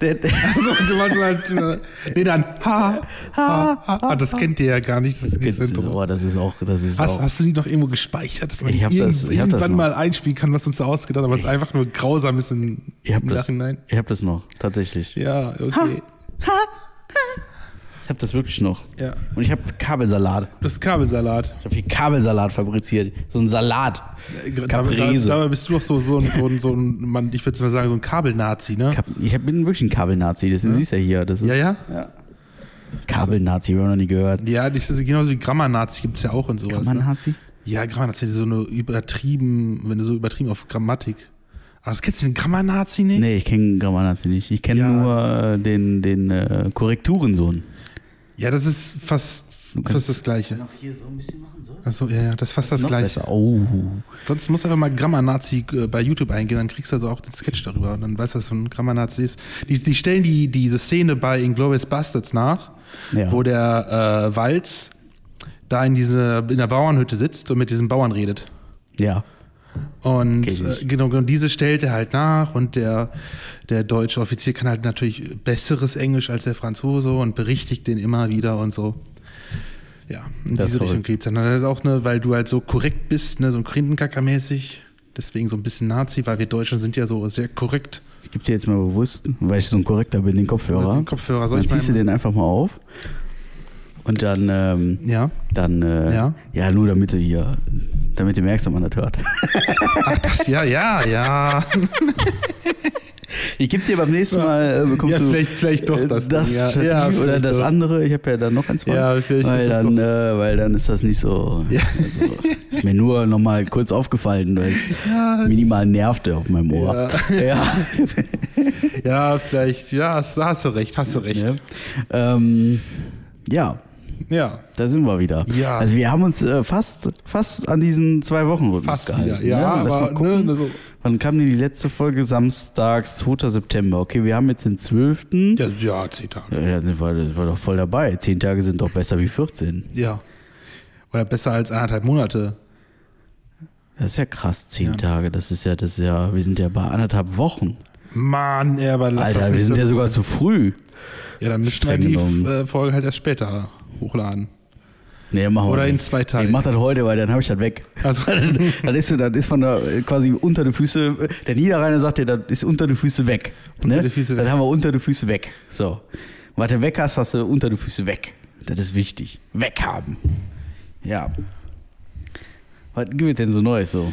Also, du meinst halt, äh, nee, dann, ha, ha, ha, ah, das kennt ihr ja gar nicht, das, das Intro. Oh, das ist auch, das ist Hast, auch. hast du die noch irgendwo gespeichert, dass man Ich die das- ich hab das irgendwann noch. mal einspielen kann, was uns da ausgedacht hat, aber es ist einfach nur grausam ist Ich hab im das, Nachhinein? ich hab das noch, tatsächlich. Ja, okay. Ich hab das wirklich noch. Ja. Und ich habe Kabelsalat. Das ist Kabelsalat. Ich habe hier Kabelsalat fabriziert. So ein Salat. Dabei, Caprese. dabei bist du doch so, so, ein, so, ein, so ein, Mann, ich würde mal sagen, so ein Kabelnazi, ne? Ich hab- bin wirklich ein Kabelnazi. Das siehst du ja hier. Das ist, Ja, ja? Kabelnazi, habe ich noch nie gehört. Ja, das ist genauso wie Grammar-Nazi gibt es ja auch und sowas. Ne? Kabelnazi? Ja, Grammar-Nazi, so eine übertrieben, wenn du so übertrieben auf Grammatik. Aber das kennst du den Grammar-Nazi nicht? Nee, ich kenne Grammar-Nazi nicht. Ich kenne Ja. nur äh, den, den äh, Korrekturensohn. Ja, das ist fast, fast das Gleiche. Noch hier so ein bisschen machen? Achso, ja, ja, das ist fast das Noch Gleiche. besser. Oh. Sonst musst du einfach mal Grammar-Nazi äh, bei YouTube eingehen, dann kriegst du also auch den Sketch darüber und dann weißt du, was so ein Grammar-Nazi ist. Die, die stellen die, diese Szene bei Inglourious Bastards nach, Ja. wo der äh, Walz da in, diese, in der Bauernhütte sitzt und mit diesem Bauern redet. Ja. Und äh, genau, genau diese stellt er halt nach und der, der deutsche Offizier kann halt natürlich besseres Englisch als der Franzose und berichtigt den immer wieder und so. Ja, in Das ist diese Richtung verrückt. geht's dann. Das ist auch, ne, weil du halt so korrekt bist, ne, so ein Krintenkacker-mäßig. Deswegen so ein bisschen Nazi, weil wir Deutschen sind ja so sehr korrekt. Ich gebe dir jetzt mal bewusst, weil ich so ein Korrekter bin, den Kopfhörer. Den Kopfhörer, soll dann ich ziehst du den einfach mal auf. Und dann, ähm, Ja. dann, äh, Ja. ja. nur damit du hier, damit du merkst, dass man das hört. Ach, das, ja, ja, ja. Ich gebe dir beim nächsten Mal, äh, bekommst Ja, du vielleicht- vielleicht doch äh, das das ja. Ja, oder das doch. andere. Ich habe ja dann noch eins von. Ja, vielleicht weil dann, äh, weil dann ist das nicht so. Ja. Also, ist mir nur noch mal kurz aufgefallen, weil es minimal nervte auf meinem Ohr. Ja. Ja, vielleicht, ja, hast, hast du recht, hast du recht. ja. Ähm, ja. Ja, Da sind wir wieder. Ja. Also wir haben uns äh, fast, fast an diesen zwei Wochen Rhythmus fast gehalten. wieder. Ja, ne? Lass aber mal gucken. ne, also, Wann kam denn die letzte Folge? Samstags, 2. September. Okay, wir haben jetzt den 12. ja, ja, zehn Tage. Ja, da sind wir, das war doch voll dabei. Zehn Tage sind doch besser wie 14. Ja. Oder besser als anderthalb Monate. Das ist ja krass, zehn Tage. Das ist ja, das ist ja, wir sind ja bei anderthalb Wochen. Mann, ey, aber lass Alter, wir sind so- ja sogar zu früh. Ja, dann müssen wir die äh, Folge halt erst später hochladen. Nee, machen Oder in zwei Tagen. Ich mach das heute, weil dann habe ich das weg. Also- das, ist, das ist von der äh, quasi unter die Füße. Der Niederrheiner sagt dir, das ist unter die Füße weg. Unter ne? die Füße Dann weg. haben wir unter die Füße weg. So. Was du weg hast, hast du unter die Füße weg. Das ist wichtig. Weghaben. Ja. Was gibt es denn so Neues so?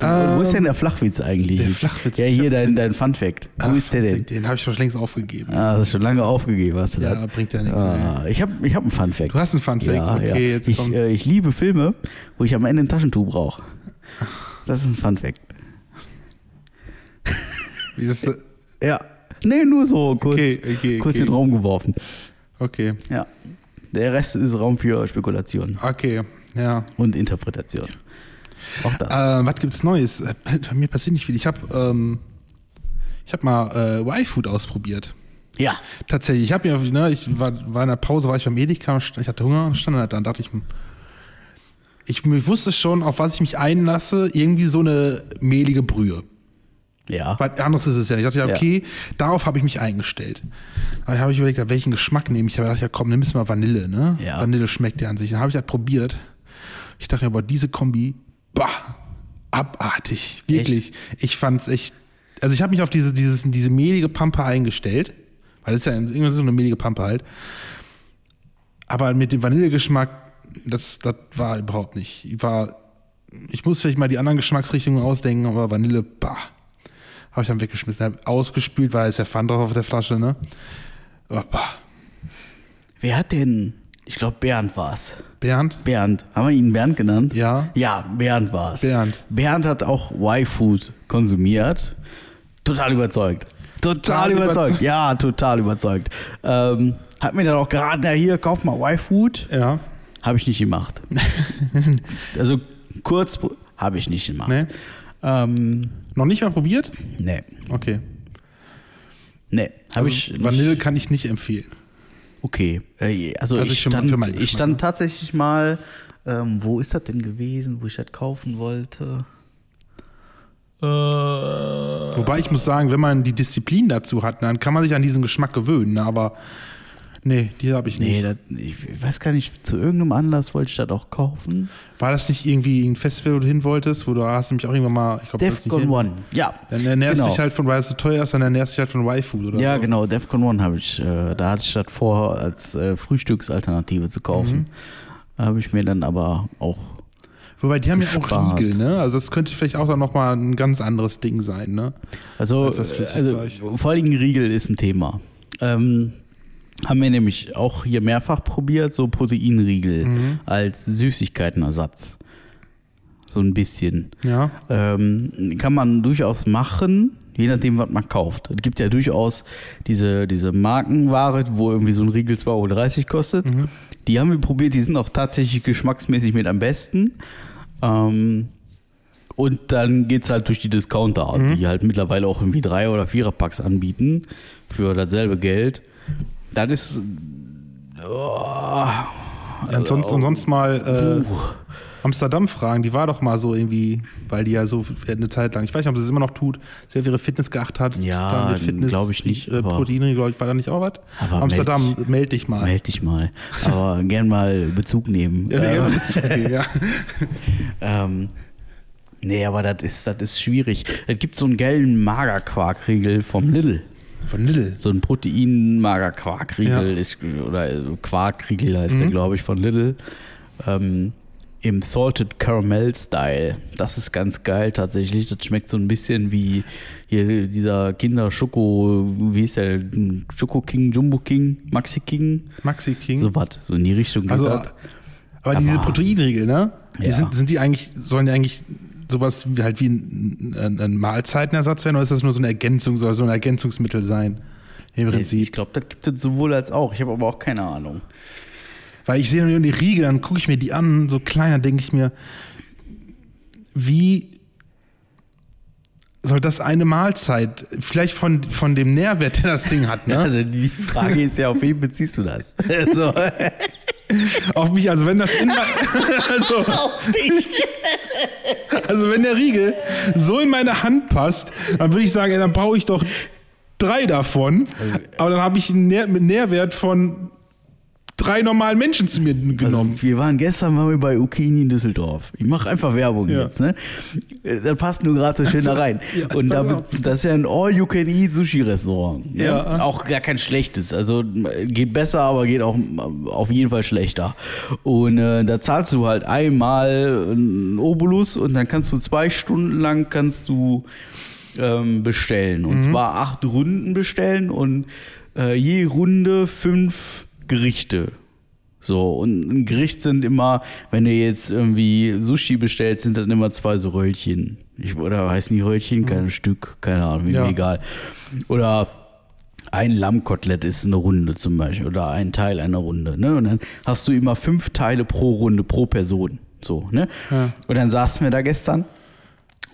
Wo ist denn der Flachwitz eigentlich? Ähm, der Flachwitz, Ja, hier dein, dein Fun Fact. Wo Ach, ist der denn? Den habe ich schon längst aufgegeben. Ah, das ist schon lange aufgegeben, hast du Ja, das? bringt ja nichts. Ah, ich habe ich hab einen Fun Fact. Du hast einen Fun Fact? Ja, okay, ja. jetzt ich, kommt. äh, ich liebe Filme, wo ich am Ende ein Taschentuch brauche. Das ist ein Fun Fact. wie ist das, Ja. Nee, nur so kurz, Okay, okay, kurz okay. in den Raum geworfen. okay, Ja. Der Rest ist Raum für Spekulation okay, ja. und Interpretation. Auch das. Äh, was gibt's Neues? Äh, Bei mir passiert nicht viel. Ich habe ähm, ich hab mal äh, Y-Food ausprobiert. ja. Tatsächlich, ich habe mir, ne, ich war, war in der Pause, war ich beim Edeka, ich hatte Hunger und stand da, dann dachte ich, ich, ich wusste schon, auf was ich mich einlasse, irgendwie so eine mehlige Brühe. Ja. Was anderes ist es ja nicht. Ich dachte, ja, Ja. okay, darauf habe ich mich eingestellt. Aber habe ich überlegt, welchen Geschmack nehme ich? Aber dachte, ja, komm, nimm es mal Vanille, ne? Ja. Vanille schmeckt ja an sich. Dann habe ich das probiert. Ich dachte mir, aber diese Kombi, bah, abartig. Wirklich. Ich fand's echt. Also ich habe mich auf diese, dieses, diese mehlige Pampe eingestellt. Weil das ist ja irgendwas so eine mehlige Pampe halt. Aber mit dem Vanillegeschmack, das, das war überhaupt nicht. Ich war, ich muss vielleicht mal die anderen Geschmacksrichtungen ausdenken, aber Vanille, bah. Habe ich dann weggeschmissen. Hab ausgespült, weil es ja Pfand drauf auf der Flasche, ne? Aber bah. Wer hat denn, ich glaube Bernd war's. Bernd? Bernd. Haben wir ihn Bernd genannt? Ja. Ja, Bernd war's. Bernd. Bernd hat auch Y-Food konsumiert. Total überzeugt. Total Total überzeugt. überzeugt. Ja, total überzeugt. Ähm, hat mir dann auch geraten, na hier, kauf mal Y-Food. Ja. Habe ich nicht gemacht. also kurz habe ich nicht gemacht. Nee. Ähm, Noch nicht mal probiert? nee. Okay. Nee, Also ich nicht. Vanille kann ich nicht empfehlen. Okay. Äh, Also, Also ich, stand, ich stand ne? tatsächlich mal, ähm, wo ist das denn gewesen, wo ich das kaufen wollte? Wobei ich muss sagen, wenn man die Disziplin dazu hat, dann kann man sich an diesen Geschmack gewöhnen. Aber nee, die habe ich Nee, nicht. das, ich weiß gar nicht, zu irgendeinem Anlass wollte ich das auch kaufen. War das nicht irgendwie ein Festival, wo du hin wolltest, wo du hast nämlich auch irgendwann mal, ich glaube, Defcon One. Ja. Dann ernährst genau. dich halt von, weil es so teuer ist, dann ernährst dich halt von Y-Food oder Ja, so. genau, Defcon One habe ich, äh, da hatte ich das vor, als äh, Frühstücksalternative zu kaufen. Habe ich mir dann aber auch. Wobei, die haben ja auch Gespart. Riegel, ne? Also das könnte vielleicht auch dann nochmal ein ganz anderes Ding sein, ne? Also, Als äh, also vor allem Riegel ist ein Thema. Ähm, haben wir nämlich auch hier mehrfach probiert, so Proteinriegel Mhm. als Süßigkeitenersatz. So ein bisschen. Ja. Ähm, kann man durchaus machen, je nachdem, was man kauft. Es gibt ja durchaus diese, diese Markenware, wo irgendwie so ein Riegel 2,30 Euro kostet. Die haben wir probiert, die sind auch tatsächlich geschmacksmäßig mit am besten. Ähm, und dann geht es halt durch die Discounter, die halt mittlerweile auch irgendwie drei oder vierer Packs anbieten für dasselbe Geld. Das ist. Oh, Ja, und sonst, und sonst mal äh. Amsterdam fragen, die war doch mal so irgendwie, weil die ja so eine Zeit lang, ich weiß nicht, ob sie es immer noch tut, sehr auf ihre Fitness geachtet hat. Ja, Dann mit glaub ich nicht, Äh, Proteine, glaube ich, war da nicht auch was? Amsterdam, meld, dich mal. Meld dich mal. Aber gern mal Bezug nehmen. Ja, Ähm, ja, mit- ja. Ähm, nee, aber das ist, das ist schwierig. Es gibt so einen geilen Magerquarkriegel vom Lidl. Von Lidl. So ein Protein-Magerquarkriegel Ja. ist, oder äh, Quarkriegel heißt der, glaube ich, von Lidl. Ähm, Im Salted Caramel Style. Das ist ganz geil tatsächlich. Das schmeckt so ein bisschen wie hier dieser Kinder-Schoko, wie hieß der? Schoko King, Jumbo King, Maxi King? Maxi King. So was. So in die Richtung. also, das. aber diese Aber- Proteinriegel, ne? Die Ja. sind, sind die eigentlich, sollen die eigentlich sowas wie halt wie ein, ein, ein Mahlzeitenersatz werden oder ist das nur so eine Ergänzung, soll so ein Ergänzungsmittel sein? Im ich Prinzip. glaube, das gibt es sowohl als auch. Ich habe aber auch keine Ahnung. Weil ich sehe nur die Riegel, dann gucke ich mir die an, so kleiner, denke ich mir, wie soll das eine Mahlzeit, vielleicht von, von dem Nährwert, der das Ding hat, ne? Also die Frage ist ja, auf wen beziehst du das? so. Auf mich, also wenn das in also, auf dich. also wenn der Riegel so in meine Hand passt, dann würde ich sagen, ey, dann brauche ich doch drei davon, aber dann habe ich einen Nähr Nährwert von drei normalen Menschen zu mir genommen. Also, wir waren gestern waren wir bei Ukini in Düsseldorf. Ich mache einfach Werbung Ja. jetzt, ne? Das passt nur gerade so schön da rein. Ja, Und pass da, auf. das ist ja ein All-You-Can-Eat-Sushi-Restaurant. ne? Ja. Auch gar kein schlechtes. Also geht besser, aber geht auch auf jeden Fall schlechter. Und äh, da zahlst du halt einmal einen Obolus und dann kannst du zwei Stunden lang kannst du ähm, bestellen. Mhm. Und zwar acht Runden bestellen und äh, je Runde fünf Gerichte. So, und ein Gericht sind immer, wenn du jetzt irgendwie Sushi bestellst, sind dann immer zwei so Röllchen. Ich, oder heißen die Röllchen? Kein Stück, keine Ahnung, mir Ja. egal. Oder ein Lammkotelett ist eine Runde zum Beispiel oder ein Teil einer Runde. Ne? Und dann hast du immer fünf Teile pro Runde, pro Person. So, ne? Und dann saßen wir da gestern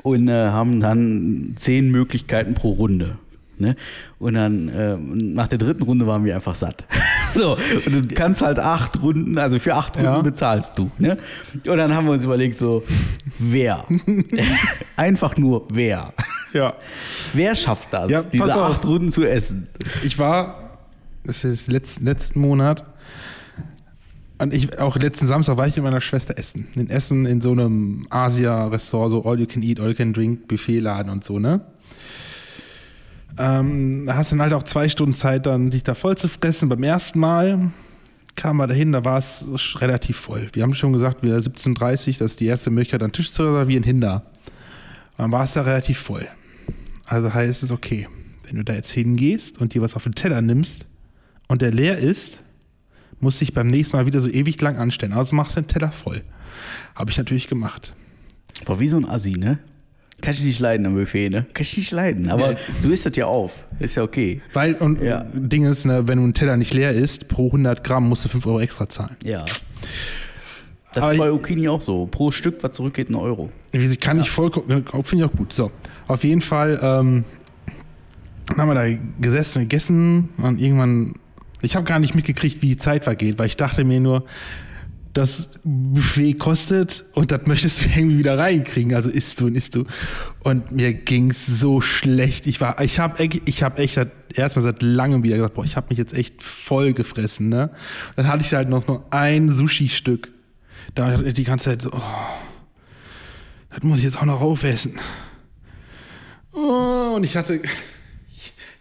und äh, haben dann zehn Möglichkeiten pro Runde. Ne? Und dann äh, nach der dritten Runde waren wir einfach satt. so, und du kannst halt acht Runden, also für acht Runden Ja. bezahlst du. Ne? Und dann haben wir uns überlegt, so, wer? einfach nur wer. Ja. Wer schafft das, Ja, diese auf. acht Runden zu essen? Ich war, das ist letzten, letzten Monat, und ich, auch letzten Samstag war ich mit meiner Schwester essen. In Essen in so einem Asia-Restaurant, so All You Can Eat, All You Can Drink, Buffetladen und so, ne? Ähm, da hast du dann halt auch zwei Stunden Zeit, dann dich da voll zu fressen. Beim ersten Mal kamen wir dahin, da war es relativ voll. Wir haben schon gesagt, wir 17.30 das ist die erste Möglichkeit, einen Tisch zu reservieren, hinter. Dann war es da relativ voll. Also heißt es, okay, wenn du da jetzt hingehst und dir was auf den Teller nimmst und der leer ist, musst dich beim nächsten Mal wieder so ewig lang anstellen. Also machst du den Teller voll. Habe ich natürlich gemacht. Boah, wie so ein Assi, ne? Kann ich nicht leiden am Buffet, ne? Kann ich nicht leiden. Aber Ja. du isst das ja auf. Ist ja okay. Weil, und Ja. Ding ist, ne, wenn du einen Teller nicht leer isst, pro 100 Gramm musst du 5 Euro extra zahlen. Ja. Das Aber ist bei Ukini auch so. Pro Stück, was zurückgeht, ein Euro. Ich kann ich vollkommen, finde ich auch gut. So, auf jeden Fall ähm, haben wir da gesessen und gegessen und irgendwann, ich habe gar nicht mitgekriegt, wie die Zeit vergeht, weil ich dachte mir nur, das Buffet kostet und das möchtest du irgendwie wieder reinkriegen. Also isst du und isst du. Und mir ging's so schlecht. Ich war, ich habe ich hab echt erstmal seit langem wieder gesagt, boah, ich habe mich jetzt echt voll gefressen. Ne? Dann hatte ich halt noch nur ein Sushi-Stück. Da die ganze Zeit so, oh, das muss ich jetzt auch noch aufessen. Oh, und ich hatte,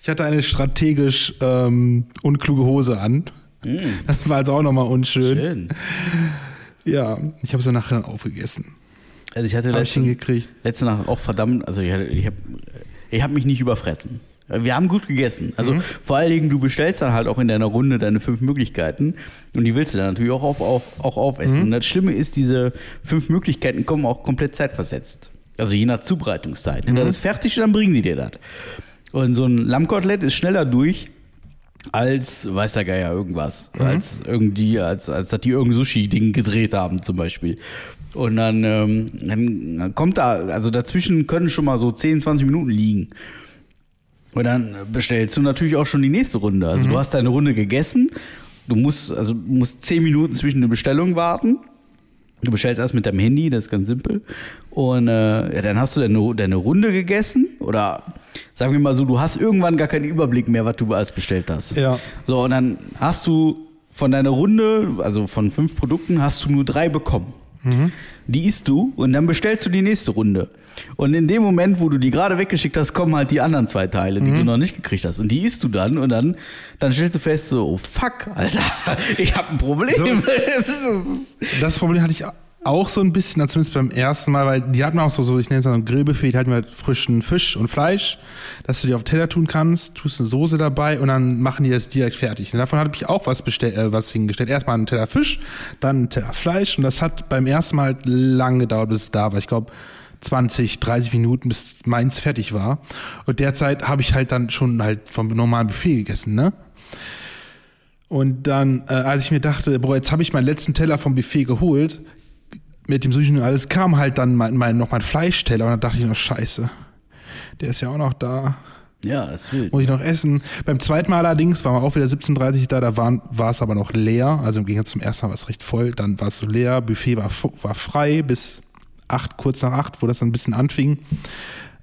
ich hatte eine strategisch ähm, unkluge Hose an. Mm. Das war also auch nochmal unschön. Schön. Ja, ich habe es nachher dann aufgegessen. Also ich hatte letzte, letzte Nacht auch verdammt, also ich, ich habe ich hab mich nicht überfressen. Wir haben gut gegessen. Also mhm. vor allen Dingen, du bestellst dann halt auch in deiner Runde deine fünf Möglichkeiten und die willst du dann natürlich auch, auf, auch, auch aufessen. Mhm. Und das Schlimme ist, diese fünf Möglichkeiten kommen auch komplett zeitversetzt. Also je nach Zubereitungszeit. Wenn mhm. das ist fertig, dann bringen die dir das. Und so ein Lammkotelett ist schneller durch als, weiß der Geier, irgendwas. Mhm. Als irgendwie, als, als dass die irgendein Sushi-Ding gedreht haben, zum Beispiel. Und dann, ähm, dann kommt da, also dazwischen können schon mal so 10, 20 Minuten liegen. Und dann bestellst du natürlich auch schon die nächste Runde. Also mhm. du hast deine Runde gegessen, du musst, also du musst 10 Minuten zwischen der Bestellung warten. Du bestellst erst mit deinem Handy, das ist ganz simpel. Und äh, ja, dann hast du deine, deine Runde gegessen. Oder sagen wir mal so, du hast irgendwann gar keinen Überblick mehr, was du alles bestellt hast. Ja. So, und dann hast du von deiner Runde, also von fünf Produkten, hast du nur drei bekommen. Mhm. Die isst du und dann bestellst du die nächste Runde. Und in dem Moment, wo du die gerade weggeschickt hast, kommen halt die anderen zwei Teile, die mhm. du noch nicht gekriegt hast. Und die isst du dann und dann, dann stellst du fest, so, oh fuck, Alter, ich habe ein Problem. So, das Problem hatte ich auch so ein bisschen, zumindest beim ersten Mal, weil die hatten auch so, so ich nenne es mal ein Grillbuffet, die hatten halt frischen Fisch und Fleisch, dass du dir auf Teller tun kannst, tust eine Soße dabei und dann machen die das direkt fertig. Und davon habe ich auch was bestellt, äh, was hingestellt. Erstmal einen Teller Fisch, dann einen Teller Fleisch und das hat beim ersten Mal halt lange gedauert, bis es da war. Ich glaube, 20, 30 Minuten, bis meins fertig war. Und derzeit habe ich halt dann schon halt vom normalen Buffet gegessen, ne? Und dann, äh, als ich mir dachte, boah, jetzt habe ich meinen letzten Teller vom Buffet geholt, mit dem Sushi und alles, kam halt dann mein, mein, noch mein Fleischteller und dann dachte ich noch, scheiße, der ist ja auch noch da. Ja, das will. Muss ich noch essen. Beim zweiten Mal allerdings waren wir auch wieder 17.30 da, da waren, war es aber noch leer. Also im Gegensatz zum ersten Mal war es recht voll. Dann war es so leer, Buffet war, war frei bis acht, kurz nach acht, wo das dann ein bisschen anfing.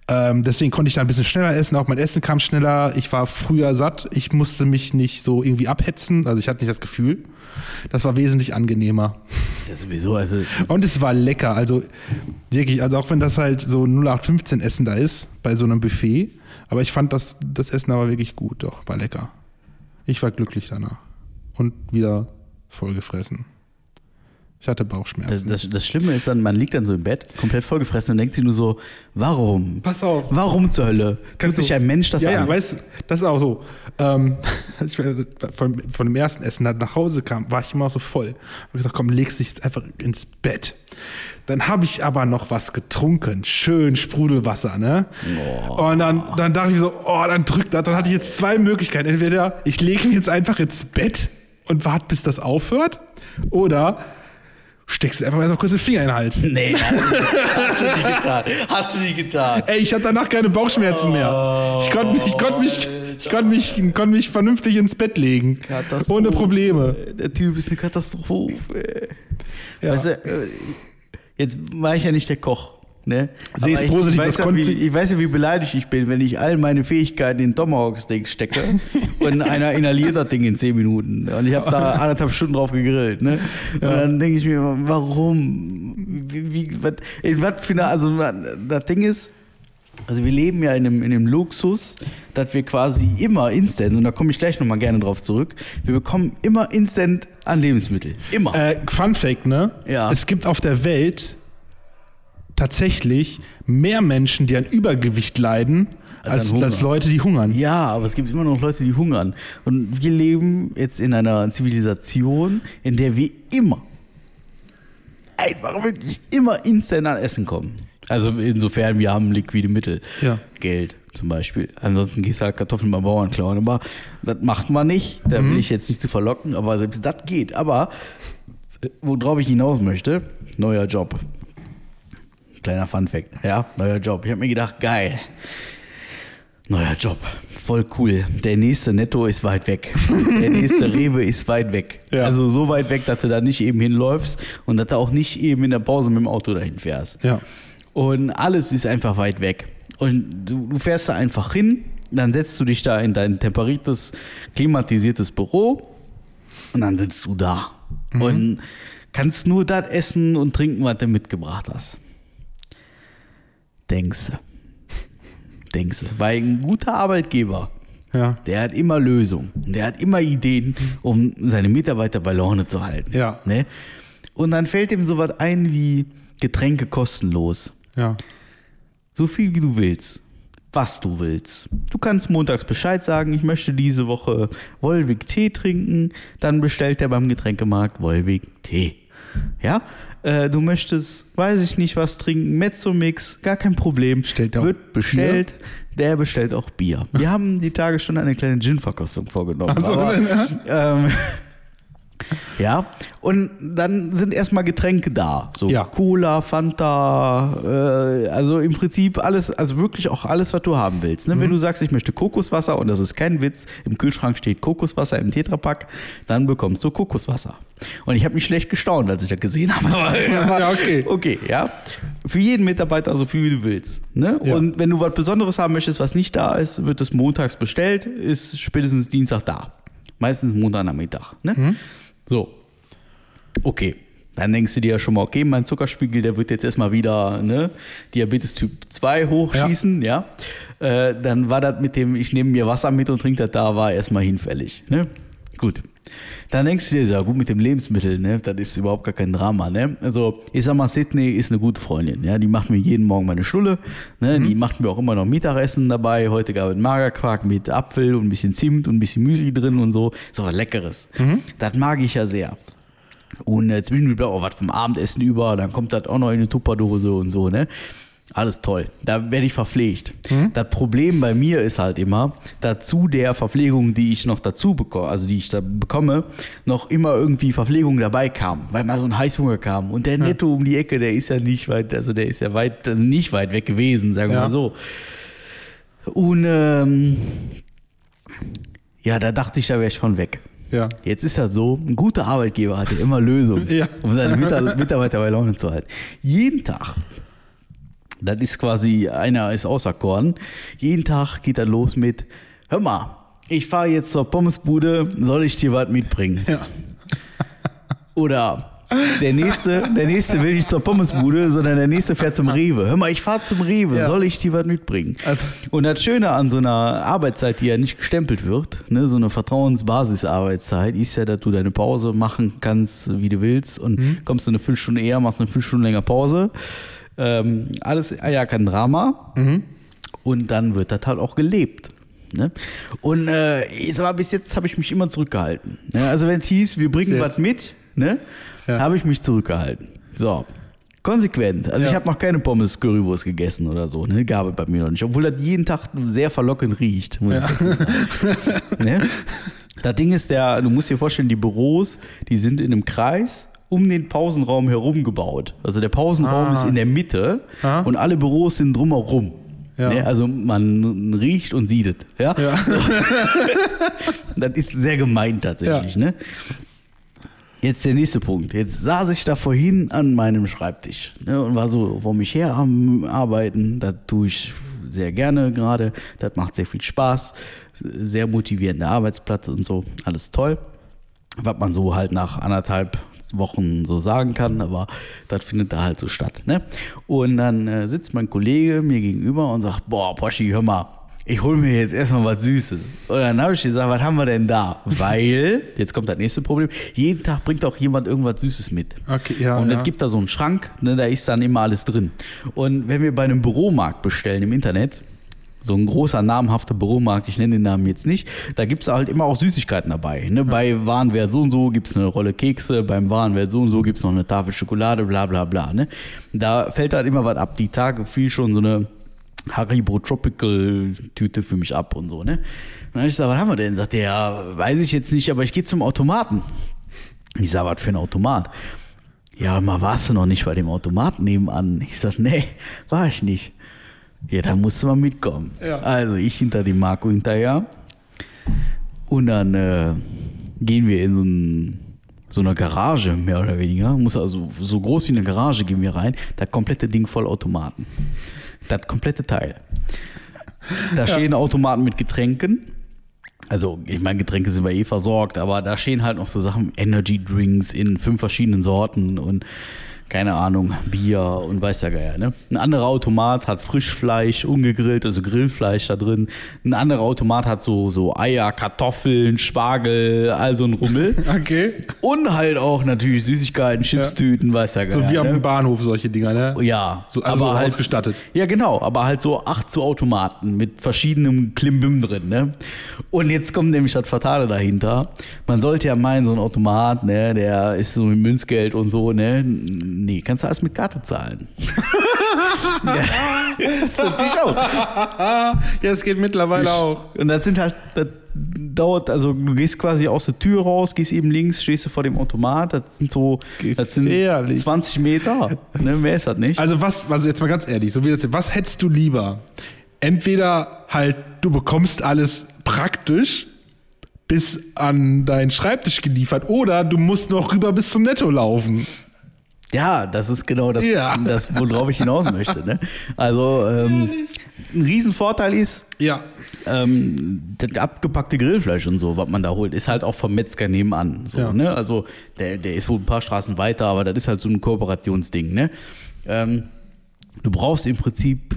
Ähm, deswegen konnte ich da ein bisschen schneller essen. Auch mein Essen kam schneller. Ich war früher satt. Ich musste mich nicht so irgendwie abhetzen. Also ich hatte nicht das Gefühl. Das war wesentlich angenehmer. Ja, sowieso. Also Und es war lecker. Also wirklich, also auch wenn das halt so 0815 Essen da ist, bei so einem Buffet. Aber ich fand das, das Essen aber wirklich gut. Doch, war lecker. Ich war glücklich danach. Und wieder vollgefressen. Ich hatte Bauchschmerzen. Das, das, das, Schlimme ist dann, man liegt dann so im Bett, komplett vollgefressen und denkt sich nur so, warum? Pass auf. Warum zur Hölle? Tut sich ein Mensch das ja, an? Ja, weißt du, das ist auch so. Ähm, als ich von, von dem ersten Essen nach Hause kam, war ich immer so voll. Ich habe gesagt, komm, legst dich jetzt einfach ins Bett. Dann habe ich aber noch was getrunken. Schön Sprudelwasser, ne? Oh. Und dann, dann dachte ich so, oh, dann drückt das. Dann hatte ich jetzt zwei Möglichkeiten. Entweder ich lege mich jetzt einfach ins Bett und warte, bis das aufhört. Oder steckst du einfach mal so kurz den Finger in den Hals. Nee, hast du nicht getan. Hast du nicht getan. Ey, ich hatte danach keine Bauchschmerzen mehr. Ich konnte ich konnt mich, ich konnt mich, konnt mich vernünftig ins Bett legen. Ohne Probleme. Der Typ ist eine Katastrophe. Ja. Weißt du, äh, jetzt war ich ja nicht der Koch. Ne? Sehe es positiv, ich, weiß ja, wie, ich weiß ja, wie beleidigt ich bin, wenn ich all meine Fähigkeiten in Tomahawk-Steak stecke und einer inhaliert das Ding in 10 Minuten. Und ich habe da anderthalb Stunden drauf gegrillt. Ne? Ja. Und dann denke ich mir, warum? Wie, wie, was, was für eine, also das Ding ist, also wir leben ja in einem, in einem Luxus, dass wir quasi immer instant, und da komme ich gleich nochmal gerne drauf zurück, wir bekommen immer instant an Lebensmittel. Immer. Äh, Fun Fact, ne? Ja. Es gibt auf der Welt tatsächlich mehr Menschen, die an Übergewicht leiden, als, als, als, Leute, die hungern. Ja, aber es gibt immer noch Leute, die hungern. Und wir leben jetzt in einer Zivilisation, in der wir immer, einfach wirklich immer instant an Essen kommen. Also insofern, wir haben liquide Mittel. Ja. Geld zum Beispiel. Ansonsten gehst du halt Kartoffeln beim Bauern klauen. Aber das macht man nicht. Da will mhm. ich jetzt nicht zu verlocken, aber selbst das geht. Aber äh, worauf ich hinaus möchte, neuer Job. Kleiner Fun Fact. Ja, neuer Job. Ich habe mir gedacht, geil. Neuer Job, voll cool. Der nächste Netto ist weit weg. Der nächste Rewe ist weit weg. Ja. Also so weit weg, dass du da nicht eben hinläufst und dass du auch nicht eben in der Pause mit dem Auto dahin fährst. Ja. Und alles ist einfach weit weg. Und du, du fährst da einfach hin, dann setzt du dich da in dein temperiertes, klimatisiertes Büro und dann sitzt du da und kannst nur das essen und trinken, was du mitgebracht hast. Denkst du. Denkst du. Weil ein guter Arbeitgeber, Ja. der hat immer Lösungen. Der hat immer Ideen, um seine Mitarbeiter bei Laune zu halten. Ja. Ne? Und dann fällt ihm sowas ein wie Getränke kostenlos. Ja. So viel wie du willst. Was du willst. Du kannst montags Bescheid sagen, ich möchte diese Woche Wolwig Tee trinken. Dann bestellt er beim Getränkemarkt Wolwig Tee. Ja? Äh, du möchtest, weiß ich nicht, was trinken, Mezzomix, gar kein Problem. Stellt auch Wird bestellt. Der bestellt auch Bier. Wir haben die Tage schon eine kleine Gin-Verkostung vorgenommen. Ach so, aber, ja. ähm, ja, und dann sind erstmal Getränke da. So Ja. Cola, Fanta, äh, also im Prinzip alles, also wirklich auch alles, was du haben willst. Ne? Wenn du sagst, ich möchte Kokoswasser und das ist kein Witz, im Kühlschrank steht Kokoswasser im Tetrapack, dann bekommst du Kokoswasser. Und ich habe mich schlecht gestaunt, als ich das gesehen habe. Aber, Ja, okay. Okay, ja. Für jeden Mitarbeiter so viel wie du willst. Ne? Ja. Und wenn du was Besonderes haben möchtest, was nicht da ist, wird es montags bestellt, ist spätestens Dienstag da. Meistens Montag am Mittag. Ne? Mhm. So. Okay. Dann denkst du dir ja schon mal, okay, mein Zuckerspiegel, der wird jetzt erstmal wieder ne, Diabetes Typ 2 hochschießen, ja. Äh, dann war das mit dem, ich nehme mir Wasser mit und trinke das da, war erstmal hinfällig. Ne? Gut. Dann denkst du dir, ja gut, mit dem Lebensmittel, ne, das ist überhaupt gar kein Drama. Ne? Also, ich sag mal, Sydney ist eine gute Freundin. Ja? Die macht mir jeden Morgen meine Schule. Ne? Die macht mir auch immer noch Mittagessen dabei. Heute gab es Magerquark mit Apfel und ein bisschen Zimt und ein bisschen Müsli drin und so. So was Leckeres. Das mag ich ja sehr. Und äh, zwischendurch bleibt auch was vom Abendessen über, dann kommt das auch noch in eine Tupperdose und so, ne? Alles toll. Da werde ich verpflegt. Das Problem bei mir ist halt immer, dazu der Verpflegung, die ich noch dazu bekomme, also die ich da bekomme, noch immer irgendwie Verpflegung dabei kam, weil mal so ein Heißhunger kam. Und der Netto um die Ecke, der ist ja nicht weit, also der ist ja weit, also nicht weit weg gewesen, sagen wir Ja. mal so. Und ähm, ja, da dachte ich, da wäre ich schon weg. Ja. Jetzt ist das so, ein guter Arbeitgeber hat ja immer Lösungen, Ja. um seine Mita- Mitarbeiter bei Laune zu halten. Jeden Tag, das ist quasi, einer ist auserkoren, jeden Tag geht er los mit, hör mal, ich fahre jetzt zur Pommesbude, soll ich dir was mitbringen? Ja. Oder der nächste, der nächste will nicht zur Pommesbude, sondern der nächste fährt zum Rewe. Hör mal, ich fahre zum Rewe, Ja. soll ich dir was mitbringen? Also- Und das Schöne an so einer Arbeitszeit, die ja nicht gestempelt wird, ne, so eine Vertrauensbasisarbeitszeit, ist ja, dass du deine Pause machen kannst, wie du willst und Mhm. kommst du eine Viertelstunde eher, machst eine Viertelstunde länger Pause. Ähm, alles ah ja kein Drama. Mhm. Und dann wird das halt auch gelebt. Ne? Und äh, ich sag mal, bis jetzt habe ich mich immer zurückgehalten. Ne? Also wenn es hieß, wir bringen was mit, ne? Ja. habe ich mich zurückgehalten. So. Konsequent. Also Ja. ich habe noch keine Pommes Currywurst gegessen oder so. Ne? Gab es bei mir noch nicht. Obwohl das jeden Tag sehr verlockend riecht. sagen. ne? Das Ding ist, der, du musst dir vorstellen, die Büros, die sind in einem Kreis um den Pausenraum herum gebaut. Also der Pausenraum Ah. ist in der Mitte Ah. und alle Büros sind drumherum. Ja. Ne? Also man riecht und sieht es. Ja? Ja. Das ist sehr gemeint tatsächlich. Ne? Jetzt der nächste Punkt. Jetzt saß ich da vorhin an meinem Schreibtisch ne, und war so vor mich her am Arbeiten. Das tue ich sehr gerne gerade. Das macht sehr viel Spaß. Sehr motivierender Arbeitsplatz und so. Alles toll. Was man so halt nach anderthalb Wochen so sagen kann, aber das findet da halt so statt. Ne? Und dann äh, sitzt mein Kollege mir gegenüber und sagt, boah, Poschi, hör mal, ich hole mir jetzt erstmal was Süßes. Und dann habe ich gesagt, was haben wir denn da? Weil, jetzt kommt das nächste Problem, jeden Tag bringt auch jemand irgendwas Süßes mit. Okay, ja, und ja. es gibt da so einen Schrank, ne, da ist dann immer alles drin. Und wenn wir bei einem Büromarkt bestellen im Internet, so ein großer namhafter Büromarkt, ich nenne den Namen jetzt nicht, da gibt es halt immer auch Süßigkeiten dabei. Ne? Bei Warenwert so und so gibt es eine Rolle Kekse, beim Warenwert so und so gibt es noch eine Tafel Schokolade, bla bla bla. Ne? Da fällt halt immer was ab. Die Tage fiel schon so eine Haribo Tropical Tüte für mich ab und so. Ne? Dann habe ich gesagt, was haben wir denn? Sagt der, ja, weiß ich jetzt nicht, aber ich gehe zum Automaten. Ich sag, was für ein Automat? Ja, mal warst du noch nicht bei dem Automaten nebenan. Ich sag, nee, war ich nicht. Ja, da musste man mitkommen. Ja. Also ich hinter dem Marco hinterher. Und dann äh, gehen wir in so, ein, so eine Garage, mehr oder weniger. Muss also so groß wie eine Garage gehen wir rein. Das komplette Ding voll Automaten. Das komplette Teil. Da stehen Automaten mit Getränken. Also, ich meine, Getränke sind wir eh versorgt, aber da stehen halt noch so Sachen, Energy Drinks in fünf verschiedenen Sorten und keine Ahnung, Bier und weiß der Geier. Ne? Ein anderer Automat hat Frischfleisch, ungegrillt, also Grillfleisch da drin. Ein anderer Automat hat so, so Eier, Kartoffeln, Spargel, all so ein Rummel. Okay. Und halt auch natürlich Süßigkeiten, Chipstüten, weiß der Geier. So wie am ne? Bahnhof solche Dinger, ne? Ja, So, also halt, ausgestattet. Ja, genau, aber halt so acht so Automaten mit verschiedenem Klimbim drin, ne? Und jetzt kommt nämlich das Fatale dahinter. Man sollte ja meinen, so ein Automat, ne, der ist so mit Münzgeld und so, ne? Nee, kannst du alles mit Karte zahlen. ja, das natürlich auch. ja, es geht mittlerweile auch. Und das sind halt, das dauert, also du gehst quasi aus der Tür raus, gehst eben links, stehst du vor dem Automat, das sind so, das sind Gefährlich. 20 Meter, ne, mehr ist das nicht. Also was, also jetzt mal ganz ehrlich, so wie jetzt, was hättest du lieber? Entweder halt, du bekommst alles praktisch bis an deinen Schreibtisch geliefert oder du musst noch rüber bis zum Netto laufen. Ja, das ist genau das, Ja. das worauf ich hinaus möchte. Ne? Also ähm, ein Riesenvorteil ist, Ja. ähm, das abgepackte Grillfleisch und so, was man da holt, ist halt auch vom Metzger nebenan. So, Ja. ne? Also der, der ist wohl ein paar Straßen weiter, aber das ist halt so ein Kooperationsding. Ne? Ähm, du brauchst im Prinzip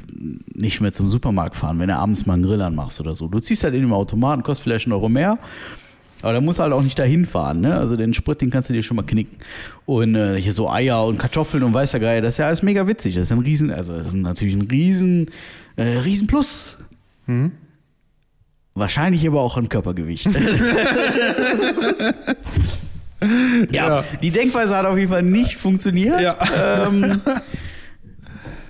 nicht mehr zum Supermarkt fahren, wenn du abends mal einen Grill anmachst oder so. Du ziehst halt in den Automaten, kostet vielleicht einen Euro mehr. Aber da musst du halt auch nicht dahin fahren, ne? Also den Sprit, den kannst du dir schon mal knicken. Und äh, hier so Eier und Kartoffeln und weißer Geier, das ist ja alles mega witzig. Das ist ein riesen, also das ist natürlich ein riesen, äh, riesen Plus. Wahrscheinlich aber auch an Körpergewicht. ja, Ja. die Denkweise hat auf jeden Fall nicht funktioniert. Ja. Ähm,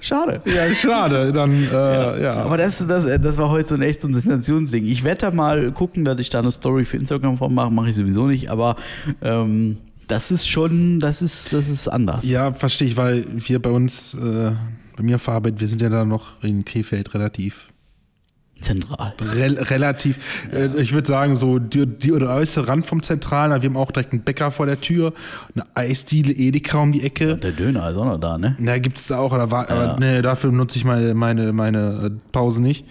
schade. Ja, schade. Dann, äh, ja. Aber das, das, das war heute so ein echt so ein Sensationsding. Ich werde da mal gucken, dass ich da eine Story für Instagram von mache. Mache ich sowieso nicht, aber ähm, das ist schon, das ist, das ist anders. Ja, verstehe ich, weil wir bei uns, äh, bei mir auf Arbeit, wir sind ja da noch in Krefeld relativ Zentral. Rel relativ, äh, ich würde sagen, so die, die oder äußere Rand vom Zentralen. Wir haben auch direkt einen Bäcker vor der Tür, eine Eisdiele, Edeka um die Ecke. Der Döner ist auch noch da, ne? Na, gibt's da auch, aber, war, aber nee, dafür nutze ich meine, meine, meine äh, Pause nicht.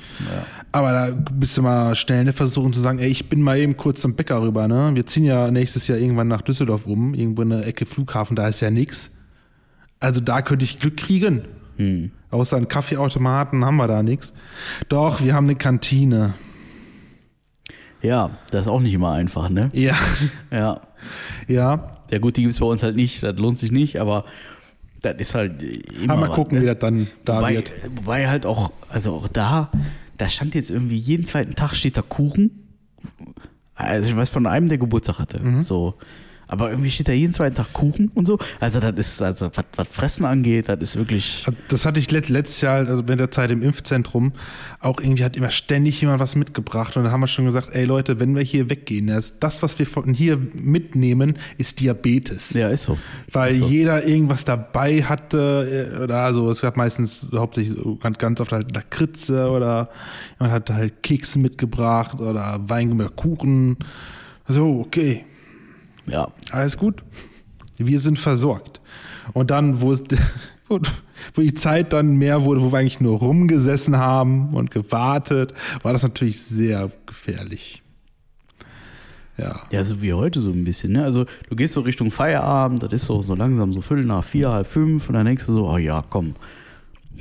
Aber da bist du mal schnell eine Versuchung zu sagen, ey, ich bin mal eben kurz zum Bäcker rüber, ne? Wir ziehen ja nächstes Jahr irgendwann nach Düsseldorf um, irgendwo in der Ecke Flughafen, da ist ja nix. Also da könnte ich Glück kriegen. Außer einen Kaffeeautomaten haben wir da nichts. Doch, wir haben eine Kantine. Ja, das ist auch nicht immer einfach, ne? Ja, Ja. ja. Ja gut, die gibt es bei uns halt nicht, das lohnt sich nicht, aber das ist halt immer Aber mal was, gucken, ne? wie das dann da wobei, wird. wobei halt auch, also auch da, da stand jetzt irgendwie jeden zweiten Tag steht da Kuchen. Also ich weiß von einem, der Geburtstag hatte. Mhm. So. Aber irgendwie steht da jeden zweiten Tag Kuchen und so. Also das ist, also was, was Fressen angeht, das ist wirklich. Das hatte ich let, letztes Jahr, also während der Zeit im Impfzentrum, auch irgendwie hat immer ständig jemand was mitgebracht. Und da haben wir schon gesagt, ey Leute, wenn wir hier weggehen, das, was wir von hier mitnehmen, ist Diabetes. Ja, ist so. Weil ist so. jeder irgendwas dabei hatte, äh, oder also es gab meistens hauptsächlich ganz, ganz oft halt Lakritze oder jemand hat halt Kekse mitgebracht oder Wein oder Kuchen. So, okay, Ja. alles gut. Wir sind versorgt. Und dann, wo, wo die Zeit dann mehr wurde, wo wir eigentlich nur rumgesessen haben und gewartet, war das natürlich sehr gefährlich. Ja. Ja, so wie heute so ein bisschen, ne? Also du gehst so Richtung Feierabend, das ist so, so langsam so Viertel nach vier, halb fünf und dann denkst du so, oh ja, komm,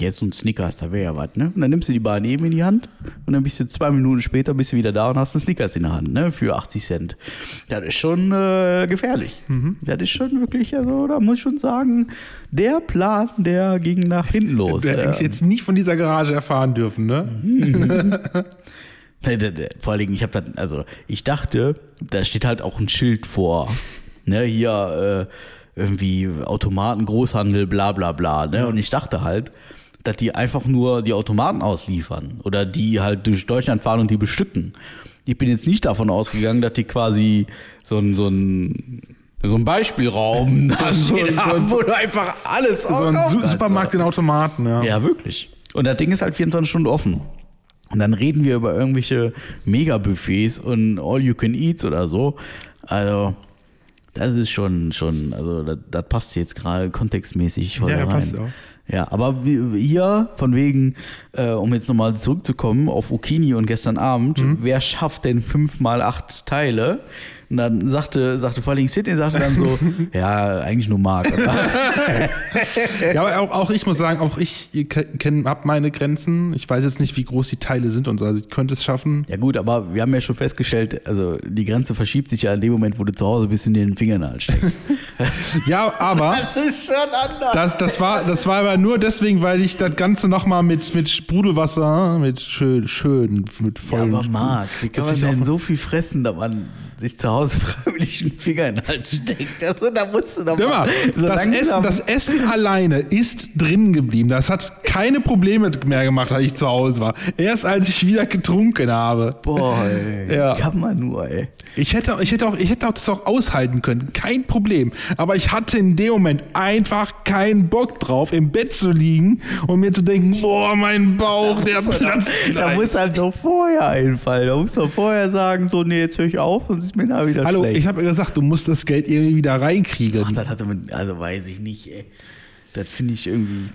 jetzt so ein Snickers, da wäre ja was, ne? Und dann nimmst du die Bar neben in die Hand und dann bist du zwei Minuten später bist du wieder da und hast einen Snickers in der Hand, ne? Für 80 Cent. Das ist schon äh, gefährlich. Das ist schon wirklich, also da muss ich schon sagen, der Plan, der ging nach hinten los. Wir hätten Ähm, jetzt nicht von dieser Garage erfahren dürfen, ne? Nee. Vor allen Dingen, ich habe dann, also ich dachte, da steht halt auch ein Schild vor. Ne, hier äh, irgendwie Automaten, Großhandel, bla bla bla. Ne? Und ich dachte halt, dass die einfach nur die Automaten ausliefern oder die halt durch Deutschland fahren und die bestücken. Ich bin jetzt nicht davon ausgegangen, dass die quasi so ein, so ein so ein Beispielraum so- so- haben, so- wo du einfach alles So ein. Supermarkt in Automaten, ja. Ja, wirklich. Und das Ding ist halt 24 Stunden offen. Und dann reden wir über irgendwelche Mega-Buffets und All-You-Can-Eats oder so. Also, das ist schon, schon, also das, das passt jetzt gerade kontextmäßig voll Ja, rein. passt auch. Ja, aber hier, von wegen, äh, um jetzt nochmal zurückzukommen auf Okini und gestern Abend, Mhm. wer schafft denn fünf mal acht Teile? Und dann sagte, sagte vor allem Sidney, sagte dann so, ja, eigentlich nur Marc. oder? Ja, aber auch, auch ich muss sagen, auch ich kenne hab meine Grenzen. Ich weiß jetzt nicht, wie groß die Teile sind und so. Also ich könnte es schaffen. ja gut, aber wir haben ja schon festgestellt, also die Grenze verschiebt sich ja in dem Moment, wo du zu Hause bist dir den Fingernagel steckst. Ja, aber Das ist schon anders. das, das, war, das war aber nur deswegen, weil ich das Ganze nochmal mit, mit Sprudelwasser, mit schön, schön, mit Ja, vollen. aber Marc, wie kann man denn so viel fressen, dass man sich zu Hause freiwillig einen Finger in den Hals steckt? Also, da musst du doch Hör mal, so das, Essen, das Essen alleine ist drin geblieben. Das hat keine Probleme mehr gemacht, als ich zu Hause war. Erst als ich wieder getrunken habe. Boah, ey, Ja. kann man nur, ey. Ich hätte, ich, hätte auch, ich hätte auch das auch aushalten können. Kein Problem. Aber ich hatte in dem Moment einfach keinen Bock drauf, im Bett zu liegen und mir zu denken, boah, mein Bauch, der platzt Da muss halt doch vorher einfallen. Da muss doch vorher sagen, so, nee, jetzt höre ich auf, sonst ist mir da wieder Hallo, schlecht. ich habe ja gesagt, du musst das Geld irgendwie wieder reinkriegen. Ach, das hatte man, also weiß ich nicht, ey. Das finde ich irgendwie.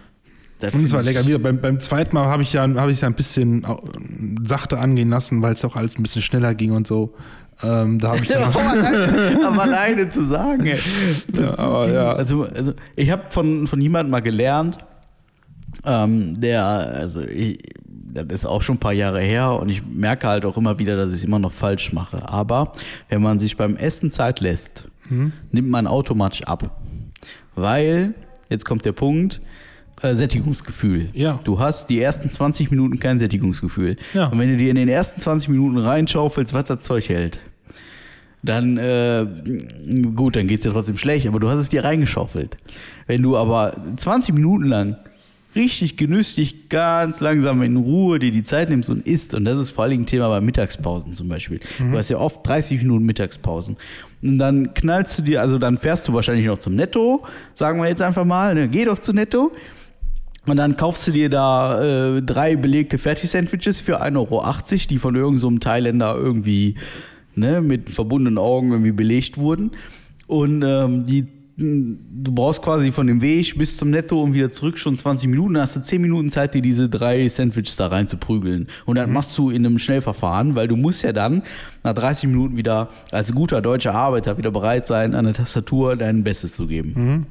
Das Und es war lecker. Wieder beim, beim zweiten Mal habe ich ja, habe ich ja ein bisschen äh, sachte angehen lassen, weil es auch alles ein bisschen schneller ging und so. Ähm, da habe ich dann aber, alleine, aber alleine zu sagen, ey. Ja, aber ja. Also, also ich habe von, von jemandem mal gelernt, ähm, der, also ich, das ist auch schon ein paar Jahre her und ich merke halt auch immer wieder, dass ich es immer noch falsch mache. Aber wenn man sich beim Essen Zeit lässt, Mhm. nimmt man automatisch ab. Weil, jetzt kommt der Punkt, äh, Sättigungsgefühl. Ja. Du hast die ersten 20 Minuten kein Sättigungsgefühl. Ja. Und wenn du dir in den ersten 20 Minuten reinschaufelst, was das Zeug hält, dann, äh, gut, dann geht's dir trotzdem schlecht, aber du hast es dir reingeschaufelt. Wenn du aber 20 Minuten lang richtig genüsslich, ganz langsam in Ruhe dir die Zeit nimmst und isst, und das ist vor allen Dingen ein Thema bei Mittagspausen zum Beispiel. Du hast ja oft 30 Minuten Mittagspausen. Und dann knallst du dir, also dann fährst du wahrscheinlich noch zum Netto, sagen wir jetzt einfach mal, ne, geh doch zu Netto. Und dann kaufst du dir da äh, drei belegte Fertig-Sandwiches für 1,80 Euro, die von irgendeinem so Thailänder irgendwie ne, mit verbundenen Augen irgendwie belegt wurden. Und ähm, die, du brauchst quasi von dem Weg bis zum Netto und wieder zurück schon 20 Minuten. Dann hast du 10 Minuten Zeit, dir diese drei Sandwiches da rein zu prügeln. Und dann machst du in einem Schnellverfahren, weil du musst ja dann nach 30 Minuten wieder als guter deutscher Arbeiter wieder bereit sein, an der Tastatur dein Bestes zu geben.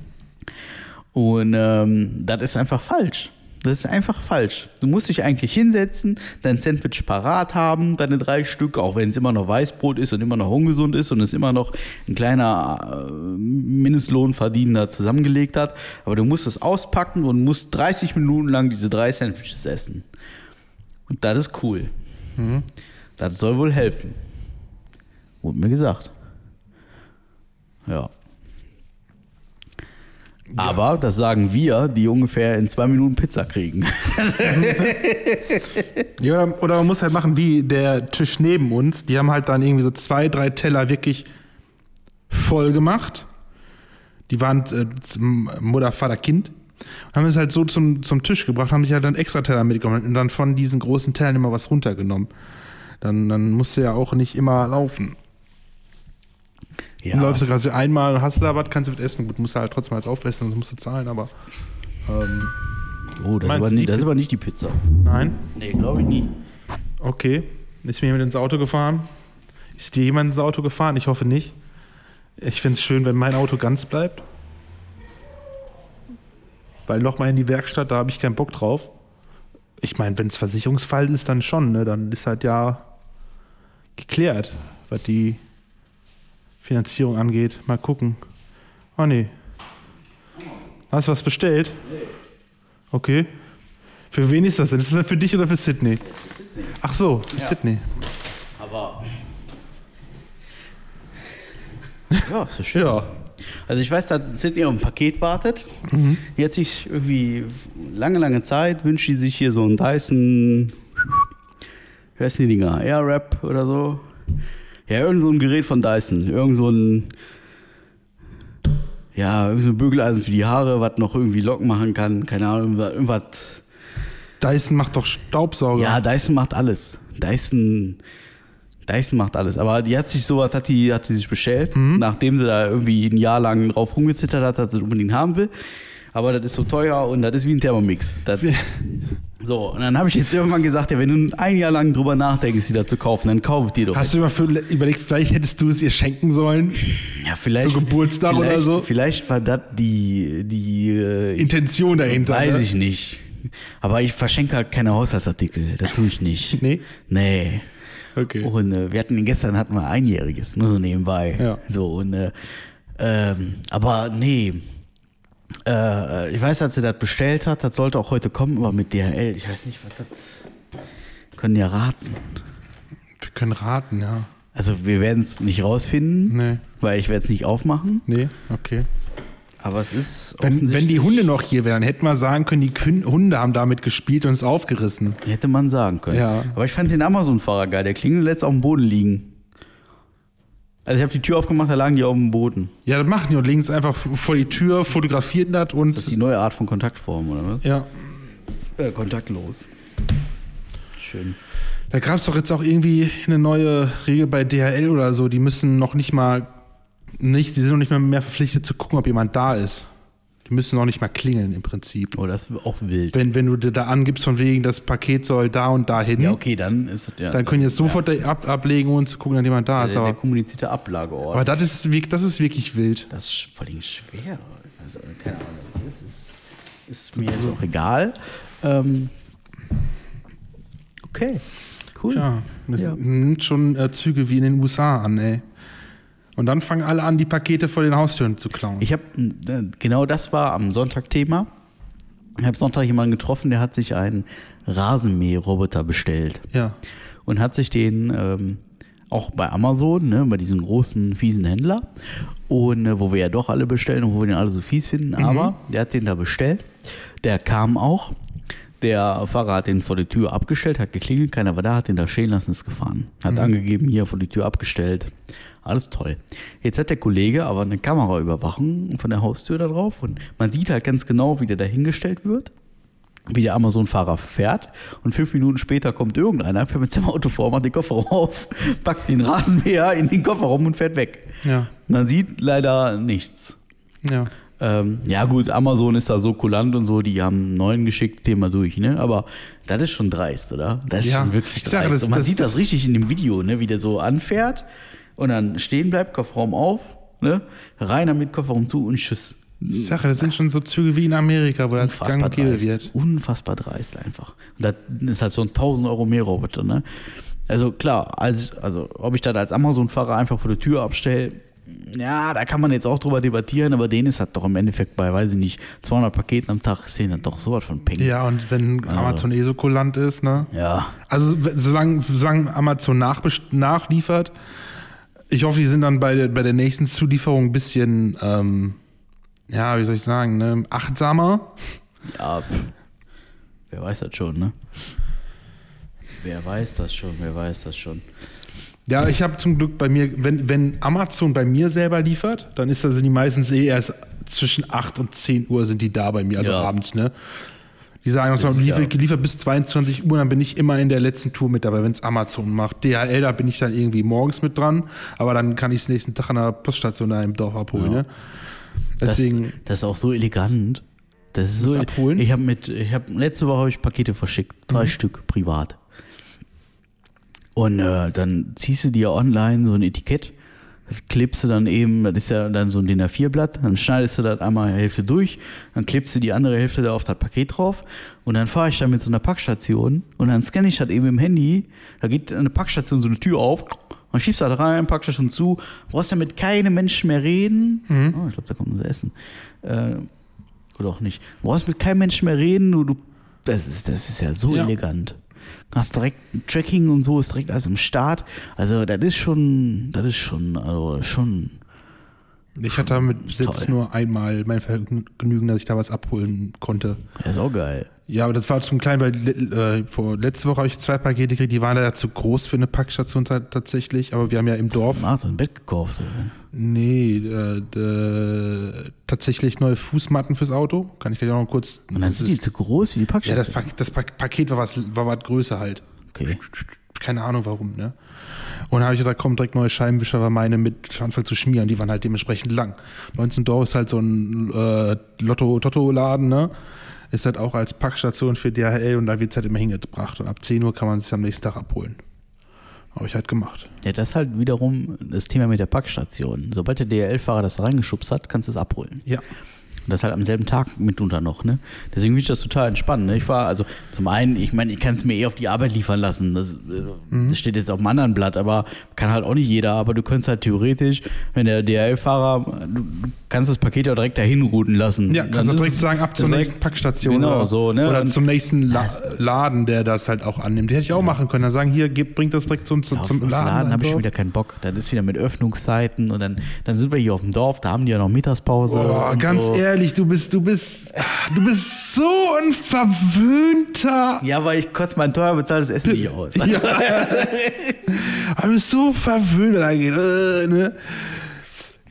Und ähm, das ist einfach falsch. Das ist einfach falsch. Du musst dich eigentlich hinsetzen, dein Sandwich parat haben, deine drei Stück, auch wenn es immer noch Weißbrot ist und immer noch ungesund ist und es immer noch ein kleiner äh, Mindestlohnverdiener zusammengelegt hat. Aber du musst es auspacken und musst 30 Minuten lang diese drei Sandwiches essen. Und das ist cool. Das soll wohl helfen. Wurde mir gesagt. Ja. Aber das sagen wir, die ungefähr in zwei Minuten Pizza kriegen. Ja, oder, oder man muss halt machen wie der Tisch neben uns. Die haben halt dann irgendwie so zwei, drei Teller wirklich voll gemacht. Die waren äh, Mutter, Vater, Kind. Haben es halt so zum, zum Tisch gebracht, haben sich halt dann extra Teller mitgenommen und dann von diesen großen Tellern immer was runtergenommen. Dann, dann musst du ja auch nicht immer laufen. Ja. Dann läufst du gerade so einmal, hast du da was, kannst du was essen. Gut, musst du halt trotzdem alles aufessen, sonst musst du zahlen, aber ähm, Oh, das ist, aber die das ist aber nicht die Pizza. nein. Nee, glaube ich nie. Okay. Ist mir jemand ins Auto gefahren? Ist dir jemand ins Auto gefahren? Ich hoffe nicht. Ich finde es schön, wenn mein Auto ganz bleibt. Weil nochmal in die Werkstatt, da habe ich keinen Bock drauf. Ich meine, wenn es Versicherungsfall ist, dann schon. Ne? Dann ist halt ja geklärt, was die Finanzierung angeht. Mal gucken. Oh nee. Hast du was bestellt? Okay. Für wen ist das denn? Ist das denn für dich oder für Sydney? Ach so, für Sydney. Aber. Ja, ist so schön. Ja. Also ich weiß, dass Sydney auf ein Paket wartet. Mhm. Die hat sich irgendwie lange, lange Zeit, wünscht die sich hier so einen Dyson, wie heißen die Dinger, Airwrap oder so. Ja, irgend so ein Gerät von Dyson. Irgend so ein, ja, irgend so ein Bügeleisen für die Haare, was noch irgendwie Locken machen kann. Keine Ahnung, irgendwas, Dyson macht doch Staubsauger. Ja, Dyson macht alles. Dyson, Dyson macht alles. Aber die hat sich sowas, hat die, hat die sich bestellt, nachdem sie da irgendwie ein Jahr lang drauf rumgezittert hat, dass sie es unbedingt haben will. Aber das ist so teuer und das ist wie ein Thermomix. Das, so, und dann habe ich jetzt irgendwann gesagt, ja, wenn du ein Jahr lang drüber nachdenkst, die da zu kaufen, dann kauf ich die doch. Hast du immer für, überlegt, vielleicht hättest du es ihr schenken sollen? ja, vielleicht, so Geburtstag oder so? Vielleicht war das die, die äh, Intention dahinter. Weiß ne? ich nicht. Aber ich verschenke halt keine Haushaltsartikel. Das tue ich nicht. Nee? Nee. Okay. Und äh, wir hatten gestern hatten wir einjähriges, nur so nebenbei. Ja. So und äh, ähm, aber nee. Äh, ich weiß, dass sie das bestellt hat, das sollte auch heute kommen, aber mit DHL, ich weiß nicht, was das. Können ja raten. Wir können raten, ja. Also wir werden es nicht rausfinden, Nee. weil ich werde es nicht aufmachen. Nee, okay. Aber es ist Wenn, wenn die Hunde noch hier wären, hätten wir sagen können, die Hunde haben damit gespielt und es aufgerissen. Hätte man sagen können. Ja. Aber ich fand den Amazon-Fahrer geil. Der Klingel lässt auf dem Boden liegen. Also ich habe die Tür aufgemacht, da lagen die auf dem Boden. Ja, das machen die und legen es einfach vor die Tür, fotografieren das und. Das ist die neue Art von Kontaktform, oder was? ja. Äh, kontaktlos. Schön. Da gab es doch jetzt auch irgendwie eine neue Regel bei DHL oder so. Die müssen noch nicht mal nicht, die sind noch nicht mal mehr verpflichtet zu gucken, ob jemand da ist. Die müssen noch nicht mal klingeln im Prinzip. Oh, das ist auch wild. Wenn, wenn du dir da angibst, von wegen, das Paket soll da und da hin, Ja, okay, dann ist es ja. dann können die jetzt sofort ab, ablegen und zu gucken, ob jemand da der, ist. der, der Aber, kommunizierte Ablageort. aber das, ist, das ist wirklich wild. das ist vor allem schwer. Also, keine Ahnung, was das ist. Ist mir jetzt auch egal. Ähm, okay, cool. Ja, das Ja. nimmt schon äh, Züge wie in den USA an, ey. Und dann fangen alle an, die Pakete vor den Haustüren zu klauen. Ich habe, genau das war am Sonntag Thema. Ich habe Sonntag jemanden getroffen, der hat sich einen Rasenmäherroboter bestellt. ja. und hat sich den ähm, auch bei Amazon, ne, bei diesem großen, fiesen Händler, und äh, wo wir ja doch alle bestellen und wo wir den alle so fies finden, aber der hat den da bestellt. Der kam auch. Der Fahrer hat den vor die Tür abgestellt, hat geklingelt, keiner war da, hat den da stehen lassen, ist gefahren. Hat angegeben, hier vor die Tür abgestellt. Alles toll. Jetzt hat der Kollege aber eine Kameraüberwachung von der Haustür da drauf und man sieht halt ganz genau, wie der da hingestellt wird wie der Amazon-Fahrer fährt und fünf Minuten später kommt irgendeiner, fährt mit seinem Auto vor, macht den Kofferraum auf, packt den Rasenmäher in den Kofferraum und fährt weg. Ja. Man sieht leider nichts. Ja. Ähm, ja gut, Amazon ist da so kulant und so, die haben einen neuen geschickt, Thema durch, ne? Aber das ist schon dreist, oder? Das ist Ja, schon wirklich dreist. das- und man das- sieht das, das- richtig in dem Video, ne? Wie der so anfährt und dann stehen bleibt, Kofferraum auf, ne? Rein damit Kofferraum zu und tschüss. Ich sage, das sind schon so Züge wie in Amerika, wo das gang und gäbe dreist. wird. Unfassbar dreist einfach. Und das ist halt so ein 1000 Euro mehr Roboter, ne? Also klar, als, also ob ich das als Amazon-Fahrer einfach vor der Tür abstelle, ja, da kann man jetzt auch drüber debattieren, aber denen ist halt doch im Endeffekt bei, weiß ich nicht, 200 Paketen am Tag, ist denen dann doch sowas von Peng. Ja, und wenn Amazon eh so kulant ist, ne? Ja, Also solange, solange Amazon nachliefert, ich hoffe, die sind dann bei der, bei der nächsten Zulieferung ein bisschen, ähm, ja, wie soll ich sagen, ne? achtsamer. ja, pff. wer weiß das schon, ne? Wer weiß das schon, wer weiß das schon. Ja, ich habe zum Glück bei mir, wenn, wenn Amazon bei mir selber liefert, dann ist das sind die meistens eh erst zwischen 8 und 10 Uhr sind die da bei mir, also Ja. abends, ne? Die sagen Das ist liefert, ja- liefert bis 22 Uhr, dann bin ich immer in der letzten Tour mit dabei, wenn es Amazon macht. DHL, da bin ich dann irgendwie morgens mit dran, aber dann kann ich es nächsten Tag an der Poststation da im Dorf abholen, ne? Deswegen, das, das ist auch so elegant. Das ist so. Das abholen? Ich habe mit, ich habe letzte Woche habe ich Pakete verschickt, drei Stück privat. Und äh, dann ziehst du dir online so ein Etikett, klebst du dann eben, das ist ja dann so ein DIN A4-Blatt, dann schneidest du das einmal Hälfte durch, dann klebst du die andere Hälfte da auf das Paket drauf und dann fahre ich da mit so einer Packstation und dann scanne ich das eben im Handy, da geht der Packstation so eine Tür auf, dann schiebst du das rein, Packstation zu, brauchst ja mit keinem Menschen mehr reden. Oh, ich glaube, da kommt unser Essen. Äh, oder auch nicht. Du brauchst mit keinem Menschen mehr reden, du, du das, ist, das ist ja so Ja. elegant. Hast direkt Tracking und so, ist direkt alles im Start. Also, das ist schon, das ist schon, also schon, Ich hatte damit bis jetzt Toll. nur einmal mein Vergnügen, dass ich da was abholen konnte. Ja, ist auch geil. Ja, aber das war zum Kleinen, weil äh, vor letzte Woche habe ich zwei Pakete gekriegt, die waren leider zu groß für eine Packstation ta- tatsächlich, aber wir haben ja im Dorf. Ah, so ein Bett gekauft. oder? Nee, äh, äh, tatsächlich neue Fußmatten fürs Auto. Kann ich gleich auch noch kurz. Und dann sind die zu groß wie die ja, Packstation. das, Pak das Pak Paket war was, war was größer halt. okay. Keine Ahnung warum, ne? Und dann habe ich gedacht, komm, direkt neue Scheibenwischer, war meine mit anfangen zu schmieren. Die waren halt dementsprechend lang. Bei uns im Dorf ist halt so ein äh, Lotto-Totto-Laden, ne? Ist halt auch als Packstation für DHL und da wird es halt immer hingebracht. Und ab 10 Uhr kann man es am nächsten Tag abholen. Habe ich halt gemacht. Ja, das ist halt wiederum das Thema mit der Packstation. Sobald der DHL-Fahrer das reingeschubst hat, kannst du es abholen. Ja. Und das halt am selben Tag mitunter noch, ne? Deswegen finde ich das total entspannt. Ne? Ich war, also zum einen, ich meine, ich kann es mir eh auf die Arbeit liefern lassen. Das, äh, das steht jetzt auf einem anderen Blatt, aber kann halt auch nicht jeder. Aber du könntest halt theoretisch, wenn der DHL-Fahrer, du, kannst das Paket ja direkt dahin routen lassen. Ja, Dann kannst du direkt sagen, ab zur nächsten Packstation. Genau, oder, so, ne? Oder Und- zum nächsten La Laden, der das halt auch annimmt. Die hätte ich auch machen können. Dann sagen, hier, gib, bringt das direkt zum, zum, Ja, auf, zum Laden. Laden, habe ich schon wieder keinen Bock. Dann ist wieder mit Öffnungszeiten und dann, dann sind wir hier auf dem Dorf, da haben die ja noch Mittagspause. Und ganz so. ehrlich, du bist, du bist, du bist so ein verwöhnter. Ja, weil ich kotze mein teuer bezahltes Essen nicht aus. Ja. Aber du bist so verwöhnt, er geht, äh, ne?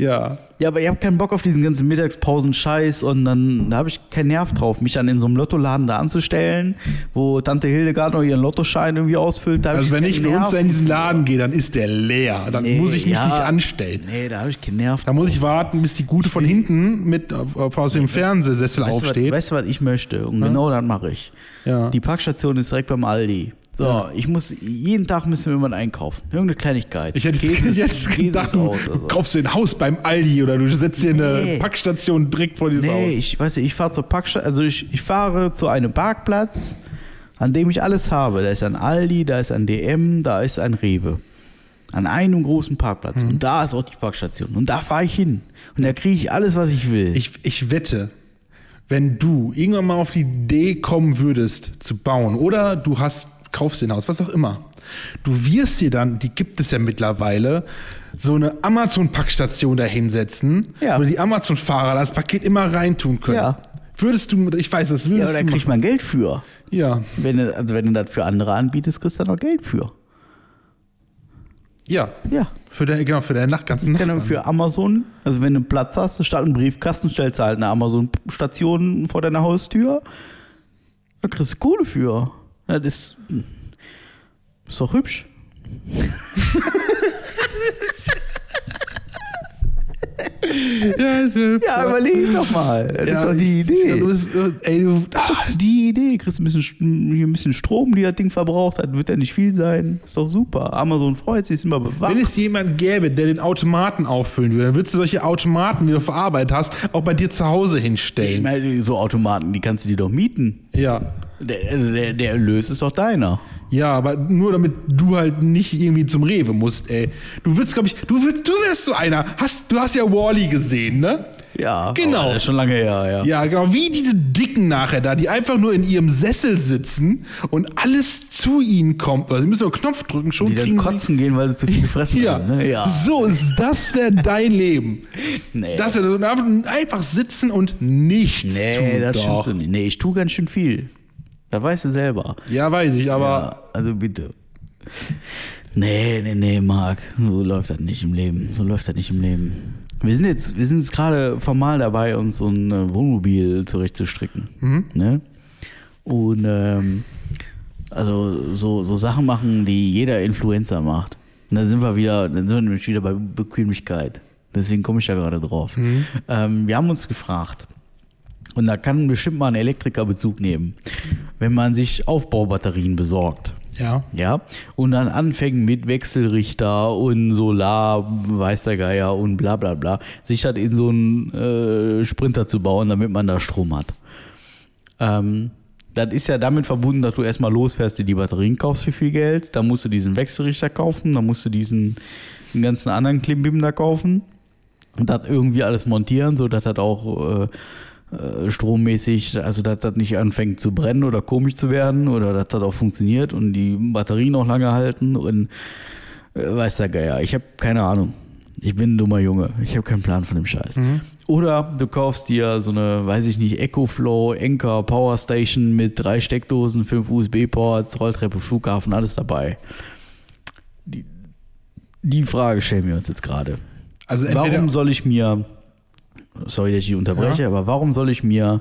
Ja. Ja, aber ich habe keinen Bock auf diesen ganzen Mittagspausen-Scheiß und dann da habe ich keinen Nerv drauf, mich dann in so einem Lottoladen da anzustellen, wo Tante Hildegard noch ihren Lottoschein irgendwie ausfüllt. Also wenn ich bei uns da in diesen Laden gehe, dann ist der leer. Dann Nee, muss ich mich ja. nicht anstellen. Nee, da habe ich keinen Nerv. Da muss ich warten, bis die Gute von hinten mit aus dem Fernsehsessel Weißt aufsteht. weißt du, was ich möchte? Und genau das mache ich. Ja. Die Parkstation ist direkt beim Aldi. So, Ja. ich muss, jeden Tag müssen wir immer einkaufen. Irgendeine Kleinigkeit. Ich hätte Käse ist- jetzt gedacht, du so. kaufst dir ein Haus beim Aldi oder du setzt dir eine Nee. Packstation direkt vor dieses Nee, Haus. ich weiß nicht, ich fahre zur Parkstation, also ich, ich fahre zu einem Parkplatz, an dem ich alles habe. Da ist ein Aldi, da ist ein DM, da ist ein Rewe. An einem großen Parkplatz. Mhm. Und da ist auch die Parkstation. Und da fahre ich hin. Und da kriege ich alles, was ich will. Ich, ich wette, wenn du irgendwann mal auf die Idee kommen würdest, zu bauen, oder du hast, kaufst dir ein Haus, was auch immer, du wirst dir dann, die gibt es ja mittlerweile, so eine Amazon-Packstation da hinsetzen, Ja. wo die Amazon-Fahrer das Paket immer reintun können. Ja. Würdest du, ich weiß, das ja, würdest aber da du kriegt man Geld für. Ja, Wenn du, also wenn du das für andere anbietest, kriegst du da noch Geld für. ja. Ja. Für deine, genau, für deine Nacht, ganzen Keine Nachbarn. für Amazon, also wenn du Platz hast, statt einen Briefkasten, stellst du halt eine Amazon-Station vor deiner Haustür. Da kriegst du Kohle für. Das ist, doch hübsch. Ja, ist ja, Ja, überleg doch mal. Das ist doch die Idee. Du bist, ey, du, Das ist doch die Idee. Kriegst ein bisschen, ein bisschen Strom, die das Ding verbraucht hat. Wird ja nicht viel sein. Ist doch super. Amazon freut sich, ist immer bewacht. Wenn es jemand gäbe, der den Automaten auffüllen würde, dann würdest du solche Automaten, wie du verarbeitet hast, auch bei dir zu Hause Ich hinstellen. meine, so Automaten, die kannst du dir doch mieten. Ja. Der, also der, der Erlös ist doch deiner. Ja, aber nur damit du halt nicht irgendwie zum Rewe musst, ey. Du würdest, glaube ich, du würdest, du wärst so einer. Hast, du hast ja Wally gesehen, ne? Ja, Genau. aber Das ist schon lange her, ja. Ja, genau, wie diese Dicken nachher da, die einfach nur in ihrem Sessel sitzen und alles zu ihnen kommt. Also, sie müssen nur Knopf drücken, schon Die dann kriegen sie- kotzen gehen, weil sie zu viel gefressen Ja. haben. Ne? ja. So ist das wäre dein Leben. Nee. Das wäre so einfach, einfach sitzen und nichts Nee, tun. das stimmt doch. so nicht. Nee, ich tue ganz schön viel. Da weißt du selber. Ja, weiß ich, aber Ja, also bitte. Nee, nee, nee, Marc. So läuft das nicht im Leben. So läuft das nicht im Leben. Wir sind jetzt, wir sind jetzt gerade formal dabei, uns so ein äh, Wohnmobil zurechtzustricken. Ne? Und ähm, also so, so Sachen machen, die jeder Influencer macht. Und dann sind wir wieder, dann sind wir nämlich wieder bei Bequemlichkeit. Deswegen komme ich da gerade drauf. Ähm, wir haben uns gefragt, und da kann bestimmt mal ein Elektriker Bezug nehmen, wenn man sich Aufbaubatterien besorgt. ja. Ja, und dann anfängt mit Wechselrichter und Solar, weiß der Geier und bla bla bla, sich das in so einen äh, Sprinter zu bauen, damit man da Strom hat. Ähm, das ist ja damit verbunden, dass du erstmal losfährst, dir die Batterien kaufst für viel Geld, dann musst du diesen Wechselrichter kaufen, dann musst du diesen ganzen anderen Klimbim da kaufen und das irgendwie alles montieren, so dass das auch äh, äh, strommäßig, also dass das nicht anfängt zu brennen oder komisch zu werden oder dass das auch funktioniert und die Batterien auch lange halten und äh, weiß der Geier. Ich habe keine Ahnung. Ich bin ein dummer Junge. Ich habe keinen Plan von dem Scheiß. Mhm. Oder du kaufst dir so eine, weiß ich nicht, EcoFlow, Anker, Power Station mit drei Steckdosen, fünf USB-Ports, Rolltreppe, Flughafen, alles dabei. Die, die Frage stellen wir uns jetzt gerade. Also Warum soll ich mir, sorry, dass ich unterbreche, Ja. aber warum soll ich mir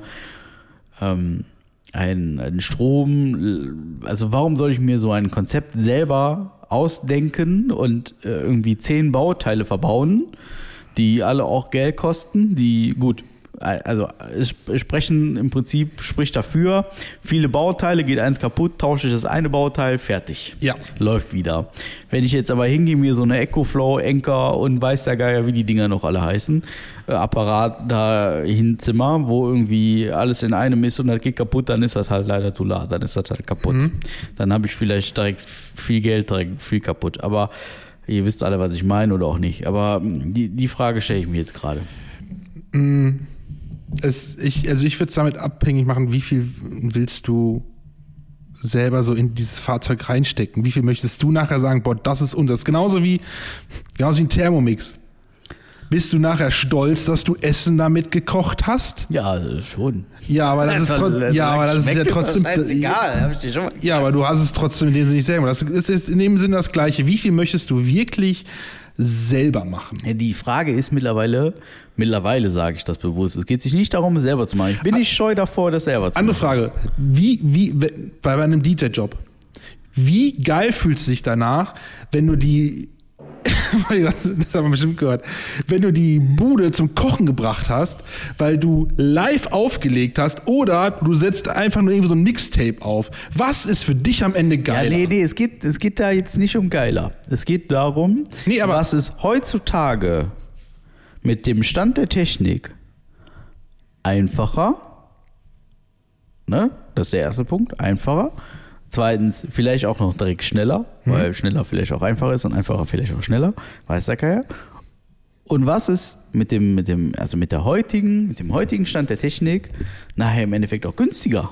ähm, einen, einen Strom, also warum soll ich mir so ein Konzept selber ausdenken und äh, irgendwie zehn Bauteile verbauen, die alle auch Geld kosten, die gut. Also sprechen im Prinzip spricht dafür, viele Bauteile, geht eins kaputt, tausche ich das eine Bauteil, fertig. Ja. Läuft wieder. Wenn ich jetzt aber hingehe, mir so eine EcoFlow, Anker und weiß der Geier, wie die Dinger noch alle heißen, äh, Apparat da hinzimmer, wo irgendwie alles in einem ist und das geht kaputt, dann ist das halt leider zu laut, dann ist das halt kaputt. Dann habe ich vielleicht direkt viel Geld, direkt viel kaputt. Aber ihr wisst alle, was ich meine oder auch nicht. Aber mh, die, die Frage stelle ich mir jetzt gerade. Es, ich, also ich würde es damit abhängig machen, wie viel willst du selber so in dieses Fahrzeug reinstecken? Wie viel möchtest du nachher sagen, boah, das ist unseres? Genauso wie, genauso wie ein Thermomix. Bist du nachher stolz, dass du Essen damit gekocht hast? Ja, schon. Ja, aber das ist, trotzdem, ja, aber das ist ja trotzdem. Scheißegal, hab ich dir schon mal Ja, aber du hast es trotzdem in dem Sinne nicht selber. Das ist in dem Sinne das Gleiche. Wie viel möchtest du wirklich selber machen? Ja, Die Frage ist mittlerweile, mittlerweile sage ich das bewusst, es geht sich nicht darum, es selber zu machen. Ich bin nicht scheu davor, das selber zu Andere machen. Frage. Wie, wie, bei einem DJ-Job, wie geil fühlt es sich danach, wenn du die, das, das haben wir bestimmt gehört, wenn du die Bude zum Kochen gebracht hast, weil du live aufgelegt hast oder du setzt einfach nur irgendwie so ein Mixtape auf. Was ist für dich am Ende Ja, geil? nee, nee, es geht, es geht da jetzt nicht um geiler. Es geht darum, Nee, was ist heutzutage mit dem Stand der Technik einfacher, ne? Das ist der erste Punkt, einfacher. Zweitens, vielleicht auch noch direkt schneller, weil schneller vielleicht auch einfacher ist und einfacher vielleicht auch schneller, weiß der Kerl. Und was ist mit dem, mit dem, also mit der heutigen, mit dem heutigen Stand der Technik nachher im Endeffekt auch günstiger?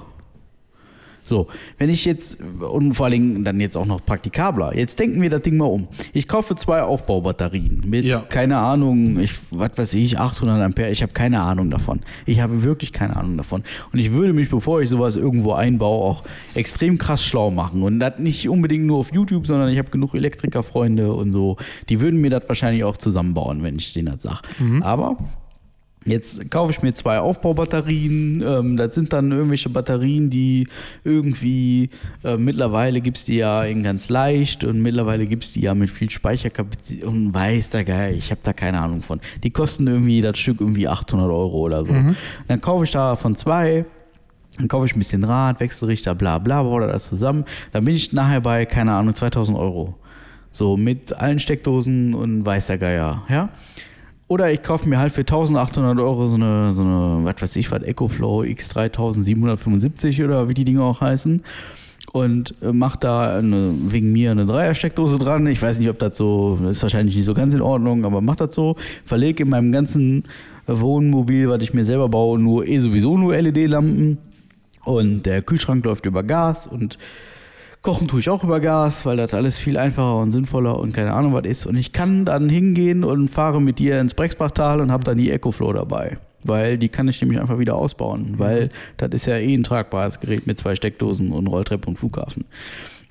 So, wenn ich jetzt, und vor allen Dingen dann jetzt auch noch praktikabler, jetzt denken wir das Ding mal um. Ich kaufe zwei Aufbaubatterien mit, Ja. keine Ahnung, ich, was weiß ich, 800 Ampere, ich habe keine Ahnung davon. Ich habe wirklich keine Ahnung davon. Und ich würde mich, bevor ich sowas irgendwo einbaue, auch extrem krass schlau machen. Und das nicht unbedingt nur auf YouTube, sondern ich habe genug Elektrikerfreunde und so, die würden mir das wahrscheinlich auch zusammenbauen, wenn ich denen das sage. Aber Jetzt kaufe ich mir zwei Aufbaubatterien. Ähm, das sind dann irgendwelche Batterien, die irgendwie äh, mittlerweile gibt es die ja in ganz leicht und mittlerweile gibt es die ja mit viel Speicherkapazität und weiß der Geil, ich habe da keine Ahnung von. Die kosten irgendwie das Stück irgendwie 800 Euro oder so. Dann kaufe ich davon zwei. Dann kaufe ich ein bisschen Rad, Wechselrichter, bla bla, baue das zusammen. Dann bin ich nachher bei, keine Ahnung, 2000 Euro. So mit allen Steckdosen und weiß der Geier, ja. Oder ich kaufe mir halt für 1800 Euro so eine, so eine, was weiß ich, was, EcoFlow X3775 oder wie die Dinge auch heißen. Und äh, mache da eine, wegen mir eine Dreier-Steckdose dran. Ich weiß nicht, ob das so, ist wahrscheinlich nicht so ganz in Ordnung, aber mach das so. Verlege in meinem ganzen Wohnmobil, was ich mir selber baue, nur eh sowieso nur LED-Lampen. Und der Kühlschrank läuft über Gas und Kochen tue ich auch über Gas, weil das alles viel einfacher und sinnvoller und keine Ahnung was ist. Und ich kann dann hingehen und fahre mit dir ins Brexbachtal und habe dann die EcoFlow dabei. Weil die kann ich nämlich einfach wieder ausbauen. Weil das ist ja eh ein tragbares Gerät mit zwei Steckdosen und Rolltreppe und Flughafen.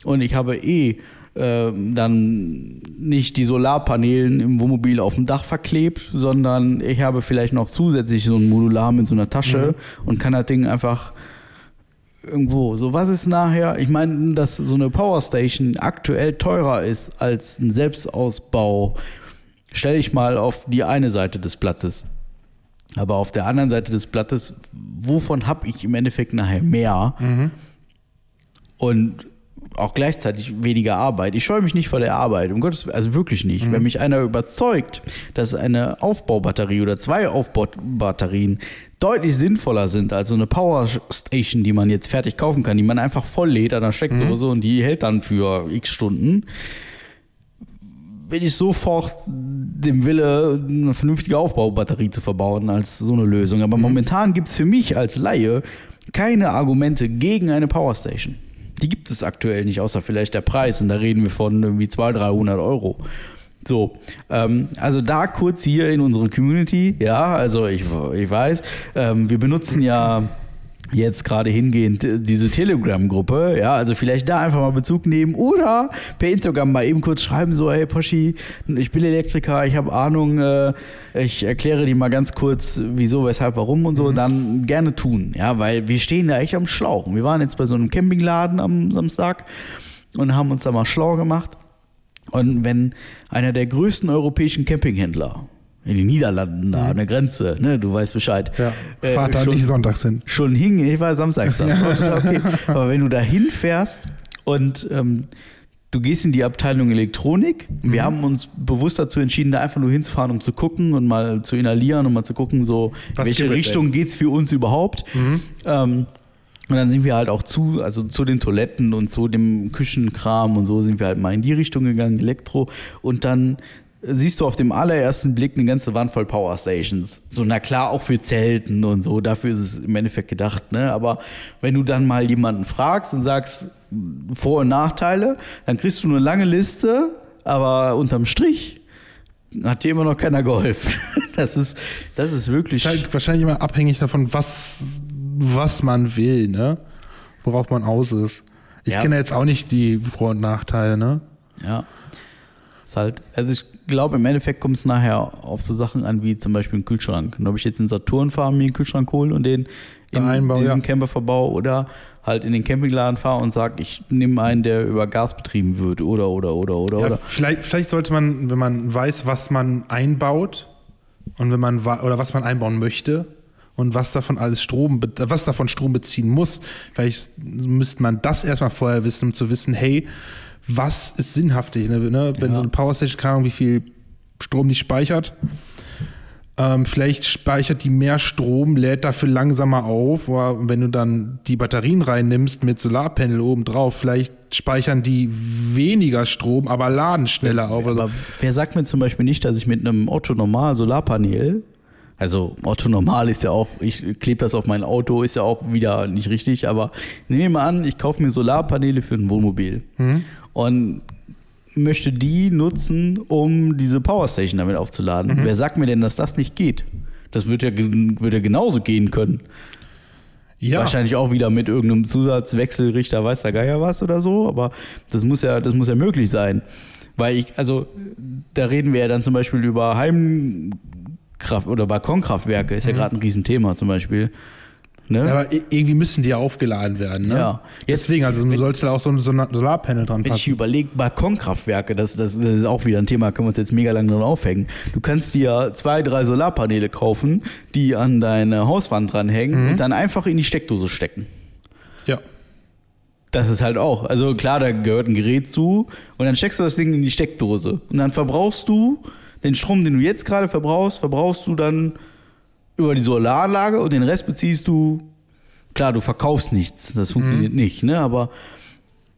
Und ich habe eh ähm, dann nicht die Solarpanelen im Wohnmobil auf dem Dach verklebt, sondern ich habe vielleicht noch zusätzlich so ein Modular mit so einer Tasche und kann das Ding einfach irgendwo. So, was ist nachher? Ich meine, dass so eine Powerstation aktuell teurer ist als ein Selbstausbau, stelle ich mal auf die eine Seite des Blattes. Aber auf der anderen Seite des Blattes, wovon habe ich im Endeffekt nachher mehr? Und auch gleichzeitig weniger Arbeit. Ich scheue mich nicht vor der Arbeit, um Gottes Willen, also wirklich nicht. Wenn mich einer überzeugt, dass eine Aufbaubatterie oder zwei Aufbaubatterien deutlich sinnvoller sind als so eine Powerstation, die man jetzt fertig kaufen kann, die man einfach volllädt an der Steckdose und die hält dann für x Stunden, bin ich sofort dem Wille, eine vernünftige Aufbaubatterie zu verbauen als so eine Lösung. Aber momentan gibt es für mich als Laie keine Argumente gegen eine Powerstation. Die gibt es aktuell nicht, außer vielleicht der Preis. Und da reden wir von irgendwie 200, 300 Euro. So, ähm, also da kurz hier in unsere Community, ja, also ich, ich weiß, ähm, wir benutzen ja jetzt gerade hingehend diese Telegram-Gruppe, ja, also vielleicht da einfach mal Bezug nehmen oder per Instagram mal eben kurz schreiben, so, hey Poschi, ich bin Elektriker, ich habe Ahnung, äh, ich erkläre dir mal ganz kurz, wieso, weshalb, warum und so, mhm. dann gerne tun, ja, weil wir stehen da echt am Schlauch. Wir waren jetzt bei so einem Campingladen am Samstag und haben uns da mal schlau gemacht und wenn einer der größten europäischen Campinghändler in den Niederlanden da mhm. an der Grenze, ne, du weißt Bescheid. Ja, äh, fahrt da nicht sonntags hin. Schon hing, ich war samstags da. okay. Aber wenn du da hinfährst und ähm, du gehst in die Abteilung Elektronik, mhm. wir haben uns bewusst dazu entschieden, da einfach nur hinzufahren, um zu gucken und mal zu inhalieren und mal zu gucken, so, in welche Richtung geht es für uns überhaupt. Mhm. Ähm, und dann sind wir halt auch zu, also zu den Toiletten und zu dem Küchenkram und so sind wir halt mal in die Richtung gegangen, Elektro. Und dann siehst du auf dem allerersten Blick eine ganze Wand voll Powerstations. So, na klar, auch für Zelten und so, dafür ist es im Endeffekt gedacht, ne? Aber wenn du dann mal jemanden fragst und sagst Vor- und Nachteile, dann kriegst du eine lange Liste, aber unterm Strich hat dir immer noch keiner geholfen. Das ist, das ist wirklich. Das ist halt wahrscheinlich immer abhängig davon, was was man will, ne? Worauf man aus ist. Ich ja. kenne jetzt auch nicht die Vor- und Nachteile, ne? Ja. Ist halt, also ich glaube, im Endeffekt kommt es nachher auf so Sachen an, wie zum Beispiel einen Kühlschrank. Und ob ich jetzt einen Saturn fahre, mir einen Kühlschrank hole und den in Einbau, diesem ja. Camper verbau oder halt in den Campingladen fahre und sage, ich nehme einen, der über Gas betrieben wird oder oder oder oder ja, oder. Vielleicht, vielleicht sollte man, wenn man weiß, was man einbaut und wenn man oder was man einbauen möchte, und was davon alles Strom, was davon Strom beziehen muss. Vielleicht müsste man das erstmal vorher wissen, um zu wissen, hey, was ist sinnhaftig? Ne? ne? Wenn ja. so eine Powerstation, keine Ahnung, wie viel Strom die speichert. Ähm, vielleicht speichert die mehr Strom, lädt dafür langsamer auf. Oder wenn du dann die Batterien reinnimmst mit Solarpanel oben drauf, vielleicht speichern die weniger Strom, aber laden schneller auf. Also aber wer sagt mir zum Beispiel nicht, dass ich mit einem Otto normal Solarpanel also Otto Normal ist ja auch, ich klebe das auf mein Auto, ist ja auch wieder nicht richtig, aber nehmen wir mal an, ich kaufe mir Solarpaneele für ein Wohnmobil mhm. und möchte die nutzen, um diese Powerstation damit aufzuladen. Mhm. Wer sagt mir denn, dass das nicht geht? Das wird ja, wird ja genauso gehen können. Ja. Wahrscheinlich auch wieder mit irgendeinem Zusatzwechselrichter, weiß der Geier was oder so, aber das muss ja, das muss ja möglich sein. Weil ich, also, da reden wir ja dann zum Beispiel über Heim, Kraft oder Balkonkraftwerke ist ja mhm. gerade ein Riesenthema zum Beispiel. Ne? Ja, aber irgendwie müssen die ja aufgeladen werden. Ne? Ja. Jetzt, Deswegen, also du sollst da auch so ein Solarpanel dran passen. Wenn ich überlege, Balkonkraftwerke, das, das, das, ist auch wieder ein Thema, können wir uns jetzt mega lange dran aufhängen. Du kannst dir zwei, drei Solarpaneele kaufen, die an deine Hauswand dranhängen mhm. und dann einfach in die Steckdose stecken. Ja. Das ist halt auch. Also klar, da gehört ein Gerät zu und dann steckst du das Ding in die Steckdose und dann verbrauchst du den Strom, den du jetzt gerade verbrauchst, verbrauchst du dann über die Solaranlage und den Rest beziehst du, klar, du verkaufst nichts, das funktioniert mhm. nicht, ne? Aber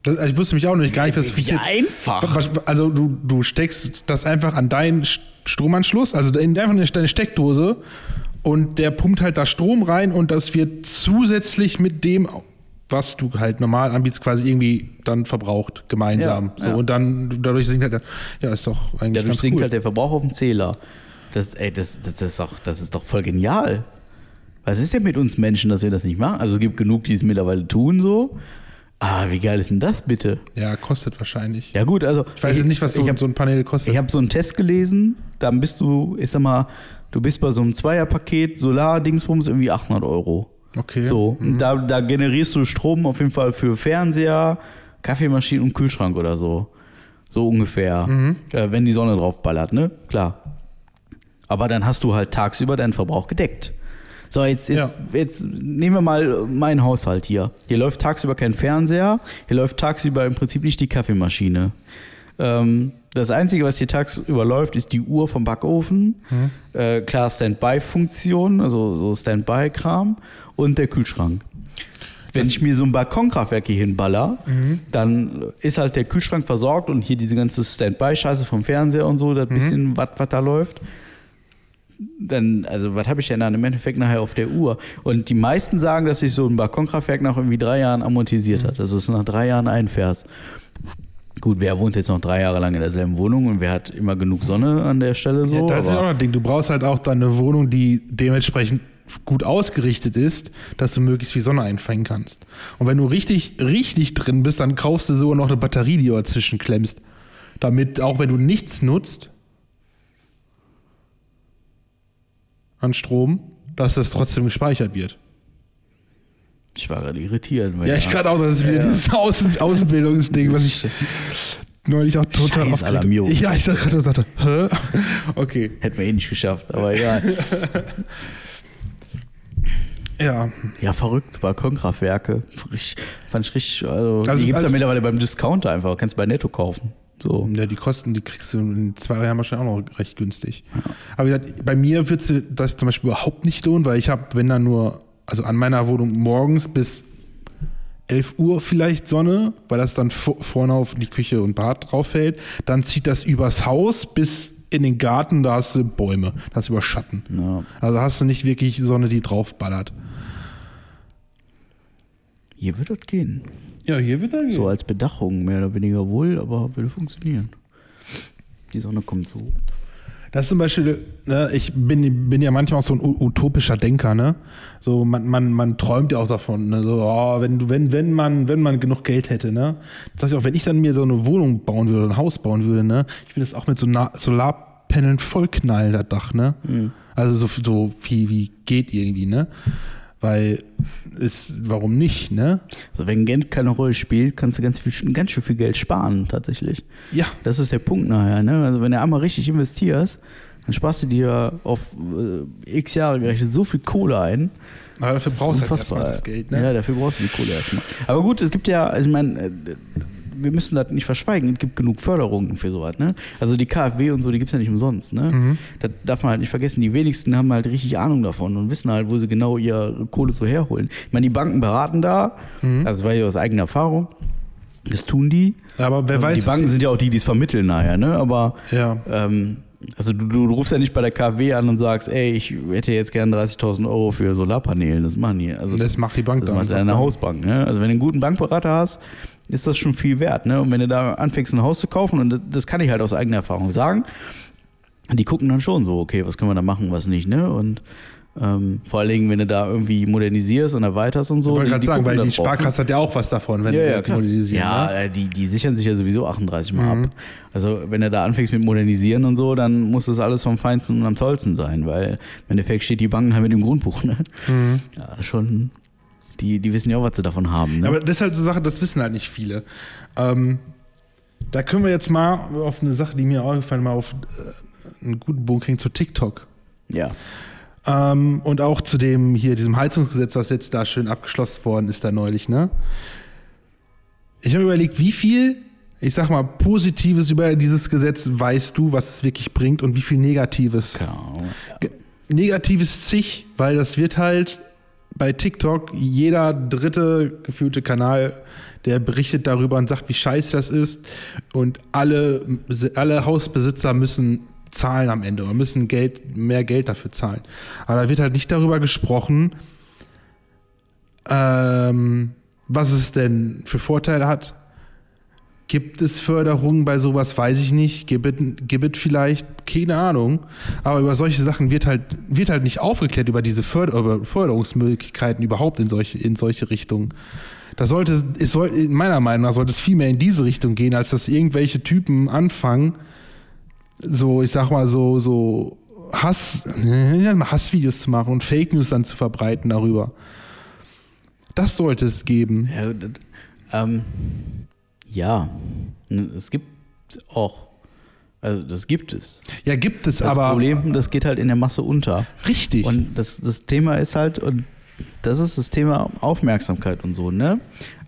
das, also ich wusste mich auch noch nicht gar nicht, was Wie einfach. Also du, du steckst das einfach an deinen Stromanschluss, also in, einfach in deine Steckdose und der pumpt halt da Strom rein und das wird zusätzlich mit dem was du halt normal anbietest, quasi irgendwie dann verbraucht, gemeinsam. Ja, so, ja. Und dann dadurch sinkt halt, ja, ist doch eigentlich. Dadurch ganz sinkt cool. halt der Verbrauch auf dem Zähler. Das, ey, das, das, das, ist doch, das ist doch voll genial. Was ist denn mit uns Menschen, dass wir das nicht machen? Also es gibt genug, die es mittlerweile tun so. Ah, wie geil ist denn das bitte? Ja, kostet wahrscheinlich. Ja gut, also ich weiß jetzt nicht, was so, hab, so ein Panel kostet. Ich habe so einen Test gelesen, dann bist du, ich sag mal, du bist bei so einem Zweierpaket Solar-Dingsbums irgendwie 800 Euro. Okay. So, mhm. da, da generierst du Strom auf jeden Fall für Fernseher, Kaffeemaschinen und Kühlschrank oder so. So ungefähr. Mhm. Äh, wenn die Sonne drauf ballert, ne? Klar. Aber dann hast du halt tagsüber deinen Verbrauch gedeckt. So, jetzt, jetzt, ja. jetzt nehmen wir mal meinen Haushalt hier. Hier läuft tagsüber kein Fernseher, hier läuft tagsüber im Prinzip nicht die Kaffeemaschine. Ähm, das Einzige, was hier tagsüber läuft, ist die Uhr vom Backofen. Mhm. Äh, klar, Standby-Funktion, also so Standby-Kram und der Kühlschrank. Wenn ich mir so ein Balkonkraftwerk hier hinballer, mhm. dann ist halt der Kühlschrank versorgt und hier diese ganze Standby-Scheiße vom Fernseher und so, das mhm. bisschen, was da läuft. Dann, also, was habe ich denn dann im Endeffekt nachher auf der Uhr? Und die meisten sagen, dass sich so ein Balkonkraftwerk nach irgendwie drei Jahren amortisiert mhm. hat. Das ist nach drei Jahren einfährst. Gut, wer wohnt jetzt noch drei Jahre lang in derselben Wohnung und wer hat immer genug Sonne an der Stelle so? Ja, das ist ja auch das Ding. Du brauchst halt auch dann eine Wohnung, die dementsprechend gut ausgerichtet ist, dass du möglichst viel Sonne einfangen kannst. Und wenn du richtig, richtig drin bist, dann kaufst du sogar noch eine Batterie, die du dazwischen klemmst. Damit, auch wenn du nichts nutzt an Strom, dass das trotzdem gespeichert wird. Ich war gerade irritiert. Ja, ich gerade auch, das ist wieder Ja. dieses Außen Außenbildungsding, was ich neulich auch total Scheiß Alarmierung. Ja, ich dachte gerade, sagte, hä? Okay. Hätten wir eh nicht geschafft, aber egal. Ja. ja, verrückt, Balkonkraftwerke. Fand ich richtig, also, Also- die gibt es ja also- mittlerweile beim Discounter einfach, kannst bei Netto kaufen. So. Ja, die Kosten, die kriegst du in zwei, drei Jahren wahrscheinlich auch noch recht günstig. Aber wie gesagt, bei mir wird sich das zum Beispiel überhaupt nicht lohnen, weil ich habe, wenn dann nur, also an meiner Wohnung morgens bis 11 Uhr vielleicht Sonne, weil das dann vo- vorne auf die Küche und Bad drauf fällt. Dann zieht das übers Haus bis in den Garten, da hast du Bäume, da hast du über Schatten. Ja. Also hast du nicht wirklich Sonne, die draufballert. Hier wird das gehen. Ja, hier wird er So als Bedachung, mehr oder weniger wohl, aber würde funktionieren. Die Sonne kommt so. Das ist zum Beispiel, ne, ich bin, bin ja manchmal auch so ein utopischer Denker, ne? So, man, man, man träumt ja auch davon, ne? So, oh, wenn, du- wenn, wenn man, wenn man genug Geld hätte, ne? Sag ich auch, wenn ich dann mir so eine Wohnung bauen würde, ein Haus bauen würde, ne? Ich will das auch mit so Na Solarpaneln vollknallen, das Dach, ne? Also so, so wie, wie geht irgendwie, ne? Weil ist, warum nicht, ne? Also wenn Geld keine Rolle spielt, kannst du ganz, viel, ganz schön viel Geld sparen, tatsächlich. Ja. Das ist der Punkt nachher. Ne? Also wenn du einmal richtig investierst, dann sparst du dir auf äh, x Jahre gerechnet so viel Kohle ein. Aber dafür brauchst du halt erstmal das Geld, ne? Ja, dafür brauchst du die Kohle erstmal. Aber gut, es gibt ja, also ich meine, äh, wir müssen das nicht verschweigen, es gibt genug Förderungen für sowas. Ne? Also die KfW und so, die gibt es ja nicht umsonst. Ne? Mhm. Das darf man halt nicht vergessen. Die wenigsten haben halt richtig Ahnung davon und wissen halt, wo sie genau ihre Kohle so herholen. Ich meine, die Banken beraten da, Mhm. das war ja aus eigener Erfahrung. Das tun die. Aber wer Also weiß. die Banken sind ja auch die, die es vermitteln nachher, ne? Aber Ja. ähm, also du, du rufst ja nicht bei der KfW an und sagst, ey, ich hätte jetzt gern 30.000 Euro für Solarpanelen. Das machen die. Also Das macht die Bank das dann. macht deine Hausbank. Ne? Also wenn du einen guten Bankberater hast, ist das schon viel wert. Ne? Und wenn du da anfängst, ein Haus zu kaufen, und das, das kann ich halt aus eigener Erfahrung sagen, die gucken dann schon so, okay, was können wir da machen, was nicht. Ne? Und ähm, vor allen Dingen, wenn du da irgendwie modernisierst und erweiterst und so. Ich wollte gerade sagen, weil die ne? Sparkasse hat ja auch was davon, wenn ja, wir ja, klar. modernisieren. Ja, ne? äh, die, die sichern sich ja sowieso 38 Mal Mhm. ab. Also wenn du da anfängst mit Modernisieren und so, dann muss das alles vom Feinsten und am tollsten sein, weil im Endeffekt steht die Bank halt mit dem Grundbuch. Ne? Mhm. Ja, schon. Die, die wissen ja auch, was sie davon haben. Ne? Aber das ist halt so eine Sache, das wissen halt nicht viele. Ähm, da können wir jetzt mal auf eine Sache, die mir auch gefallen mal auf äh, einen guten Bogen kriegen zu TikTok. ja. Ähm, und auch zu dem hier, diesem Heizungsgesetz, was jetzt da schön abgeschlossen worden ist, da neulich, ne? Ich habe überlegt, wie viel, ich sag mal, Positives über dieses Gesetz weißt du, was es wirklich bringt und wie viel Negatives. Keine Ahnung. Ge- Negatives zig, weil das wird halt bei TikTok jeder dritte gefühlte Kanal, der berichtet darüber und sagt, wie scheiße das ist. Und alle, alle Hausbesitzer müssen zahlen am Ende oder müssen Geld, mehr Geld dafür zahlen. Aber da wird halt nicht darüber gesprochen, ähm, was es denn für Vorteile hat. Gibt es Förderungen bei sowas? Weiß ich nicht. Gibt gibt vielleicht? Keine Ahnung. Aber über solche Sachen wird halt, wird halt nicht aufgeklärt über diese Förder über Förderungsmöglichkeiten überhaupt in solche, in solche Richtungen. Da sollte es soll, in meiner Meinung nach sollte es viel mehr in diese Richtung gehen, als dass irgendwelche Typen anfangen, so, ich sag mal, so, so Hass, Hassvideos zu machen und Fake News dann zu verbreiten darüber. Das sollte es geben. Ja, ähm, ja, es gibt auch, also das gibt es. Ja, gibt es, Das aber Problem, das geht halt in der Masse unter. richtig. Und das, das Thema ist halt, und das ist das Thema Aufmerksamkeit und so, ne?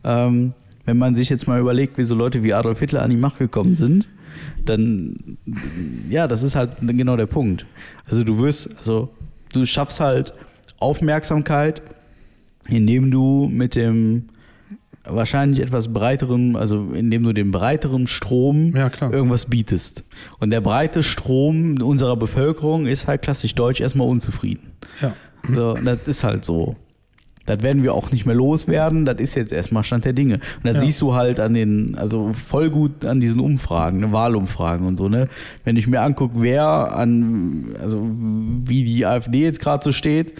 Ähm, wenn man sich jetzt mal überlegt, wie so Leute wie Adolf Hitler an die Macht gekommen sind, dann, ja, das ist halt genau der Punkt. Also du wirst, also du schaffst halt Aufmerksamkeit, indem du mit dem wahrscheinlich etwas breiteren, also indem du dem breiteren Strom Ja, irgendwas bietest. Und der breite Strom unserer Bevölkerung ist halt klassisch deutsch erstmal unzufrieden. ja. So, das ist halt so. Das werden wir auch nicht mehr loswerden. Das ist jetzt erstmal Stand der Dinge. Und das Ja. siehst du halt an den, also voll gut an diesen Umfragen, ne, Wahlumfragen und so, ne? Wenn ich mir angucke, wer an, also wie die AfD jetzt gerade so steht,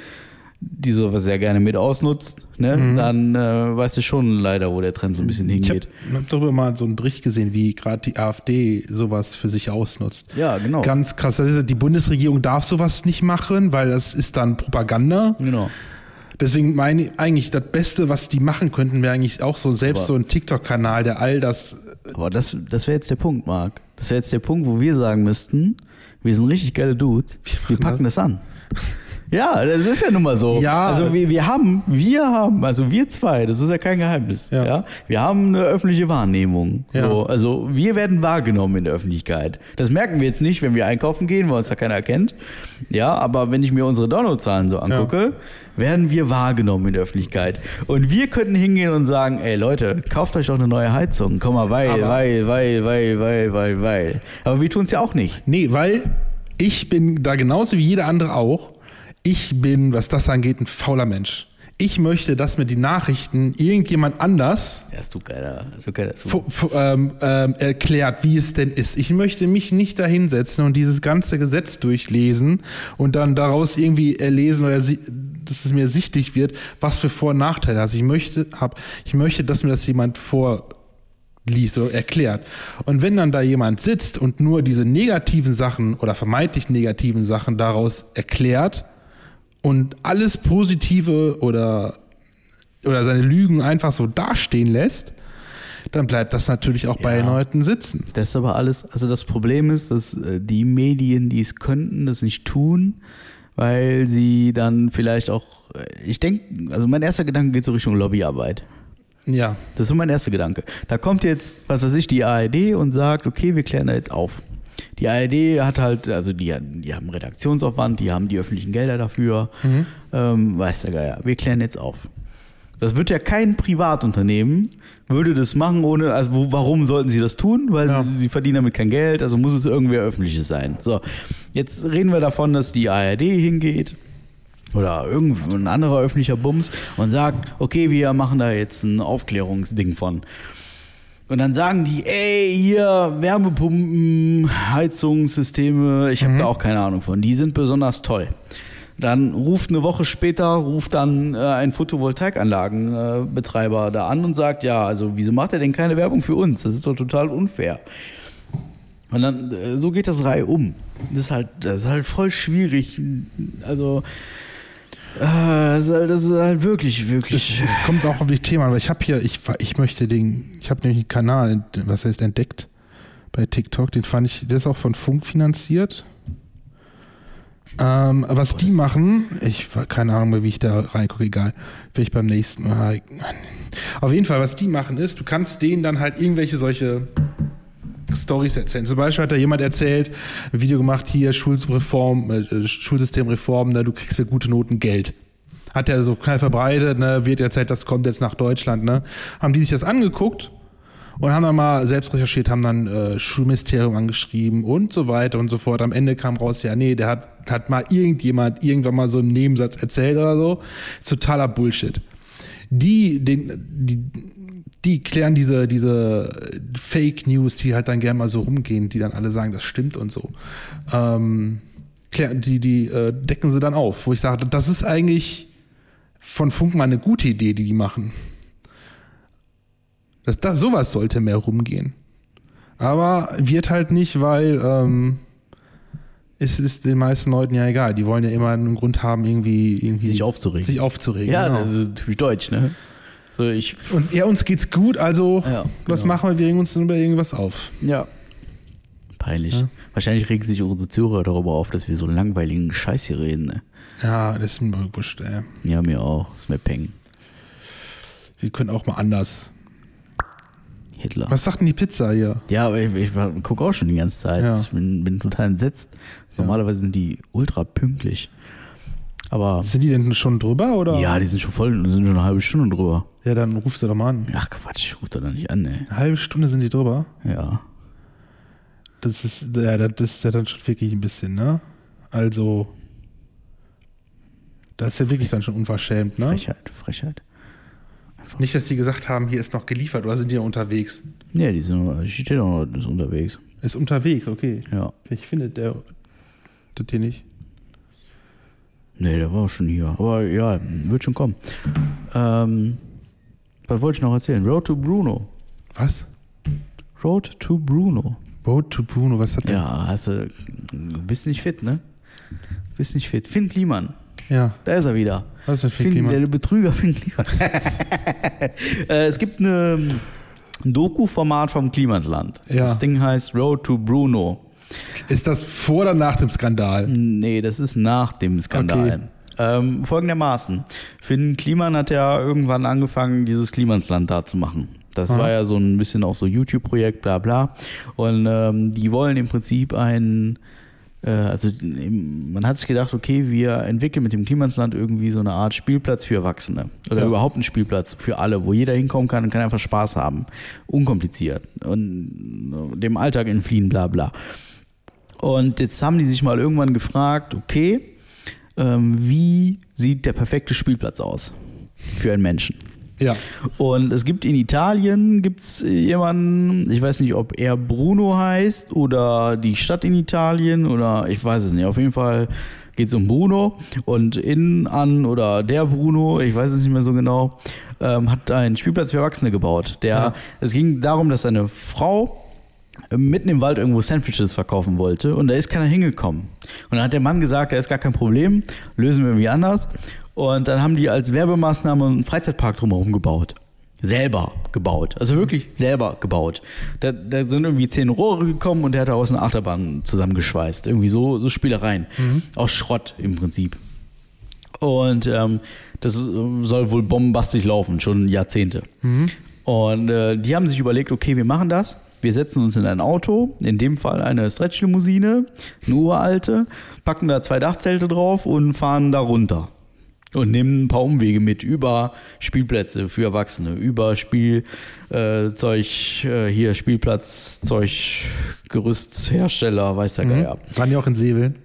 die sowas sehr gerne mit ausnutzt, ne? Dann äh, weißt du schon leider, wo der Trend so ein bisschen Ich habe hingeht. hab darüber mal so einen Bericht gesehen, wie gerade die AfD sowas für sich ausnutzt. Ja, genau. Ganz krass. Das ist, die Bundesregierung darf sowas nicht machen, weil das ist dann Propaganda. Genau. Deswegen meine ich eigentlich, das Beste, was die machen könnten, wäre eigentlich auch so selbst Aber- so ein TikTok-Kanal, der all das. Aber das, das wäre jetzt der Punkt, Marc. Das wäre jetzt der Punkt, wo wir sagen müssten, wir sind richtig geile Dudes, wir packen das an. Ja, das ist ja nun mal so. Ja. Also wir, wir haben, wir haben, also wir zwei, das ist ja kein Geheimnis. Ja. Ja. Wir haben eine öffentliche Wahrnehmung. Ja. So, also wir werden wahrgenommen in der Öffentlichkeit. Das merken wir jetzt nicht, wenn wir einkaufen gehen, weil uns da keiner erkennt. Ja, aber wenn ich mir unsere Downloadzahlen so angucke, werden wir wahrgenommen in der Öffentlichkeit. Und wir könnten hingehen und sagen, ey Leute, kauft euch doch eine neue Heizung. Komm mal, weil, Aber- weil, weil, weil, weil, weil, weil. Aber wir tun es ja auch nicht. Nee, weil ich bin da genauso wie jeder andere auch. Ich bin, was das angeht, ein fauler Mensch. Ich möchte, dass mir die Nachrichten irgendjemand anders Ja, ist du geiler. Ist du fu- ähm, ähm, erklärt, wie es denn ist. Ich möchte mich nicht dahinsetzen und dieses ganze Gesetz durchlesen und dann daraus irgendwie erlesen oder dass es mir sichtlich wird, was für Vor- und Nachteile hat. Ich möchte, hab, ich möchte, dass mir das jemand vorliest oder erklärt. Und wenn dann da jemand sitzt und nur diese negativen Sachen oder vermeintlich negativen Sachen daraus erklärt und alles Positive oder oder seine Lügen einfach so dastehen lässt, dann bleibt das natürlich auch bei Ja. den Leuten sitzen. Das ist aber alles, also das Problem ist, dass äh, die Medien, die es könnten, das nicht tun, weil sie dann vielleicht auch, äh, ich denke, also mein erster Gedanke geht so Richtung Lobbyarbeit. Ja, Das ist mein erster Gedanke. Da kommt jetzt, was weiß ich, die ARD und sagt, okay, wir klären da jetzt auf. Die ARD hat halt, also die, die haben Redaktionsaufwand, die haben die öffentlichen Gelder dafür. Ähm, weiß der Geier. Wir klären jetzt auf. Das wird ja kein Privatunternehmen, würde das machen ohne, also wo, warum sollten sie das tun? Weil Ja. sie, sie verdienen damit kein Geld, also muss es irgendwer öffentliches sein. So, jetzt reden wir davon, dass die ARD hingeht oder irgendein anderer öffentlicher Bums und sagt, okay, wir machen da jetzt ein Aufklärungsding von. Und dann sagen die, ey, hier Wärmepumpen, Heizungssysteme, ich habe da auch keine Ahnung von, die sind besonders toll. Dann ruft eine Woche später, ruft dann äh, ein Photovoltaikanlagenbetreiber da an und sagt, ja, also wieso macht er denn keine Werbung für uns? Das ist doch total unfair. Und dann, äh, so geht das Reihe um. Das ist halt, das ist halt voll schwierig. Also, äh, das, ist halt, das ist halt wirklich, wirklich. es kommt auch auf die Themen an, weil ich habe hier, ich, ich möchte den, ich habe nämlich einen Kanal, was heißt entdeckt bei TikTok, den fand ich, der ist auch von Funk finanziert. Ähm, was die machen, ich keine Ahnung mehr, wie ich da reingucke, egal. Vielleicht beim nächsten Mal. Auf jeden Fall, was die machen ist, du kannst denen dann halt irgendwelche solche Stories erzählen. Zum Beispiel hat da jemand erzählt, ein Video gemacht, hier Schulreform, äh, Schulsystemreform, ne, du kriegst für gute Noten Geld. Hat er so knall verbreitet, ne, wird erzählt, das kommt jetzt nach Deutschland, ne. Haben die sich das angeguckt und haben dann mal selbst recherchiert, haben dann äh, Schulministerium angeschrieben und so weiter und so fort. Am Ende kam raus, ja, nee, der hat, hat mal irgendjemand irgendwann mal so einen Nebensatz erzählt oder so. Totaler Bullshit. Die, den, die, die klären diese, diese Fake News, die halt dann gerne mal so rumgehen, die dann alle sagen, das stimmt und so. Ähm, klären, die, die äh, decken sie dann auf, wo ich sage, das ist eigentlich von Funk mal eine gute Idee, die die machen. Das, das, sowas sollte mehr rumgehen. Aber wird halt nicht, weil ähm, es ist den meisten Leuten ja egal. Die wollen ja immer einen Grund haben, irgendwie, irgendwie Sich aufzuregen. Sich aufzuregen. ja, genau. das ist typisch deutsch, ne? So, ich, uns, ja, uns geht's gut, also Ja, was genau. machen wir? Wir regen uns über irgendwas auf. ja. Peinlich. Ja. Wahrscheinlich regen sich unsere Zuhörer darüber auf, dass wir so langweiligen Scheiß hier reden, ne? Ja, das ist mir wurscht, ey. Ja, mir auch. Ist mir Peng. Wir können auch mal anders. Hitler. Was sagt denn die Pizza hier? Ja, aber ich, ich gucke auch schon die ganze Zeit. Ja. Ich bin, bin total entsetzt. Normalerweise sind die ultra pünktlich. Aber Sind die denn schon drüber oder? ja, die sind schon voll, sind schon eine halbe Stunde drüber. Ja, dann rufst du doch mal an. Ach Quatsch, ich rufe da doch nicht an, ey. Eine halbe Stunde sind die drüber. Ja. Das ist, ja, das ist ja dann schon wirklich ein bisschen, ne? Also, Das ist ja wirklich dann schon unverschämt, ne? Frechheit, Frechheit. Nicht, dass die gesagt haben, hier ist noch geliefert oder sind die ja unterwegs? Ja, die sind die steht auch noch ist unterwegs. Ist unterwegs, okay. Ja. Ich finde der, der den nicht. Nee, der war schon hier. Aber ja, wird schon kommen. Ähm, was wollte ich noch erzählen? Road to Bruno. Was? Road to Bruno. Road to Bruno, was ist das denn? Ja, also, du bist nicht fit, ne? Du bist nicht fit. Finn Kliman. Ja. Da ist er wieder. Was ist denn Finn Kliman? Der Betrüger Finn Kliman. äh, es gibt eine, ein Doku-Format vom Klimansland. Ja. Das Ding heißt Road to Bruno. Ist das vor oder nach dem Skandal? Nee, das ist nach dem Skandal. Okay. Ähm, folgendermaßen. Finn Kliman hat ja irgendwann angefangen, dieses Klimansland da zu machen. Das Aha. war ja so ein bisschen auch so YouTube-Projekt, bla bla. Und ähm, die wollen im Prinzip ein, äh, also man hat sich gedacht, okay, wir entwickeln mit dem Klimansland irgendwie so eine Art Spielplatz für Erwachsene. Oder Ja. überhaupt einen Spielplatz für alle, wo jeder hinkommen kann und kann einfach Spaß haben. Unkompliziert. Und dem Alltag entfliehen, bla bla. Und jetzt haben die sich mal irgendwann gefragt, okay, ähm, wie sieht der perfekte Spielplatz aus für einen Menschen? Ja. Und es gibt in Italien gibt's jemanden, ich weiß nicht, ob er Bruno heißt oder die Stadt in Italien oder ich weiß es nicht. Auf jeden Fall geht es um Bruno und in an oder der Bruno, ich weiß es nicht mehr so genau, ähm, hat einen Spielplatz für Erwachsene gebaut. Der, Ja. Es ging darum, dass seine Frau mitten im Wald irgendwo Sandwiches verkaufen wollte und da ist keiner hingekommen. Und dann hat der Mann gesagt, da ist gar kein Problem, lösen wir irgendwie anders. Und dann haben die als Werbemaßnahme einen Freizeitpark drumherum gebaut. Selber gebaut. Also wirklich selber gebaut. Da, da sind irgendwie zehn Rohre gekommen und der hat daraus eine Achterbahn zusammengeschweißt. Irgendwie so, so Spielereien. Aus Schrott im Prinzip. Und ähm, das soll wohl bombastisch laufen, schon Jahrzehnte. Und äh, die haben sich überlegt, okay, wir machen das. Wir setzen uns in ein Auto, in dem Fall eine Stretchlimousine, eine uralte, packen da zwei Dachzelte drauf und fahren da runter. Und nehmen ein paar Umwege mit über Spielplätze für Erwachsene, über Spielzeug, äh, äh, hier Spielplatz, Zeug, Gerüsthersteller, weiß der Geier. Waren die auch in Seveln?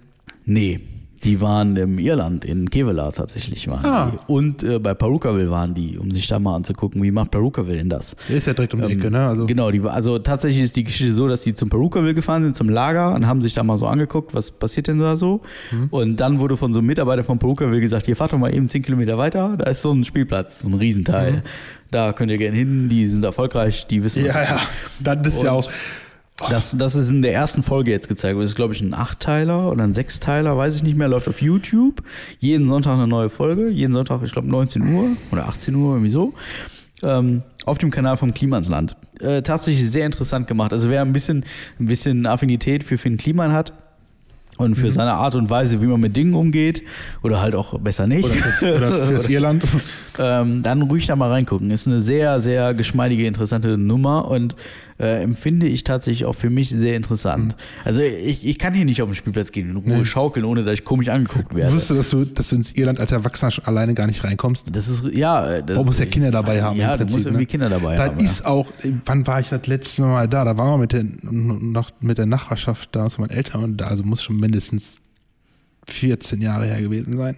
Nee, die waren im Irland, in Kevela tatsächlich waren Ah. die. Und äh, bei Perukaville waren die, um sich da mal anzugucken, wie macht Perukaville denn das? Der ist ja direkt um die Ecke, ne? Also, Genau, die, also tatsächlich ist die Geschichte so, dass die zum Perukaville gefahren sind, zum Lager und haben sich da mal so angeguckt, was passiert denn da so. Mhm. Und dann wurde von so einem Mitarbeiter von Perukaville gesagt, hier fahrt doch mal eben 10 Kilometer weiter, da ist so ein Spielplatz, so ein Riesenteil. Da könnt ihr gerne hin, die sind erfolgreich, die wissen, was Mhm. ja, ja. Das ist ja Und- auch. Das, das ist in der ersten Folge jetzt gezeigt. Das ist, glaube ich, ein Achtteiler oder ein Sechsteiler, weiß ich nicht mehr. Läuft auf YouTube. Jeden Sonntag eine neue Folge. Jeden Sonntag, ich glaube, 19 Uhr oder 18 Uhr, irgendwie so. Ähm, auf dem Kanal vom Klimansland. Äh, tatsächlich sehr interessant gemacht. Also wer ein bisschen, ein bisschen Affinität für Finn Kliman hat und für seine Art und Weise, wie man mit Dingen umgeht, oder halt auch besser nicht. Oder fürs, oder fürs Irland. ähm, dann ruhig da mal reingucken. Ist eine sehr, sehr geschmeidige, interessante Nummer und äh, empfinde ich tatsächlich auch für mich sehr interessant. Also ich, ich kann hier nicht auf den Spielplatz gehen in Ruhe Nee. schaukeln, ohne dass ich komisch angeguckt werde. Wusstest du, dass du, dass du ins Irland als Erwachsener schon alleine gar nicht reinkommst? Das ist, ja. Das, Man muss ja Kinder dabei haben. Ja, im Prinzip, du musst irgendwie ne? Kinder dabei da haben. ist auch, wann war ich das letzte Mal da? Da waren wir mit der, noch, mit der Nachbarschaft da, mit meinen Eltern und da, also muss schon mindestens 14 Jahre her gewesen sein.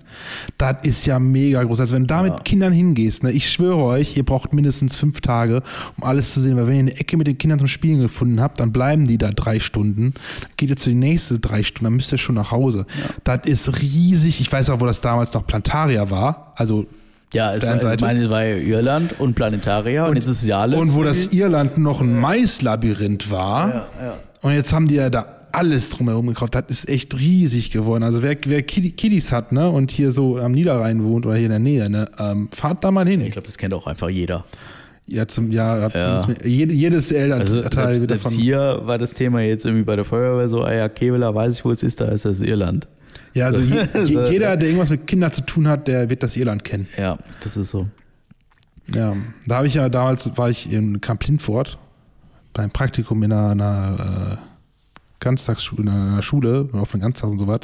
Das ist ja mega groß. Also wenn du da mit Kindern hingehst, ne, ich schwöre euch, ihr braucht mindestens fünf Tage, um alles zu sehen. Weil wenn ihr eine Ecke mit den Kindern zum Spielen gefunden habt, dann bleiben die da drei Stunden. Dann geht ihr zu den nächsten drei Stunden, dann müsst ihr schon nach Hause. Das ist riesig. Ich weiß auch, wo das damals noch Plantaria war. Also ja, es war, Seite. meine, es war ja Irland und Planetaria und, jetzt ist es ja alles. Und wo das Irland noch ein Maislabyrinth war. Und jetzt haben die ja da alles drumherum gekauft. Das ist echt riesig geworden. Also wer, wer Kiddi- Kiddies hat, ne, und hier so am Niederrhein wohnt oder hier in der Nähe, ne, ähm, fahrt da mal hin. Ich glaube, das kennt auch einfach jeder. Ja, zum Jahr, Ja. jede, jedes Elternteil Also selbst, wird selbst davon. hier war das Thema jetzt irgendwie bei der Feuerwehr so, ah ja, Kevela, weiß ich, wo es ist, da ist das Irland. Ja, also je, je, jeder, der irgendwas mit Kindern zu tun hat, der wird das Irland kennen. Ja, das ist so. Ja, da habe ich ja damals war ich in Camp Lindfort beim Praktikum in einer, einer äh, Ganztagsschule, in einer Schule, auf einem Ganztag und so was.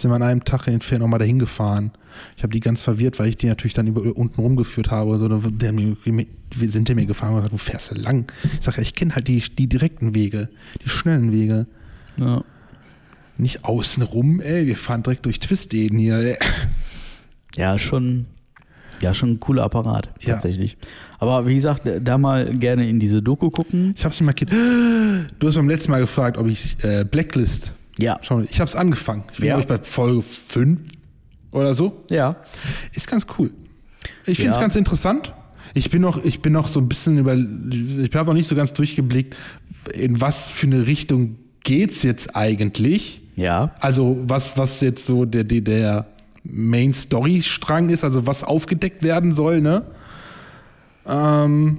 Sind wir an einem Tag in den Ferien nochmal dahin gefahren. Ich habe die ganz verwirrt, weil ich die natürlich dann über, unten rumgeführt habe. So, der mir, wir sind die mir gefahren und gesagt, wo fährst du lang? Ich sage, ja, ich kenne halt die, die direkten Wege, die schnellen Wege. Ja. Nicht außen rum, ey, wir fahren direkt durch Twisteden hier. Ey. Ja, schon, ja, schon ein cooler Apparat, Ja. tatsächlich. Aber wie gesagt, da mal gerne in diese Doku gucken. Ich hab's nicht markiert. Du hast beim letzten Mal gefragt, ob ich äh, Blacklist Ja. schaue. Ich hab's angefangen. Ich bin, Ja. glaube ich, bei Folge 5 oder so. Ja. Ist ganz cool. Ich finde es Ja. ganz interessant. Ich bin noch, ich bin noch so ein bisschen über, ich habe noch nicht so ganz durchgeblickt, in was für eine Richtung geht's jetzt eigentlich. Ja. Also was, was jetzt so der, der, der Main Story Strang ist, also was aufgedeckt werden soll, ne? Ähm,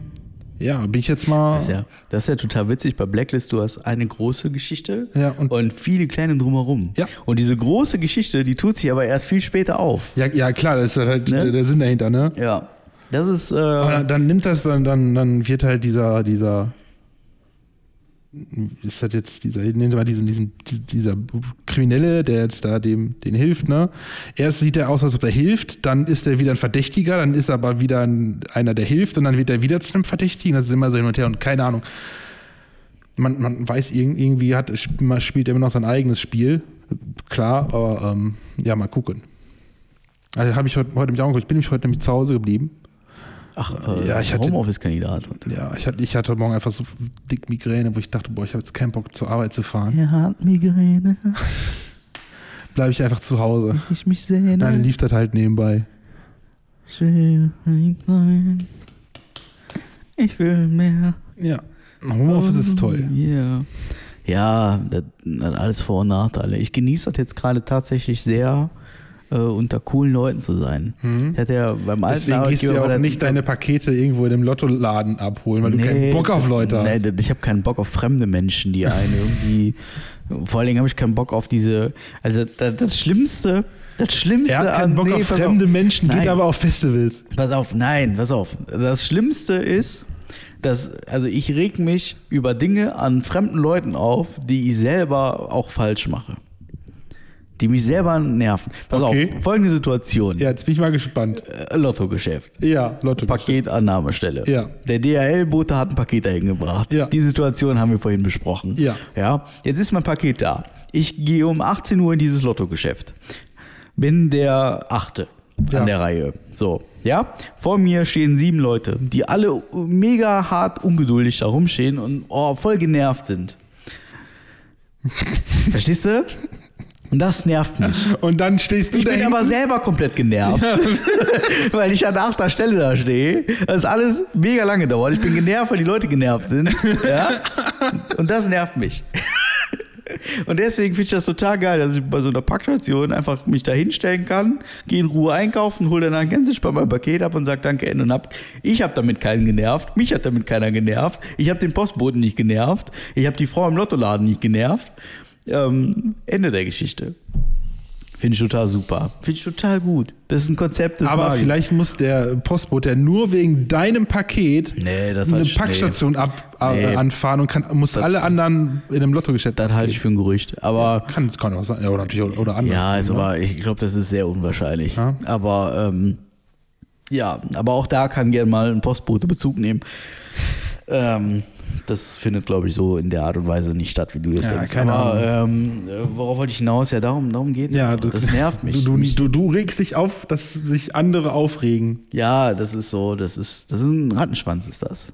ja, bin ich jetzt mal. Das ist, ja, das ist ja total witzig. Bei Blacklist, du hast eine große Geschichte Ja, und- viele kleine drumherum. Ja. Und diese große Geschichte, die tut sich aber erst viel später auf. Ja, ja klar, das ist halt Ne? der, Sinn dahinter, ne? Ja. Das ist, äh, Aber dann, dann nimmt das, dann, dann, dann wird halt dieser, dieser, ist das jetzt dieser, nennt mal diesen, diesen, dieser Kriminelle, der jetzt da dem, den hilft, ne? Erst sieht er aus, als ob er hilft, dann ist er wieder ein Verdächtiger, dann ist er aber wieder ein, einer, der hilft und dann wird er wieder zu einem Verdächtigen. Das ist immer so hin und her und keine Ahnung. Man, man weiß irg- irgendwie, hat, man spielt immer noch sein eigenes Spiel. Klar, aber ähm, ja, mal gucken. Also habe ich heute, heute mich auch angeguckt. Ich bin nämlich heute nämlich zu Hause geblieben. Ach, äh, ja, ich hatte- Homeoffice-Kandidat. Ja, ich hatte, ich hatte morgen einfach so dick Migräne, wo ich dachte, boah, ich habe jetzt keinen Bock zur Arbeit zu fahren. Er hat Migräne, Bleibe ich einfach zu Hause. ich mich sehne. Dann lief das halt nebenbei. Ich will nicht sein. Ich will mehr. Ja. Homeoffice ist toll. Ja. Ja, das hat alles Vor- und Nachteile. Ich genieße das jetzt gerade tatsächlich sehr, äh, unter coolen Leuten zu sein. Ich hatte ja beim alten. Deswegen gehst du ja auch nicht deine Pakete irgendwo in einem Lottoladen abholen, weil du keinen Bock auf Leute nee, hast. ich habe keinen Bock auf fremde Menschen, die einen irgendwie. Vor allen Dingen habe ich keinen Bock auf diese. Also das, das Schlimmste, das Schlimmste Er hat keinen an- Bock nee, auf fremde Menschen, geht Nein. aber auf Festivals. Pass auf, nein, pass auf. Das Schlimmste ist, dass, also ich reg mich über Dinge an fremden Leuten auf, die ich selber auch falsch mache. Die mich selber nerven. Pass Okay. auf, folgende Situation. Ja, jetzt bin ich mal gespannt. Äh, Lottogeschäft. Ja, Lotto. Paketannahmestelle. Ja. Der DHL-Bote hat ein Paket dahin gebracht. Ja. Die Situation haben wir vorhin besprochen. Ja. Ja. Jetzt ist mein Paket da. Ich gehe um 18 Uhr in dieses Lottogeschäft. Bin der Achte Ja. an der Reihe. So. Ja. Vor mir stehen sieben Leute, die alle mega hart ungeduldig da rumstehen und oh, voll genervt sind. Verstehst du? Und das nervt mich. Und dann stehst du Ich da bin aber selber komplett genervt, weil ich an achter Stelle da stehe. Das ist alles mega lange dauert. Ich bin genervt, weil die Leute genervt sind. Ja? Und das nervt mich. Und deswegen finde ich das total geil, dass ich bei so einer Packstation einfach mich da hinstellen kann, gehe in Ruhe einkaufen, hole dann ganz entspannt mein Paket ab und sage Danke, Ende und ab. Ich habe damit keinen genervt, mich hat damit keiner genervt, ich habe den Postboten nicht genervt, ich habe die Frau im Lottoladen nicht genervt. Ähm, Ende der Geschichte. Finde ich total super. Finde ich total gut. Das ist ein Konzept, das Aber vielleicht muss der Postbote ja nur wegen deinem Paket Nee, das eine Packstation ab, äh, Nee. anfahren und kann, muss alle anderen in einem Lottogeschäft. Das halte ich für ein Gerücht. Aber kann, kann auch sein. Ja, oder natürlich oder anders. ja, ist ne? aber ich glaube, das ist sehr unwahrscheinlich. Ja. Aber ähm, ja, aber auch da kann gerne mal ein Postbote Bezug nehmen. Ähm, das findet, glaube ich, so in der Art und Weise nicht statt, wie du das Ja, denkst. keine aber ähm, worauf wollte ich hinaus? Ja, darum, darum geht's. Ja, einfach. das nervt mich. Du, du, du, regst dich auf, dass sich andere aufregen. Ja, das ist so, das ist, das ist ein Rattenschwanz, ist das.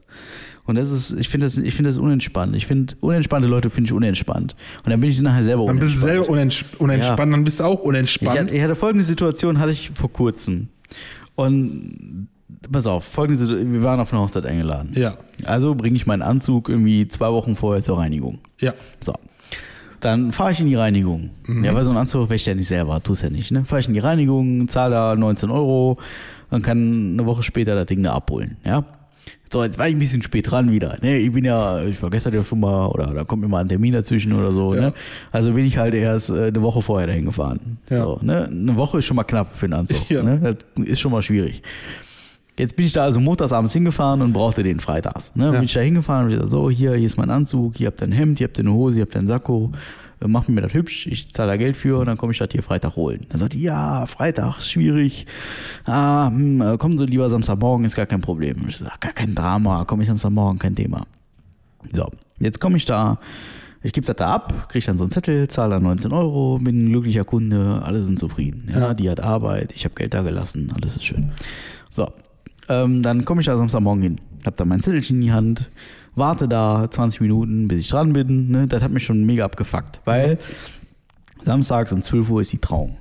Und das ist, ich finde das, ich finde das unentspannt. Ich finde, unentspannte Leute finde ich unentspannt. Und dann bin ich nachher selber Dann bist du unentspannt. selber unentsp unentspannt, dann bist du auch Ich unentspannt. hatte, ich hatte folgende Situation, hatte ich vor kurzem. Und pass auf, folgende wir waren auf eine Hochzeit eingeladen. ja, Also bringe ich meinen Anzug irgendwie zwei Wochen vorher zur Reinigung. ja. So. Dann fahre ich in die Reinigung. Ja, weil so ein Anzug wäscht ja nicht selber, tust ja nicht, ne? Fahre ich in die Reinigung, zahle da 19 Euro und kann eine Woche später das Ding da abholen, ja? So, jetzt war ich ein bisschen spät dran wieder. Ne? Ich bin ja, ich war gestern ja schon mal, oder da kommt mir mal ein Termin dazwischen oder so. Ja. Ne? Also bin ich halt erst äh, eine Woche vorher dahin gefahren. Ja. So, ne? Eine Woche ist schon mal knapp für einen Anzug. Ja. Ne? Das ist schon mal schwierig. Jetzt bin ich da also montags abends hingefahren und brauchte den freitags. Ne? Ja. Bin ich da hingefahren und ich gesagt, so, hier, hier ist mein Anzug, hier habt ihr ein Hemd, hier habt ihr eine Hose, hier habt ihr einen Sakko. Äh, Mach mir das hübsch, ich zahle da Geld für und dann komme ich das hier Freitag holen. Dann sagt ja, Freitag, ist schwierig. Ah, hm, äh, kommen Sie lieber Samstagmorgen, ist gar kein Problem. Ich sage, gar kein Drama, komme ich Samstagmorgen, kein Thema. So, jetzt komme ich da Ich gebe das da ab, kriege dann so einen Zettel, zahle dann 19 Euro, bin ein glücklicher Kunde, alle sind zufrieden. Ja, Ja. die hat Arbeit, ich habe Geld da gelassen, alles ist schön. So, ähm, dann komme ich da Samstagmorgen hin, habe dann mein Zettelchen in die Hand, warte da 20 Minuten, bis ich dran bin. Ne? Das hat mich schon mega abgefuckt, weil samstags um 12 Uhr ist die Trauung.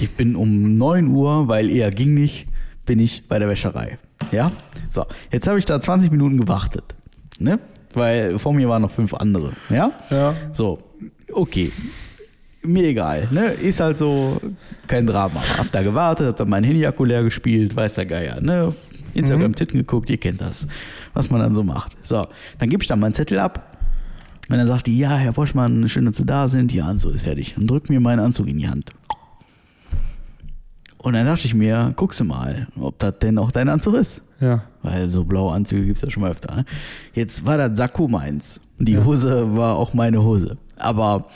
Ich bin um 9 Uhr, weil eher ging nicht, bin ich bei der Wäscherei. Ja? So, jetzt habe ich da 20 Minuten gewartet. Ne? Weil vor mir waren noch fünf andere. Ja? Ja. So, okay. Mir egal, ne? Ist halt so kein Drama. Hab da gewartet, hab dann mein Handy-Akku leer gespielt, weiß der Geier, ne? Instagram Titten geguckt, ihr kennt das, was man dann so macht. So, dann gebe ich dann meinen Zettel ab und dann sagt die, ja, Herr Boschmann, schön, dass Sie da sind, Ihr Anzug ist fertig. Und drückt mir meinen Anzug in die Hand. Und dann dachte ich mir, guckst du mal, ob das denn auch dein Anzug ist. Ja. Weil so blaue Anzüge gibt es ja schon mal öfter. Ne? Jetzt war das Sakko meins. Und die Hose war auch meine Hose. Aber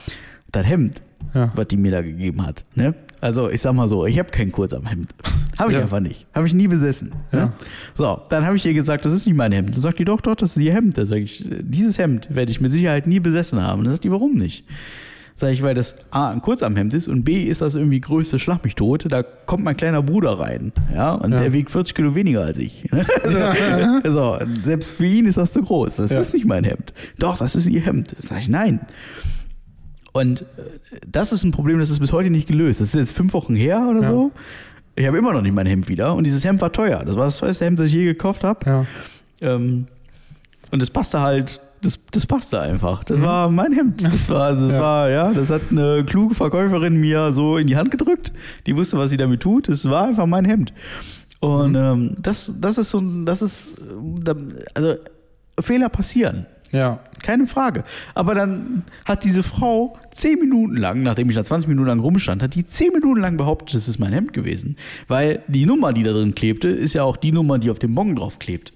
das Hemd, Ja. was die mir da gegeben hat. Ne? Also ich sag mal so, ich habe kein Kurzarmhemd. Habe ich Ja. einfach nicht. Habe ich nie besessen. Ja. Ne? So, dann habe ich ihr gesagt, das ist nicht mein Hemd. Dann sagt die, doch, doch, das ist ihr Hemd. Da sage ich, dieses Hemd werde ich mit Sicherheit nie besessen haben. Dann sagt die, warum nicht? Sag ich, weil das A ein Kurzarmhemd ist und B ist das irgendwie größte Schlag mich tot. Da kommt mein kleiner Bruder rein. Ja, und Ja. der wiegt 40 Kilo weniger als ich. Also, so, selbst für ihn ist das zu groß. Das Ja. ist nicht mein Hemd. Doch, das ist ihr Hemd. Sag ich, nein. Und äh, das ist ein Problem, das ist bis heute nicht gelöst. Das ist jetzt fünf Wochen her oder Ja. so. Ich habe immer noch nicht mein Hemd wieder. Und dieses Hemd war teuer. Das war das teuerste Hemd, das ich je gekauft habe. Ja. Ähm, und das passte halt, das, das passte einfach. Das war mein Hemd. Das war, das Ja. war, ja, das hat eine kluge Verkäuferin mir so in die Hand gedrückt. Die wusste, was sie damit tut. Es war einfach mein Hemd. Und ähm, das, das ist so, ein- das ist, äh, da- also Fehler passieren. Ja. Keine Frage. Aber dann hat diese Frau zehn Minuten lang, nachdem ich da 20 Minuten lang rumstand, hat die zehn Minuten lang behauptet, das ist mein Hemd gewesen. Weil die Nummer, die da drin klebte, ist ja auch die Nummer, die auf dem Bon drauf klebt.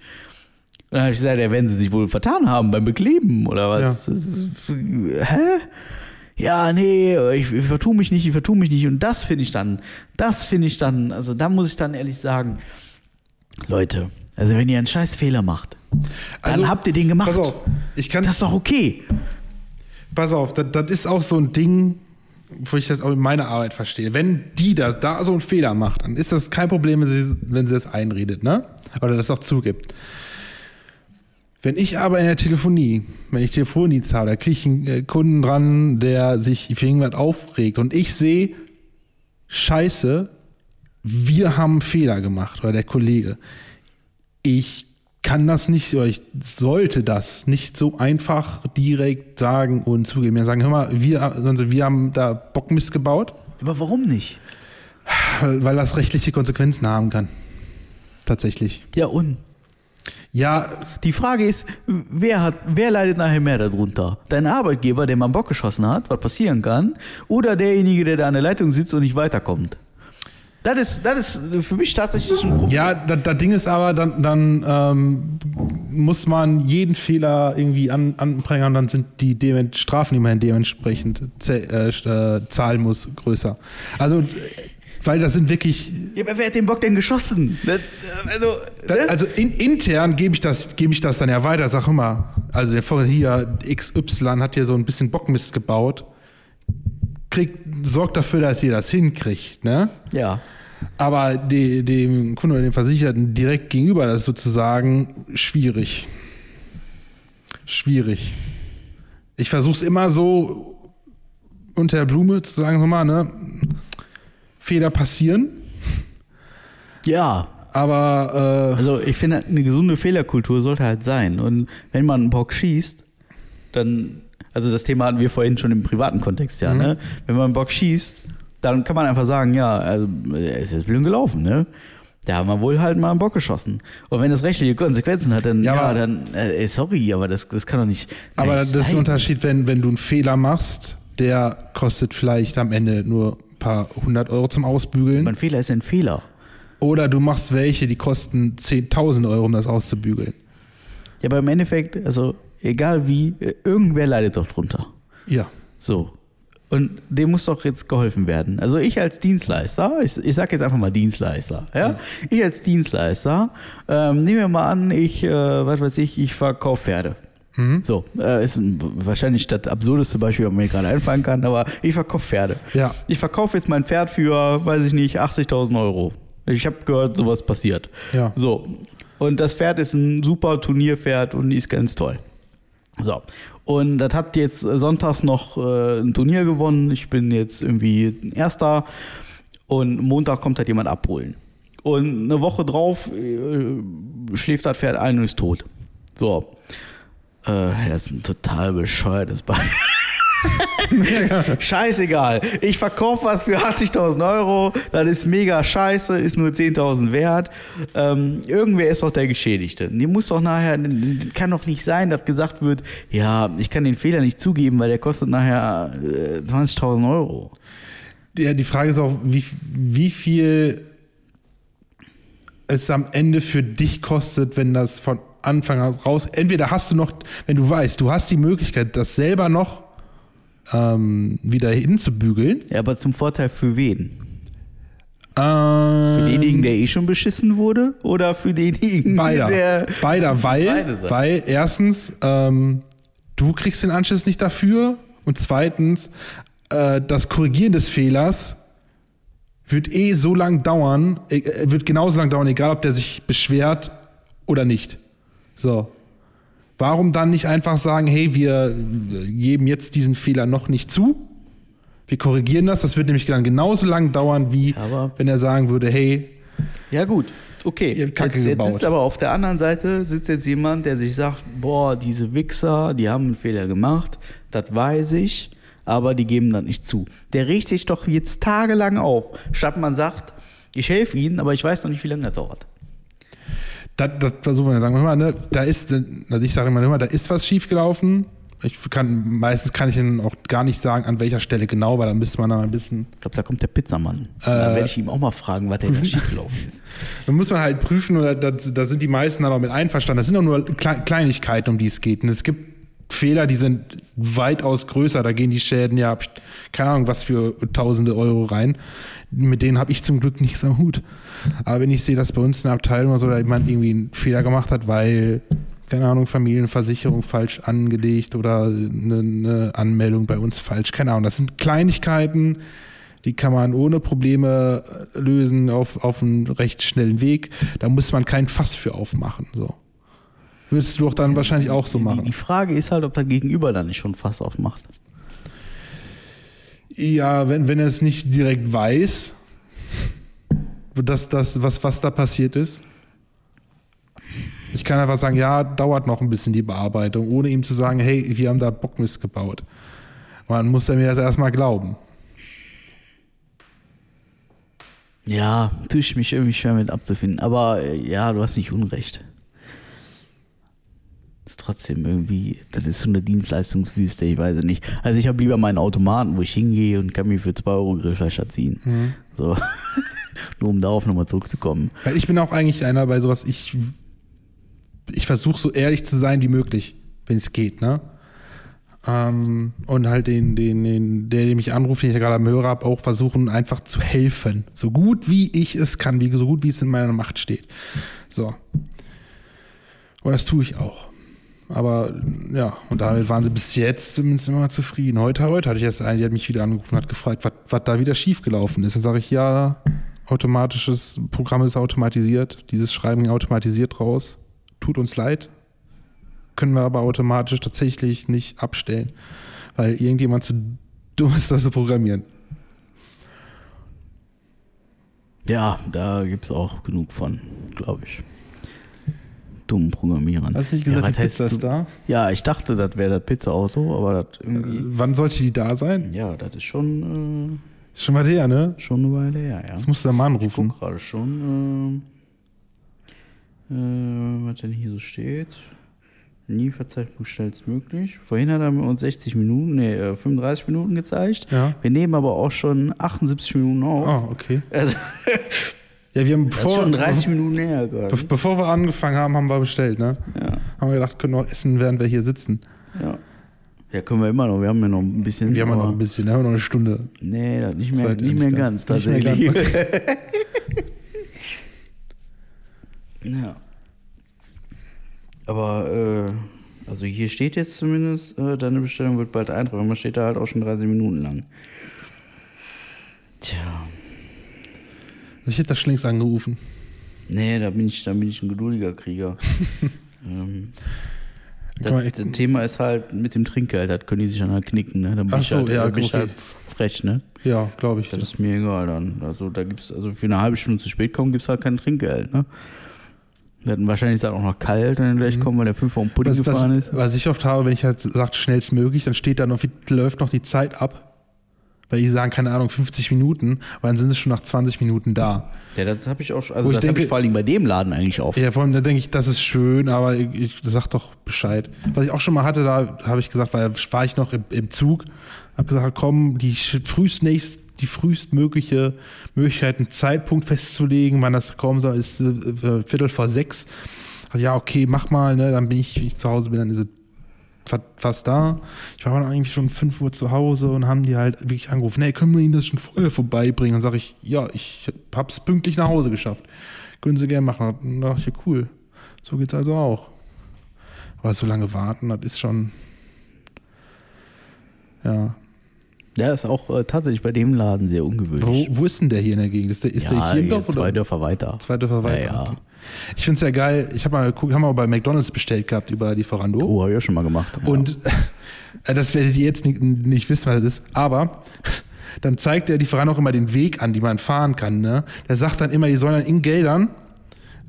Und dann habe ich gesagt, ja, werden sie sich wohl vertan haben beim Bekleben oder was? Das ist, hä? Ja, nee, ich, ich vertue mich nicht, ich vertue mich nicht. Und das finde ich dann, das finde ich dann, also da muss ich dann ehrlich sagen, Leute, also wenn ihr einen scheiß Fehler macht, dann Also, habt ihr den gemacht. Pass auf, ich kann. Das ist doch okay. Pass auf, das, das ist auch so ein Ding, wo ich das auch in meiner Arbeit verstehe. Wenn die da, da so einen Fehler macht, dann ist das kein Problem, wenn sie, wenn sie das einredet, ne? Oder das auch zugibt. Wenn ich aber in der Telefonie, wenn ich Telefondienst habe, da kriege ich einen äh, Kunden dran, der sich für irgendwas aufregt und ich sehe, scheiße, wir haben einen Fehler gemacht oder der Kollege. Ich kann das nicht, oder ich sollte das nicht so einfach direkt sagen und zugeben. Ja, sagen, hör mal, wir, also wir haben da Bockmist gebaut, Aber warum nicht? weil das rechtliche Konsequenzen haben kann. Tatsächlich. Ja, und? Ja, Die Frage ist, wer, hat, wer leidet nachher mehr darunter? Dein Arbeitgeber, der mal Bock geschossen hat, was passieren kann, oder derjenige, der da an der Leitung sitzt und nicht weiterkommt? Das ist, das ist für mich tatsächlich ein Problem. ja, das, das Ding ist aber, dann, dann ähm, muss man jeden Fehler irgendwie an, anbringen, dann sind die Dement Strafen, die man dementsprechend äh, äh, zahlen muss, größer. Also, weil das sind wirklich Ja, aber wer hat den Bock denn geschossen? Das, also, Da, ne? also in, intern gebe ich, das, gebe ich das dann ja weiter, sag immer. Also der hier, XY hat hier so ein bisschen Bockmist gebaut. Kriegt, sorgt dafür, dass ihr das hinkriegt, ne? ja. Aber de, dem Kunden oder dem Versicherten direkt gegenüber, das ist sozusagen schwierig. Schwierig. Ich versuche es immer so unter der Blume zu sagen, sag mal, ne? Fehler passieren, Ja, aber äh, Also ich finde, eine gesunde Fehlerkultur sollte halt sein. Und wenn man einen Bock schießt, dann, also das Thema hatten wir vorhin schon im privaten Kontext ja, ne? Wenn man einen Bock schießt, dann kann man einfach sagen, ja, also er ist jetzt blöd gelaufen, ne? Da haben wir wohl halt mal einen Bock geschossen. Und wenn das rechtliche Konsequenzen hat, dann, Ja, ja, dann, äh, sorry, aber das, das kann doch nicht. Aber das ist der sein. Unterschied, wenn, wenn du einen Fehler machst, der kostet vielleicht am Ende nur ein paar hundert Euro zum Ausbügeln. Mein Fehler ist ein Fehler. Oder du machst welche, die kosten 10.000 Euro, um das auszubügeln. Ja, aber im Endeffekt, also egal wie, äh, irgendwer leidet doch drunter. Ja. So. Und dem muss doch jetzt geholfen werden. Also ich als Dienstleister, ich, ich sage jetzt einfach mal Dienstleister, ja? Ich als Dienstleister, ähm, nehmen wir mal an, ich, äh, was weiß ich, ich verkaufe Pferde. So, äh, ist ein, wahrscheinlich das absurdeste Beispiel, was mir gerade einfallen kann, aber ich verkaufe Pferde. Ja. Ich verkaufe jetzt mein Pferd für, weiß ich nicht, 80.000 Euro. Ich habe gehört, sowas passiert. Ja. So. Und das Pferd ist ein super Turnierpferd und ist ganz toll. So. Und das hat jetzt sonntags noch äh, ein Turnier gewonnen. Ich bin jetzt irgendwie Erster. Und Montag kommt halt jemand abholen. Und eine Woche drauf äh, schläft das Pferd ein und ist tot. So. Äh, das ist ein total bescheuertes Beispiel. Scheißegal. Ich verkaufe was für 80.000 Euro. Das ist mega scheiße, ist nur 10.000 wert. Ähm, irgendwer ist doch der Geschädigte. Die muss doch nachher, kann doch nicht sein, dass gesagt wird, ja, ich kann den Fehler nicht zugeben, weil der kostet nachher äh, 20.000 Euro. Ja, die Frage ist auch, wie, wie viel es am Ende für dich kostet, wenn das von Anfang an raus. Entweder hast du noch, wenn du weißt, du hast die Möglichkeit, das selber noch ähm, wieder hinzubügeln. Ja, aber zum Vorteil für wen? Für Ähm, denjenigen, der eh schon beschissen wurde? Oder für denjenigen, Beider. der. Beider, weil, Beide weil erstens, ähm, du kriegst den Anschluss nicht dafür und zweitens, äh, das Korrigieren des Fehlers wird eh so lang dauern, äh, wird genauso lang dauern, egal ob der sich beschwert oder nicht. So. Warum dann nicht einfach sagen, hey, wir geben jetzt diesen Fehler noch nicht zu? Wir korrigieren das. Das wird nämlich dann genauso lang dauern, wie Aber- wenn er sagen würde, hey, Ja, gut. Okay, jetzt, jetzt sitzt aber auf der anderen Seite sitzt jetzt jemand, der sich sagt, boah, diese Wichser, die haben einen Fehler gemacht, das weiß ich, aber die geben das nicht zu. Der regt sich doch jetzt tagelang auf, statt man sagt, ich helfe ihnen, aber ich weiß noch nicht, wie lange das dauert. Das, das versuchen wir sagen. Hör mal, ne, da ist, also ich sage immer, mal, da ist was schiefgelaufen. Ich kann, meistens kann ich Ihnen auch gar nicht sagen, an welcher Stelle genau, weil da müsste man da ein bisschen, Ich glaube, da kommt der Pizzamann. Dann werde ich ihm auch mal fragen, was da schiefgelaufen ist. da muss man halt prüfen, oder da, da sind die meisten dann auch mit einverstanden. Das sind auch nur Kle Kleinigkeiten, um die es geht. Und es gibt Fehler, die sind weitaus größer. Da gehen die Schäden ja, keine Ahnung, was für tausende Euro rein. Mit denen habe ich zum Glück nichts am Hut. Aber wenn ich sehe, dass bei uns in der Abteilung oder so da jemand irgendwie einen Fehler gemacht hat, weil, keine Ahnung, Familienversicherung falsch angelegt oder eine, eine Anmeldung bei uns falsch, keine Ahnung, das sind Kleinigkeiten, die kann man ohne Probleme lösen auf, auf einem recht schnellen Weg. Da muss man kein Fass für aufmachen. So. Würdest du doch dann wahrscheinlich auch so machen. die Frage ist halt, ob der Gegenüber da nicht schon Fass aufmacht. Ja, wenn, wenn er es nicht direkt weiß, dass das, was, was da passiert ist. Ich kann einfach sagen, ja, dauert noch ein bisschen die Bearbeitung, ohne ihm zu sagen, hey, wir haben da Bockmist gebaut. Man muss er mir das erstmal glauben. Ja, tue ich mich irgendwie schwer mit abzufinden. Aber äh, ja, du hast nicht Unrecht. Ist trotzdem irgendwie, das ist so eine Dienstleistungswüste, ich weiß es nicht. Also ich habe lieber meinen Automaten, wo ich hingehe und kann mir für 2 Euro Grillfleisch ziehen. So. Nur um darauf nochmal zurückzukommen. Weil ich bin auch eigentlich einer bei sowas, ich, ich versuche so ehrlich zu sein wie möglich, wenn es geht, ne? Ähm, und halt den, den, den, der, der mich anruft, den ich gerade am Hörer habe, auch versuchen, einfach zu helfen. So gut wie ich es kann, wie, so gut wie es in meiner Macht steht. So. Und das tue ich auch. Aber ja, und damit waren sie bis jetzt zumindest immer zufrieden. Heute, heute hatte ich jetzt einen, die hat mich wieder angerufen und hat gefragt, was, was da wieder schiefgelaufen ist. Dann sage ich, ja, automatisches Programm ist automatisiert, dieses Schreiben ging automatisiert raus. Tut uns leid. Können wir aber automatisch tatsächlich nicht abstellen, weil irgendjemand zu dumm ist, das zu programmieren. Ja, da gibt es auch genug von, glaube ich. Dummen Programmierern. Hast du nicht gesagt, ja, die Pizza ist da? Ja, ich dachte, das wäre das Pizza-Auto, aber das irgendwie. Wann sollte die da sein? Ja, das ist schon, Ist schon mal der, ne? äh, schon eine Weile her, ja. Das musst du da mal Ich anrufen. guck gerade schon, äh, äh, was denn hier so steht. Lieferzeitpunkt schnellstmöglich. Vorhin hat er uns 60 Minuten, nee, äh, 35 Minuten gezeigt. Ja. Wir nehmen aber auch schon 78 Minuten auf. Oh, okay. Also, Ja, wir haben das bevor, schon 30 Minuten näher be gerade. bevor wir angefangen haben, haben wir bestellt, ne? Ja, Haben wir gedacht, können wir essen, während wir hier sitzen. ja. Ja, können wir immer noch. Wir haben ja noch ein bisschen. Wir haben ja noch ein bisschen, wir haben noch eine Stunde. Nee, nicht mehr, Zeit nicht mehr ganz, ganz. Nicht mehr tatsächlich. ganz, ja. Aber, äh, Also hier steht jetzt zumindest, äh, deine Bestellung wird bald eintreffen. Man steht da halt auch schon 30 Minuten lang. Tja. Ich hätte das schon längst angerufen. Nee, da bin ich, da bin ich ein geduldiger Krieger. ähm, das, das Thema ist halt mit dem Trinkgeld, das können die sich dann halt knicken, ne? Dann bin Ach ich so, halt, ja, bin ich okay. halt frech, ne? Ja, glaube ich. Das ist mir egal dann. Also da gibt's, also für eine halbe Stunde zu spät kommen, gibt's halt kein Trinkgeld, ne? Dann wahrscheinlich ist es halt auch noch kalt, wenn er gleich kommen, weil der fünf Wochen Pudding Mhm. Was, gefahren was, ist. was ich oft habe, wenn ich halt sage, schnellstmöglich, dann steht da noch, wie läuft noch die Zeit ab. Weil die sagen, keine Ahnung, 50 Minuten, weil dann sind sie schon nach 20 Minuten da. Ja, das habe ich auch schon, also Wo ich das habe denke- ich vor allem bei dem Laden eigentlich oft. Ja, vor allem, da denke ich, das ist schön, aber ich, ich sag doch Bescheid. Was ich auch schon mal hatte, da habe ich gesagt, weil war ich noch im, im Zug, habe gesagt, komm, die frühestnächst, die frühestmögliche Möglichkeit, einen Zeitpunkt festzulegen, wann das kommen soll, ist äh, äh, Viertel vor sechs. Ja, okay, mach mal, ne, dann bin ich, wenn ich zu Hause bin, dann ist es fast da. Ich war dann eigentlich schon 5 Uhr zu Hause und haben die halt wirklich angerufen, nee, können wir Ihnen das schon vorher vorbeibringen? Dann sage ich, ja, ich hab's pünktlich nach Hause geschafft. Können Sie gerne machen. Dann dachte ich, ja, cool. So geht's also auch. Aber so lange warten, das ist schon. Ja. Ja, ist auch äh, tatsächlich bei dem Laden sehr ungewöhnlich. Wo, wo ist denn der hier in der Gegend? Ist der, ist der ja, hier im Dorf zwei oder? Dörfer weiter. Zwei Dörfer weiter. Ja, ja. Okay. Ich finde es ja geil. Ich habe mal haben wir bei McDonalds bestellt gehabt über Lieferando. Oh, habe ich auch schon mal gemacht. Ja. Und äh, das werdet ihr jetzt nicht, nicht wissen, was das ist. Aber dann zeigt der Lieferant auch immer den Weg an, die man fahren kann. Ne? Der sagt dann immer, die sollen dann in Geldern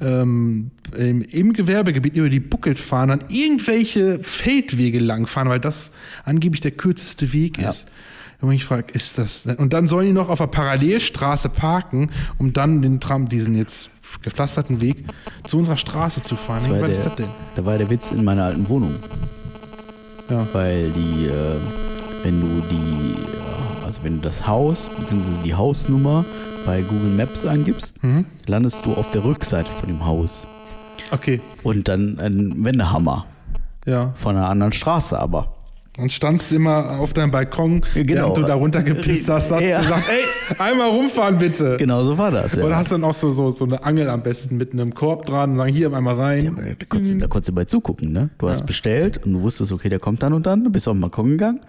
ähm, im, im Gewerbegebiet über die Buckelt fahren, dann irgendwelche Feldwege lang fahren, weil das angeblich der kürzeste Weg Ja. ist. Und ich frage, ist das? Und dann sollen die noch auf der Parallelstraße parken, um dann den Tram, diesen jetzt gepflasterten Weg zu unserer Straße zu fahren. War Was ist das denn? Da war der Witz in meiner alten Wohnung. Ja. Weil die, äh, wenn du die, ja, also wenn du das Haus, beziehungsweise die Hausnummer bei Google Maps eingibst, Mhm. landest du auf der Rückseite von dem Haus. Okay, Und dann ein Wendehammer ja. von einer anderen Straße aber. Dann standst du immer auf deinem Balkon, Ja, genau. während du da runtergepisst hast, hast Ja. gesagt, ey, einmal rumfahren bitte. Genau so war das. Ja. Oder hast dann auch so, so, so eine Angel am besten mit einem Korb dran und sagen, hier einmal rein. Da konntest, du- da konntest du bei zugucken, ne? Du hast bestellt und du wusstest, okay, der kommt dann und dann, du bist auf den Balkon gegangen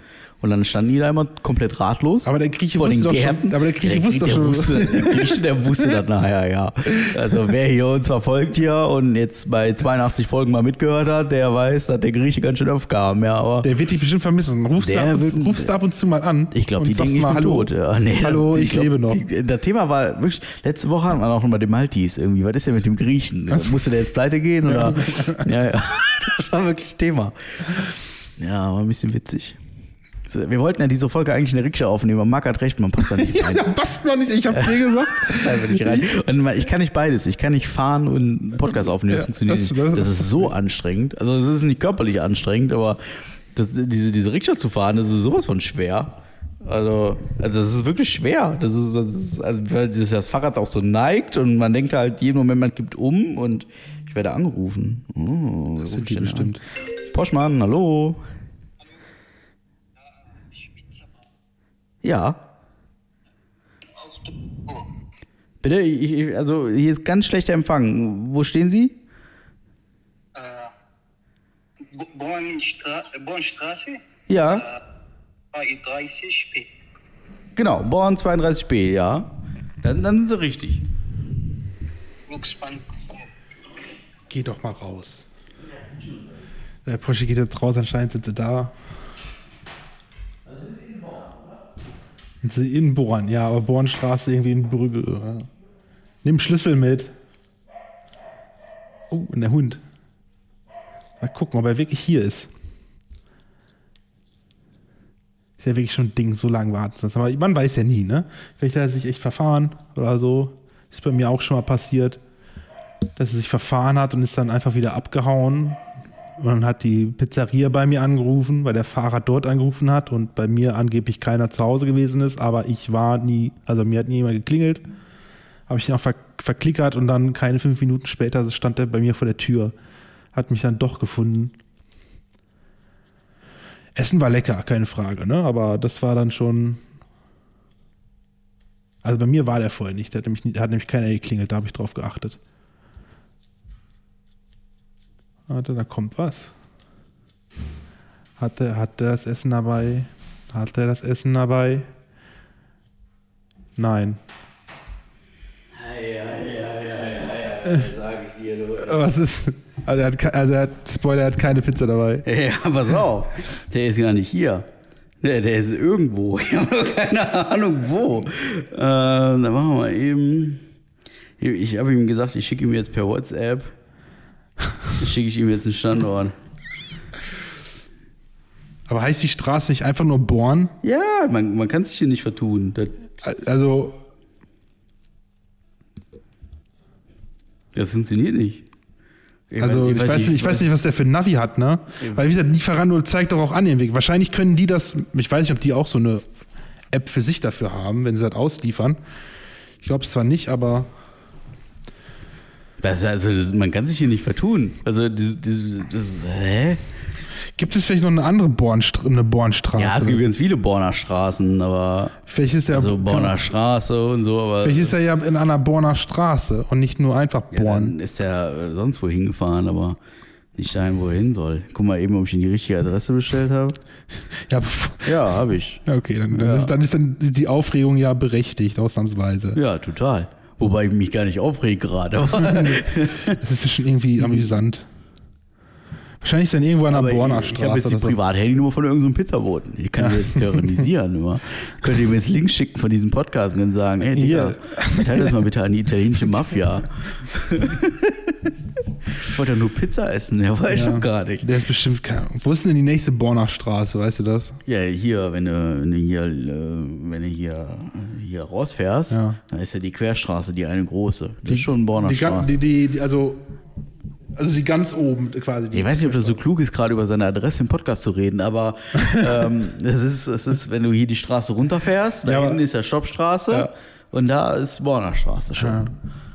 und dann standen die da immer komplett ratlos. Aber der Grieche wusste doch schon- aber der Grieche wusste doch der schon- Wusste, der Grieche, der wusste das nachher, ja. Also wer hier uns verfolgt hier und jetzt bei 82 Folgen mal mitgehört hat, der weiß, dass der Grieche ganz schön aufkam, ja. Aber Der wird dich bestimmt vermissen. Rufst, du Der ab, wird- und, rufst du ab und zu mal an. ich glaube, die denken, ich mal, hallo. tot. Ja, nee, hallo, ich, glaub, lebe noch. Die, das Thema war wirklich, letzte Woche hatten wir auch noch mal den Maltis irgendwie. Was ist denn mit dem Griechen? Musste der jetzt pleite gehen? Oder? Ja, ja. Das war wirklich Thema. Ja, war ein bisschen witzig. Wir wollten ja diese Folge eigentlich in der Rikscha aufnehmen, aber Marc hat recht, man passt da nicht Ja, rein. da passt man nicht, ich hab's dir gesagt. Passt einfach nicht rein. Und ich kann nicht beides. Ich kann nicht fahren und einen Podcast aufnehmen. Das Ja, funktioniert das- nicht. das- Das ist so anstrengend. Also es ist nicht körperlich anstrengend, aber das, diese, diese Rikscha zu fahren, das ist sowas von schwer. Also, also das ist wirklich schwer. Das ist, das ist, also weil das, das Fahrrad auch so neigt und man denkt halt jeden Moment, man kippt um und ich werde angerufen. Oh, Das sind die bestimmt. An? Poschmann, hallo. Ja. Bitte, ich, also hier ist ganz schlechter Empfang. Wo stehen Sie? Bornstra Bornstraße, Ja, 30 genau, Born 32b, ja. Dann, dann sind Sie richtig. Geh doch mal raus. Der Porsche geht jetzt raus, anscheinend sind sie da. In Born, ja, aber Bornstraße irgendwie in Brügge. Ja. Nimm Schlüssel mit. Oh, und der Hund. Mal gucken, ob er wirklich hier ist. Ist ja wirklich schon ein Ding, so lange warten. Aber man weiß ja nie, ne? Vielleicht hat er sich echt verfahren oder so. Ist bei mir auch schon mal passiert dass er sich verfahren hat und ist dann einfach wieder abgehauen. Und dann hat die Pizzeria bei mir angerufen, weil der Fahrer dort angerufen hat und bei mir angeblich keiner zu Hause gewesen ist, aber ich war nie, also mir hat nie jemand geklingelt. Habe ich ihn auch ver verklickert und dann keine fünf Minuten später stand er bei mir vor der Tür. Hat mich dann doch gefunden. Essen war lecker, keine Frage, ne? Aber das war dann schon. Also bei mir war der vorher nicht. Da hat nämlich, da hat nämlich keiner geklingelt, da habe ich drauf geachtet. Warte, da kommt was. Hat er, hat er das Essen dabei? Hat er das Essen dabei? Nein. Sag ich dir. Was ist? Also er hat, also er hat, Spoiler, er hat keine Pizza dabei. Ja, pass auf. Der ist gar nicht hier. Der, der ist irgendwo. Ich habe keine Ahnung wo. Äh, dann machen wir eben. Ich habe ihm gesagt, ich schicke ihm jetzt per WhatsApp. Schicke ich ihm jetzt einen Standort. Aber heißt die Straße nicht einfach nur Born? Ja, man, man kann sich hier nicht vertun. Das, Also, das funktioniert nicht. also ich, weiß nicht, ich weiß nicht, was der für ein Navi hat, ne? Weil wie gesagt, Lieferando zeigt doch auch an den Weg. Wahrscheinlich können die das, ich weiß nicht, ob die auch so eine App für sich dafür haben, wenn sie das ausliefern. Ich glaube es zwar nicht, aber Das, also, das, man kann sich hier nicht vertun. Also, das, das, hä? gibt es vielleicht noch eine andere Bornstra eine Bornstraße? Ja, es gibt ganz viele Borner Straßen, aber. vielleicht ist er, Also, Borner Straße und so, aber. vielleicht ist er ja in einer Borner Straße und nicht nur einfach Ja, Born. dann ist er äh, sonst wo hingefahren, aber nicht dahin, wo er hin soll. Guck mal eben, ob ich ihm die richtige Adresse bestellt habe. Ja, Ja, habe ich. ja okay, dann, dann, Ja. Ist, dann ist dann die Aufregung ja berechtigt, ausnahmsweise. Ja, total. Wobei ich mich gar nicht aufrege gerade. Das ist schon irgendwie amüsant. Wahrscheinlich ist er irgendwo an der Borner ich, ich habe Straße. jetzt die. Privathandynummer von irgendeinem Pizzaboten. Ich kann die jetzt terrorisieren. Immer. Könnt ihr mir jetzt Links schicken von diesem Podcast und dann sagen, hey, Digga, verteil das mal bitte an die italienische Mafia. ich wollte ja nur Pizza essen, ja, weiß ich Ja. doch gar nicht. Der ist bestimmt. keine- Wo ist denn die nächste Borner Straße, weißt du das? Ja, hier, wenn du, wenn du hier, äh, wenn du hier, hier rausfährst, Ja. dann ist ja die Querstraße, die eine große. Das ist schon Borner die, Straße. die, die, die, also, also die ganz oben quasi. Die ich weiß nicht, ob das so klug ist, gerade über seine Adresse im Podcast zu reden, aber ähm, es ist, ist, wenn du hier die Straße runterfährst, da Ja, hinten ist ja Stoppstraße Ja. und da ist Borner Straße schon. Ja,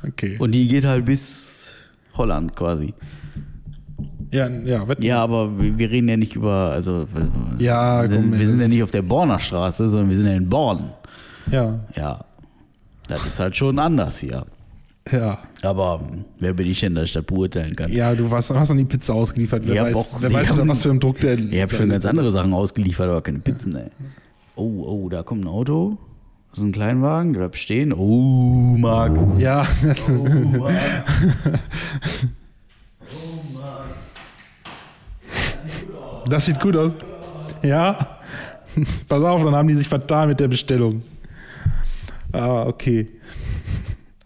okay. Und die geht halt bis Holland quasi. ja, ja, wetten. Ja, aber wir, reden ja nicht über, also Ja, wir sind, komm, wir sind ja das nicht auf der Borner Straße, sondern wir sind ja in Born. Ja, Ja, das ist halt schon anders hier. ja. Aber wer bin ich denn, dass ich das beurteilen kann? Ja, du warst, hast noch nie Pizza ausgeliefert. Wer Ja, weiß, doch, wer weiß haben- unter was für einem Druck der. Ich habe schon ganz andere Sachen ausgeliefert, aber keine Pizzen, ey. Oh, oh, da kommt ein Auto. So ein Kleinwagen, der bleibt stehen. Oh, Marc. Ja, Oh, Marc. das sieht gut aus. Ja. Pass auf, dann haben die sich vertan mit der Bestellung. Ah, okay.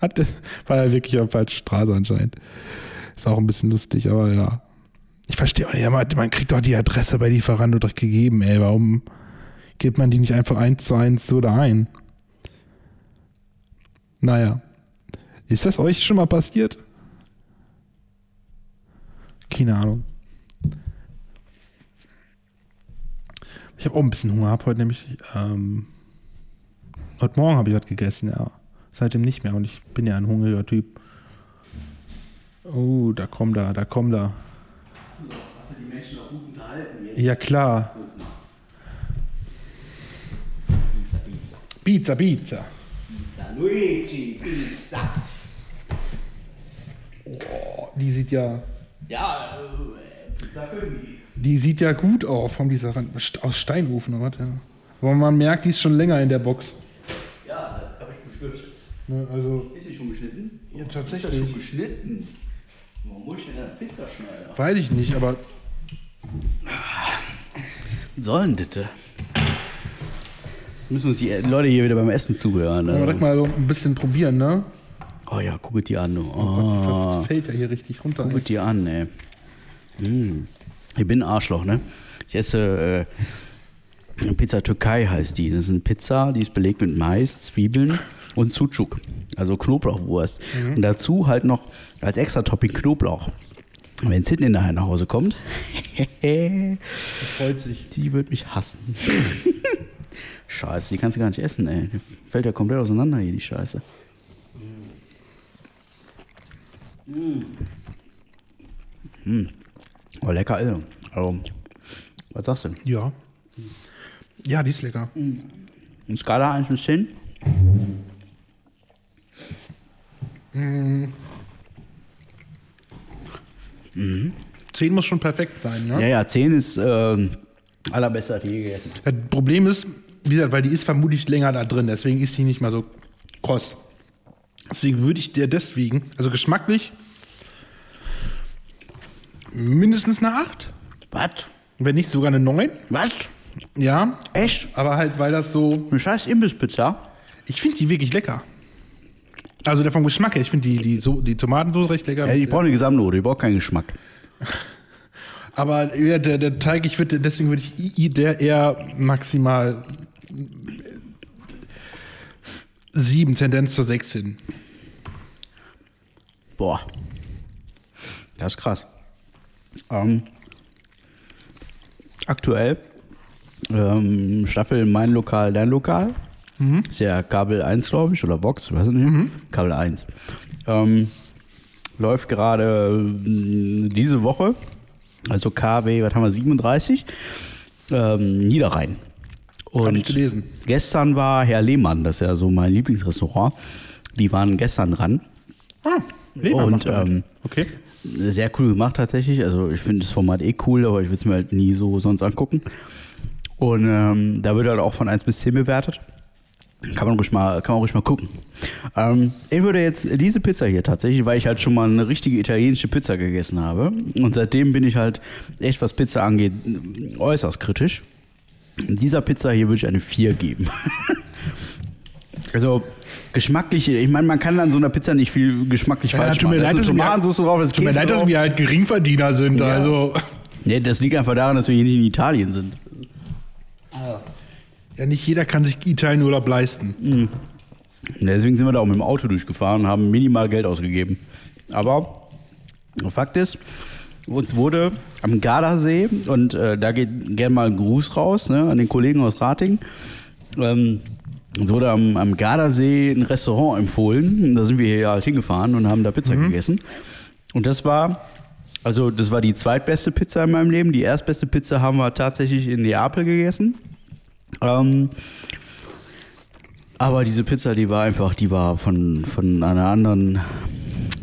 Hat, war ja wirklich auf der falschen Straße anscheinend. Ist auch ein bisschen lustig, aber ja. Ich verstehe auch nicht, man, kriegt doch die Adresse bei Lieferando doch gegeben, ey. Warum gibt man die nicht einfach eins zu eins so da ein? Naja. Ist das euch schon mal passiert? Keine Ahnung. Ich habe auch ein bisschen Hunger, habe heute nämlich, ähm, heute Morgen habe ich was gegessen, ja. Seitdem nicht mehr und ich bin ja ein hungriger Typ. Oh, da kommt da, da kommt da. Hast du die Menschen auch gut unterhalten jetzt? Ja, klar. Pizza, Pizza. Luigi, Pizza. Oh, die sieht ja, Ja, äh, Pizza König. die sieht ja gut aus, vom dieser Rand- aus Steinofen oder was, ja. Aber man merkt, die ist schon länger in der Box. Ja, das habe ich befürchtet. Ne, also, Ist sie schon geschnitten? Ja, Ist das tatsächlich. schon geschnitten? Warum muss ich denn eine Pizza schneiden? weiß ich nicht, aber Sollen bitte. Müssen uns die Leute hier wieder beim Essen zuhören. wollen wir direkt Also. mal so ein bisschen probieren, ne? Oh ja, guck es dir an. Du. Das Oh, fällt ja hier richtig runter. guck es dir an, ey. Hm. Ich bin ein Arschloch, ne? Ich esse äh, Pizza Türkei heißt die. Das ist eine Pizza, die ist belegt mit Mais, Zwiebeln und Sucuk, also Knoblauchwurst. Und dazu halt noch als extra Topping Knoblauch. Wenn Sidney nachher nach Hause kommt, freut sich. die wird mich hassen. Scheiße, die kannst du gar nicht essen, ey. Die fällt ja komplett auseinander hier, die Scheiße. Mm. Oh, lecker, also. also. Was sagst du? Ja. Ja, die ist lecker. Eine Skala 1 bis 10? Mhm. 10 muss schon perfekt sein, ne? Ja, ja, 10 ist äh, allerbester hat je gegessen. Das Problem ist, wie gesagt, weil die ist vermutlich länger da drin, deswegen ist die nicht mal so kross. Deswegen würde ich dir deswegen, also geschmacklich, mindestens eine 8. Was? Wenn nicht sogar eine 9. Was? Ja. Echt? Aber halt, weil das so. Eine scheiß Imbisspizza? Ich finde die wirklich lecker. Also der vom Geschmack her, ich finde die, die, so, die Tomatensoße recht lecker. Ja, die brauchen eine Gesamtnote, die braucht keinen Geschmack. Aber ja, der, der Teig, ich würde, deswegen würde ich i- der eher maximal sieben, Tendenz zur 16. Boah. Das ist krass. Ähm, aktuell ähm, Staffel Mein Lokal, Dein Lokal. Ist ja Kabel 1, glaube ich, oder Vox, weiß ich nicht. Kabel 1. Ähm, läuft gerade äh, diese Woche, also KW, was haben wir, 37, ähm, Niederrhein. Und ich gelesen. gestern war Herr Lehmann, das ist ja so mein Lieblingsrestaurant, die waren gestern dran. Ah, Lehmann Und, ähm, okay. Sehr cool gemacht tatsächlich. Also ich finde das Format eh cool, aber ich würde es mir halt nie so sonst angucken. Und ähm, da wird halt auch von 1 bis 10 bewertet. Kann man ruhig mal, kann man ruhig mal gucken. Ähm, ich würde jetzt diese Pizza hier tatsächlich, weil ich halt schon mal eine richtige italienische Pizza gegessen habe. Und seitdem bin ich halt echt, was Pizza angeht, äußerst kritisch. Dieser Pizza hier würde ich eine 4 geben. also geschmacklich, ich meine, man kann an so einer Pizza nicht viel geschmacklich Ja, falsch tut mir machen. leid, ist Tomatensauce drauf, das Tut mir leid, dass wir halt Geringverdiener sind. Ja. Also Nee, das liegt einfach daran, dass wir hier nicht in Italien sind. Ja, nicht jeder kann sich Italienurlaub leisten. Und deswegen sind wir da auch mit dem Auto durchgefahren und haben minimal Geld ausgegeben. Aber Fakt ist, uns wurde am Gardasee, und äh, da geht gerne mal ein Gruß raus ne, an den Kollegen aus Rating, ähm, uns wurde am, am Gardasee ein Restaurant empfohlen. Da sind wir hier halt hingefahren und haben da Pizza gegessen. Und das war, also das war die zweitbeste Pizza in meinem Leben. Die erstbeste Pizza haben wir tatsächlich in Neapel gegessen. Ähm, aber diese Pizza, die war einfach, die war von, von einer anderen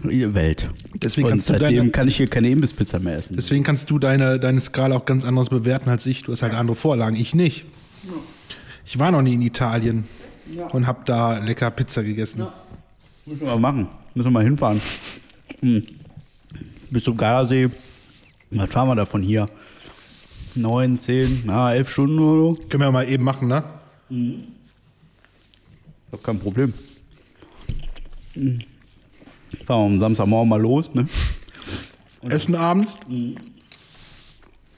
Welt. Deswegen Und kannst du seitdem deine- kann ich hier keine Imbisspizza mehr essen. Deswegen kannst du deine, deine Skala auch ganz anders bewerten als ich. Du hast halt andere Vorlagen. Ich nicht. Ich war noch nie in Italien und habe da lecker Pizza gegessen. Müssen wir mal machen. Müssen wir mal hinfahren. Hm. Bis zum Gardasee. Was fahren wir da von hier? Neun, zehn, na, elf Stunden oder so? Können wir mal eben machen, ne? Das ist kein Problem. Hm. Fahren wir am Samstagmorgen mal los, ne? Essen abends.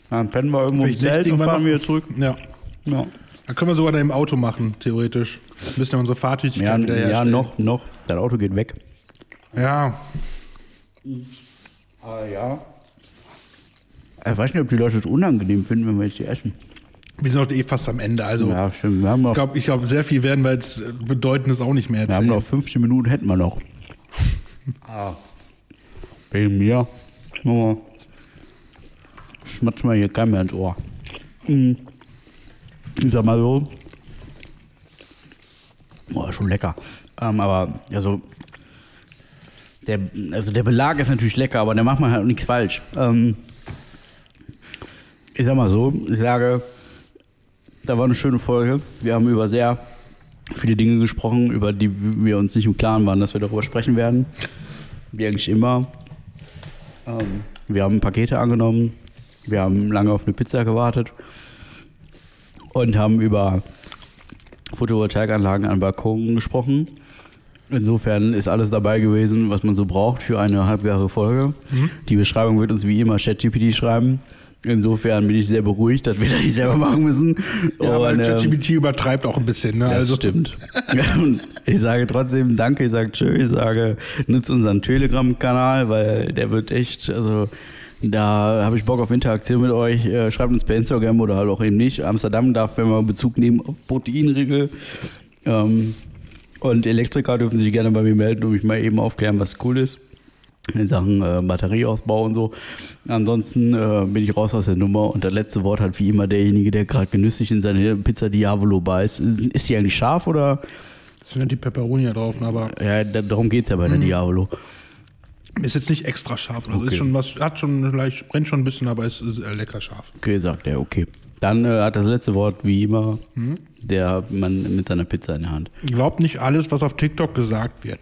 Dann pennen wir irgendwo im Zelt und wir fahren wieder zurück. Ja. Ja. Dann können wir sogar im Auto machen, theoretisch. Müssen wir unsere Fahrtüchigkeit Ja, wieder ja, noch, noch. Dein Auto geht weg. Ja. Ah, ja. Ich weiß nicht, ob die Leute es unangenehm finden, wenn wir jetzt hier essen. Wir sind doch eh fast am Ende. Also Ja, stimmt. Wir haben noch, ich glaube, ich glaub, sehr viel werden wir jetzt Bedeutendes auch nicht mehr wir haben erzählen. noch 15 Minuten, hätten wir noch. Ah. Wegen mir. Nur schmatzt mal hier kein mehr ins Ohr. Mhm. Ich sag mal so. Boah, schon lecker. Ähm, aber, also, der, also der Belag ist natürlich lecker, aber da macht man halt auch nichts falsch. Ähm, ich sag mal so, ich sage, da war eine schöne Folge. Wir haben über sehr viele Dinge gesprochen, über die wir uns nicht im Klaren waren, dass wir darüber sprechen werden. Wie eigentlich immer. Ähm, wir haben Pakete angenommen. Wir haben lange auf eine Pizza gewartet. Und haben über Photovoltaikanlagen an Balkonen gesprochen. Insofern ist alles dabei gewesen, was man so braucht für eine halbjährige Folge. Die Beschreibung wird uns wie immer ChatGPT schreiben. Insofern bin ich sehr beruhigt, dass wir das nicht selber machen müssen. ja, weil Und, ähm, ChatGPT übertreibt auch ein bisschen. Ne? das Also, stimmt. Und ich sage trotzdem Danke, ich sage Tschö, ich sage, nutzt unseren Telegram-Kanal, weil der wird echt, also da habe ich Bock auf Interaktion mit euch. Äh, Schreibt uns per Instagram oder halt auch eben nicht. Amsterdam darf, wenn wir Bezug nehmen auf Proteinriegel. Ähm, und Elektriker dürfen sich gerne bei mir melden und mich mal eben aufklären, was cool ist. In Sachen äh, Batterieausbau und so. Ansonsten äh, bin ich raus aus der Nummer und das letzte Wort hat wie immer derjenige, der gerade genüsslich in seine Pizza Diavolo beißt. Ist, ist die eigentlich scharf oder? sind ja die Peperoni da drauf, ne? aber Ja, da, darum geht's ja bei der Diavolo. Ist jetzt nicht extra scharf. Also Okay. ist schon was, hat schon leicht, brennt schon ein bisschen, aber es ist äh, lecker scharf. Okay, sagt er, okay. Dann äh, hat das letzte Wort, wie immer, der Mann mit seiner Pizza in der Hand. Glaubt nicht alles, was auf TikTok gesagt wird.